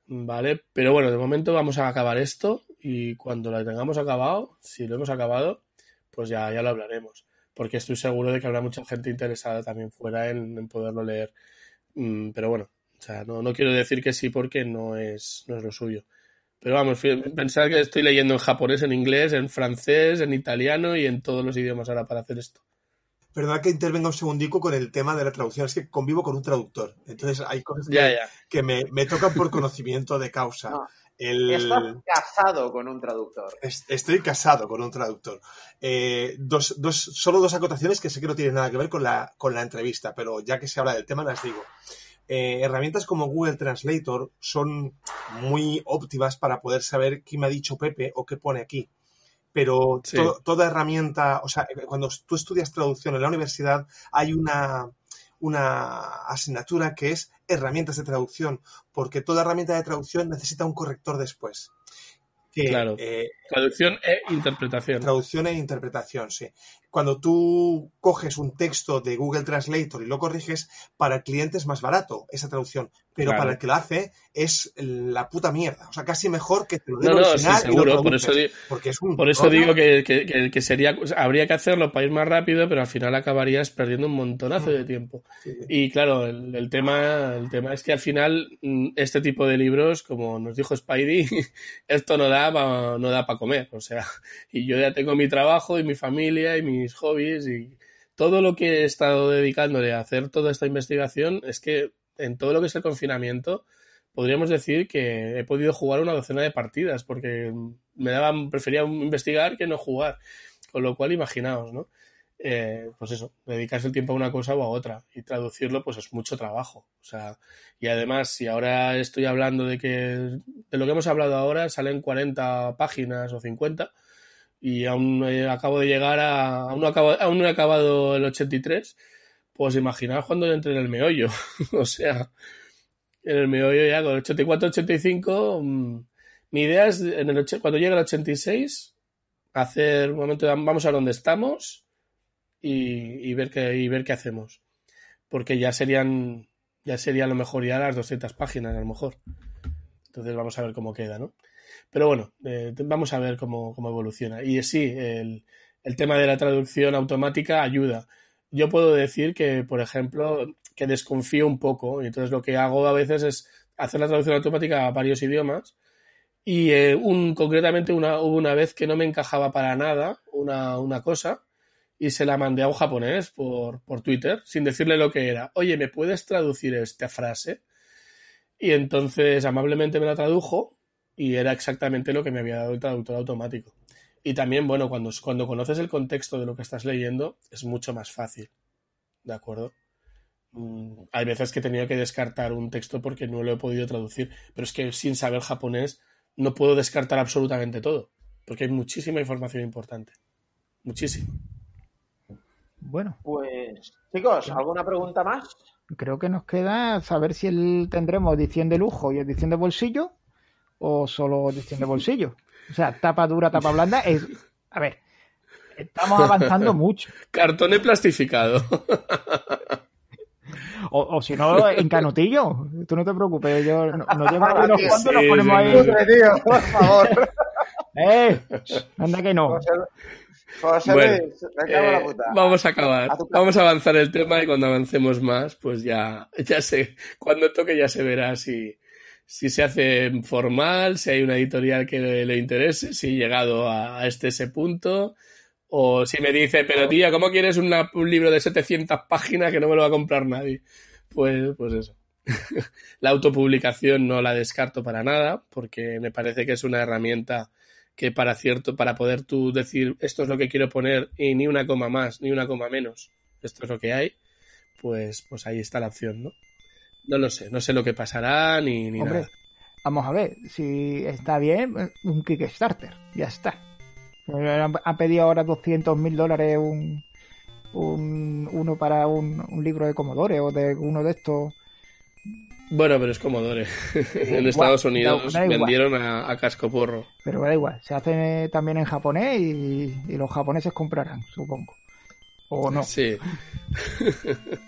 ¿vale? Pero bueno, de momento vamos a acabar esto y cuando lo tengamos acabado, si lo hemos acabado, pues ya, ya lo hablaremos. Porque estoy seguro de que habrá mucha gente interesada también fuera en, poderlo leer. Mm, pero bueno, o sea, no, no quiero decir que sí porque no es, no es lo suyo. Pero vamos, pensar que estoy leyendo en japonés, en inglés, en francés, en italiano y en todos los idiomas ahora para hacer esto. Perdona que intervenga un segundico con el tema de la traducción. Es que convivo con un traductor. Entonces hay cosas que, me, me, tocan por conocimiento de causa. Estás casado con un traductor. Estoy casado con un traductor. Eh, dos, dos, solo dos acotaciones que sé que no tienen nada que ver con la, con la entrevista, pero ya que se habla del tema las digo. Eh, herramientas como Google Translator son muy óptimas para poder saber qué me ha dicho Pepe o qué pone aquí. Pero toda herramienta, o sea, cuando tú estudias traducción en la universidad, hay una, una asignatura que es herramientas de traducción, porque toda herramienta de traducción necesita un corrector después claro. Eh, traducción e interpretación. Traducción e interpretación, sí. Cuando tú coges un texto de Google Translator y lo corriges, para el cliente es más barato esa traducción, pero para el que lo hace es la puta mierda. O sea, casi mejor que te lo no, no, sí, seguro. por eso, porque es un por eso digo que, que, sería, habría que hacerlo para ir más rápido, pero al final acabarías perdiendo un montonazo de mm. tiempo. Y claro, el, el, tema, el tema es que al final mm, este tipo de libros, como nos dijo Spidey, *laughs* esto no da no da para comer. O sea, y yo ya tengo mi trabajo y mi familia y mis hobbies y todo lo que he estado dedicándole a hacer toda esta investigación es que en todo lo que es el confinamiento podríamos decir que he podido jugar una docena de partidas porque me daban, prefería investigar que no jugar. Con lo cual, imaginaos, ¿no? Eh, pues eso, dedicarse el tiempo a una cosa o a otra y traducirlo pues es mucho trabajo. O sea, y además si ahora estoy hablando de que de lo que hemos hablado ahora salen 40 páginas o 50 y aún acabo de llegar a aún no, acabo, aún no he acabado el 83, pues imaginaos cuando entre en el meollo. *laughs* o sea, en el meollo ya con el 84-85 mm, mi idea es en el, cuando llegue el 86 hacer un momento vamos a donde estamos y, ver qué, y ver qué hacemos. Porque ya serían, ya sería a lo mejor ya las 200 páginas, a lo mejor. Entonces vamos a ver cómo queda, ¿no? Pero bueno, eh, vamos a ver cómo, cómo evoluciona. Y sí, el, el, tema de la traducción automática ayuda. Yo puedo decir que, por ejemplo, que desconfío un poco. Y entonces lo que hago a veces es hacer la traducción automática a varios idiomas. Y eh, un, concretamente una, hubo una vez que no me encajaba para nada una, una cosa y se la mandé a un japonés por, por Twitter sin decirle lo que era. Oye, ¿me puedes traducir esta frase? Y entonces amablemente me la tradujo y era exactamente lo que me había dado el traductor automático. Y también, bueno, cuando, cuando conoces el contexto de lo que estás leyendo, es mucho más fácil. ¿De acuerdo? Mm, hay veces que he tenido que descartar un texto porque no lo he podido traducir, pero es que sin saber japonés no puedo descartar absolutamente todo, porque hay muchísima información importante. Muchísima. Bueno. Pues, chicos, ¿alguna pregunta más? Creo que nos queda saber si el, tendremos edición de lujo y edición de bolsillo o solo edición de bolsillo. O sea, tapa dura, tapa blanda. Es, a ver, estamos avanzando *laughs* mucho. Cartón plastificado. O, o, si no, en canutillo. Tú no te preocupes, yo no, nos lleva unos cuantos, nos ponemos ahí. Tío, por favor. ¡Eh! Anda que no. Bueno, eh, vamos a acabar. vamos a avanzar el tema y cuando avancemos más, pues ya, ya sé, cuando toque ya se verá si, si se hace formal, si hay una editorial que le, interese, si he llegado a, este ese punto, o si me dice, pero tía, ¿cómo quieres un libro de 700 páginas que no me lo va a comprar nadie? Pues, pues eso. *laughs* la autopublicación no la descarto para nada, porque me parece que es una herramienta que para cierto, para poder tú decir esto es lo que quiero poner y ni una coma más, ni una coma menos, esto es lo que hay, pues, pues ahí está la opción, ¿no? No lo sé, no sé lo que pasará ni, ni nada. Vamos a ver, si está bien, un Kickstarter, ya está. Ha pedido ahora 200 mil dólares un, un, uno para un, un libro de Commodore o de uno de estos Bueno, pero es Commodore. *laughs* en Estados Unidos da vendieron a, a casco porro. Pero da igual, se hace también en japonés y, y los japoneses comprarán, supongo. O no. Sí. *laughs*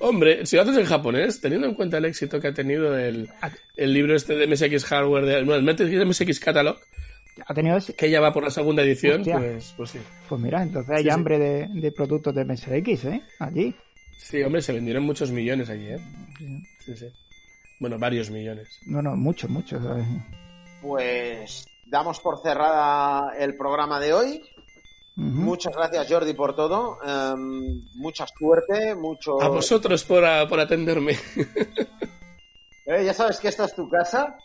Hombre, si lo haces en japonés, teniendo en cuenta el éxito que ha tenido el, el libro este de MSX Hardware, de, no, el MSX Catalog, Ha tenido ese- que ya va por la segunda edición, pues, pues sí. Pues mira, entonces hay Sí, sí. hambre de, de productos de MSX, ¿eh? Allí. Sí, hombre, se vendieron muchos millones allí, ¿eh? Sí, sí. Bueno, varios millones. No, no, mucho, mucho. ¿sabes? Pues damos por cerrada el programa de hoy. Muchas gracias, Jordi, por todo. Em, mucha suerte, mucho. A vosotros por, a- por atenderme. *laughs* Eh, ya sabes que esta es tu casa.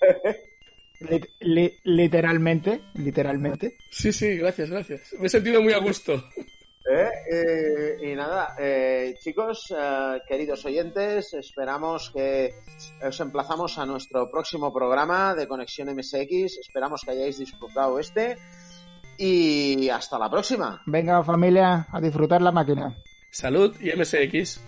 Lit- li- literalmente, literalmente. Sí, sí, gracias, gracias. Me he sentido muy a gusto. Eh, eh, y nada, eh, chicos, eh, queridos oyentes, esperamos que os emplazamos a nuestro próximo programa de Conexión MSX. Esperamos que hayáis disfrutado este. Y hasta la próxima. Venga, familia, a disfrutar la máquina. Salud y MSX.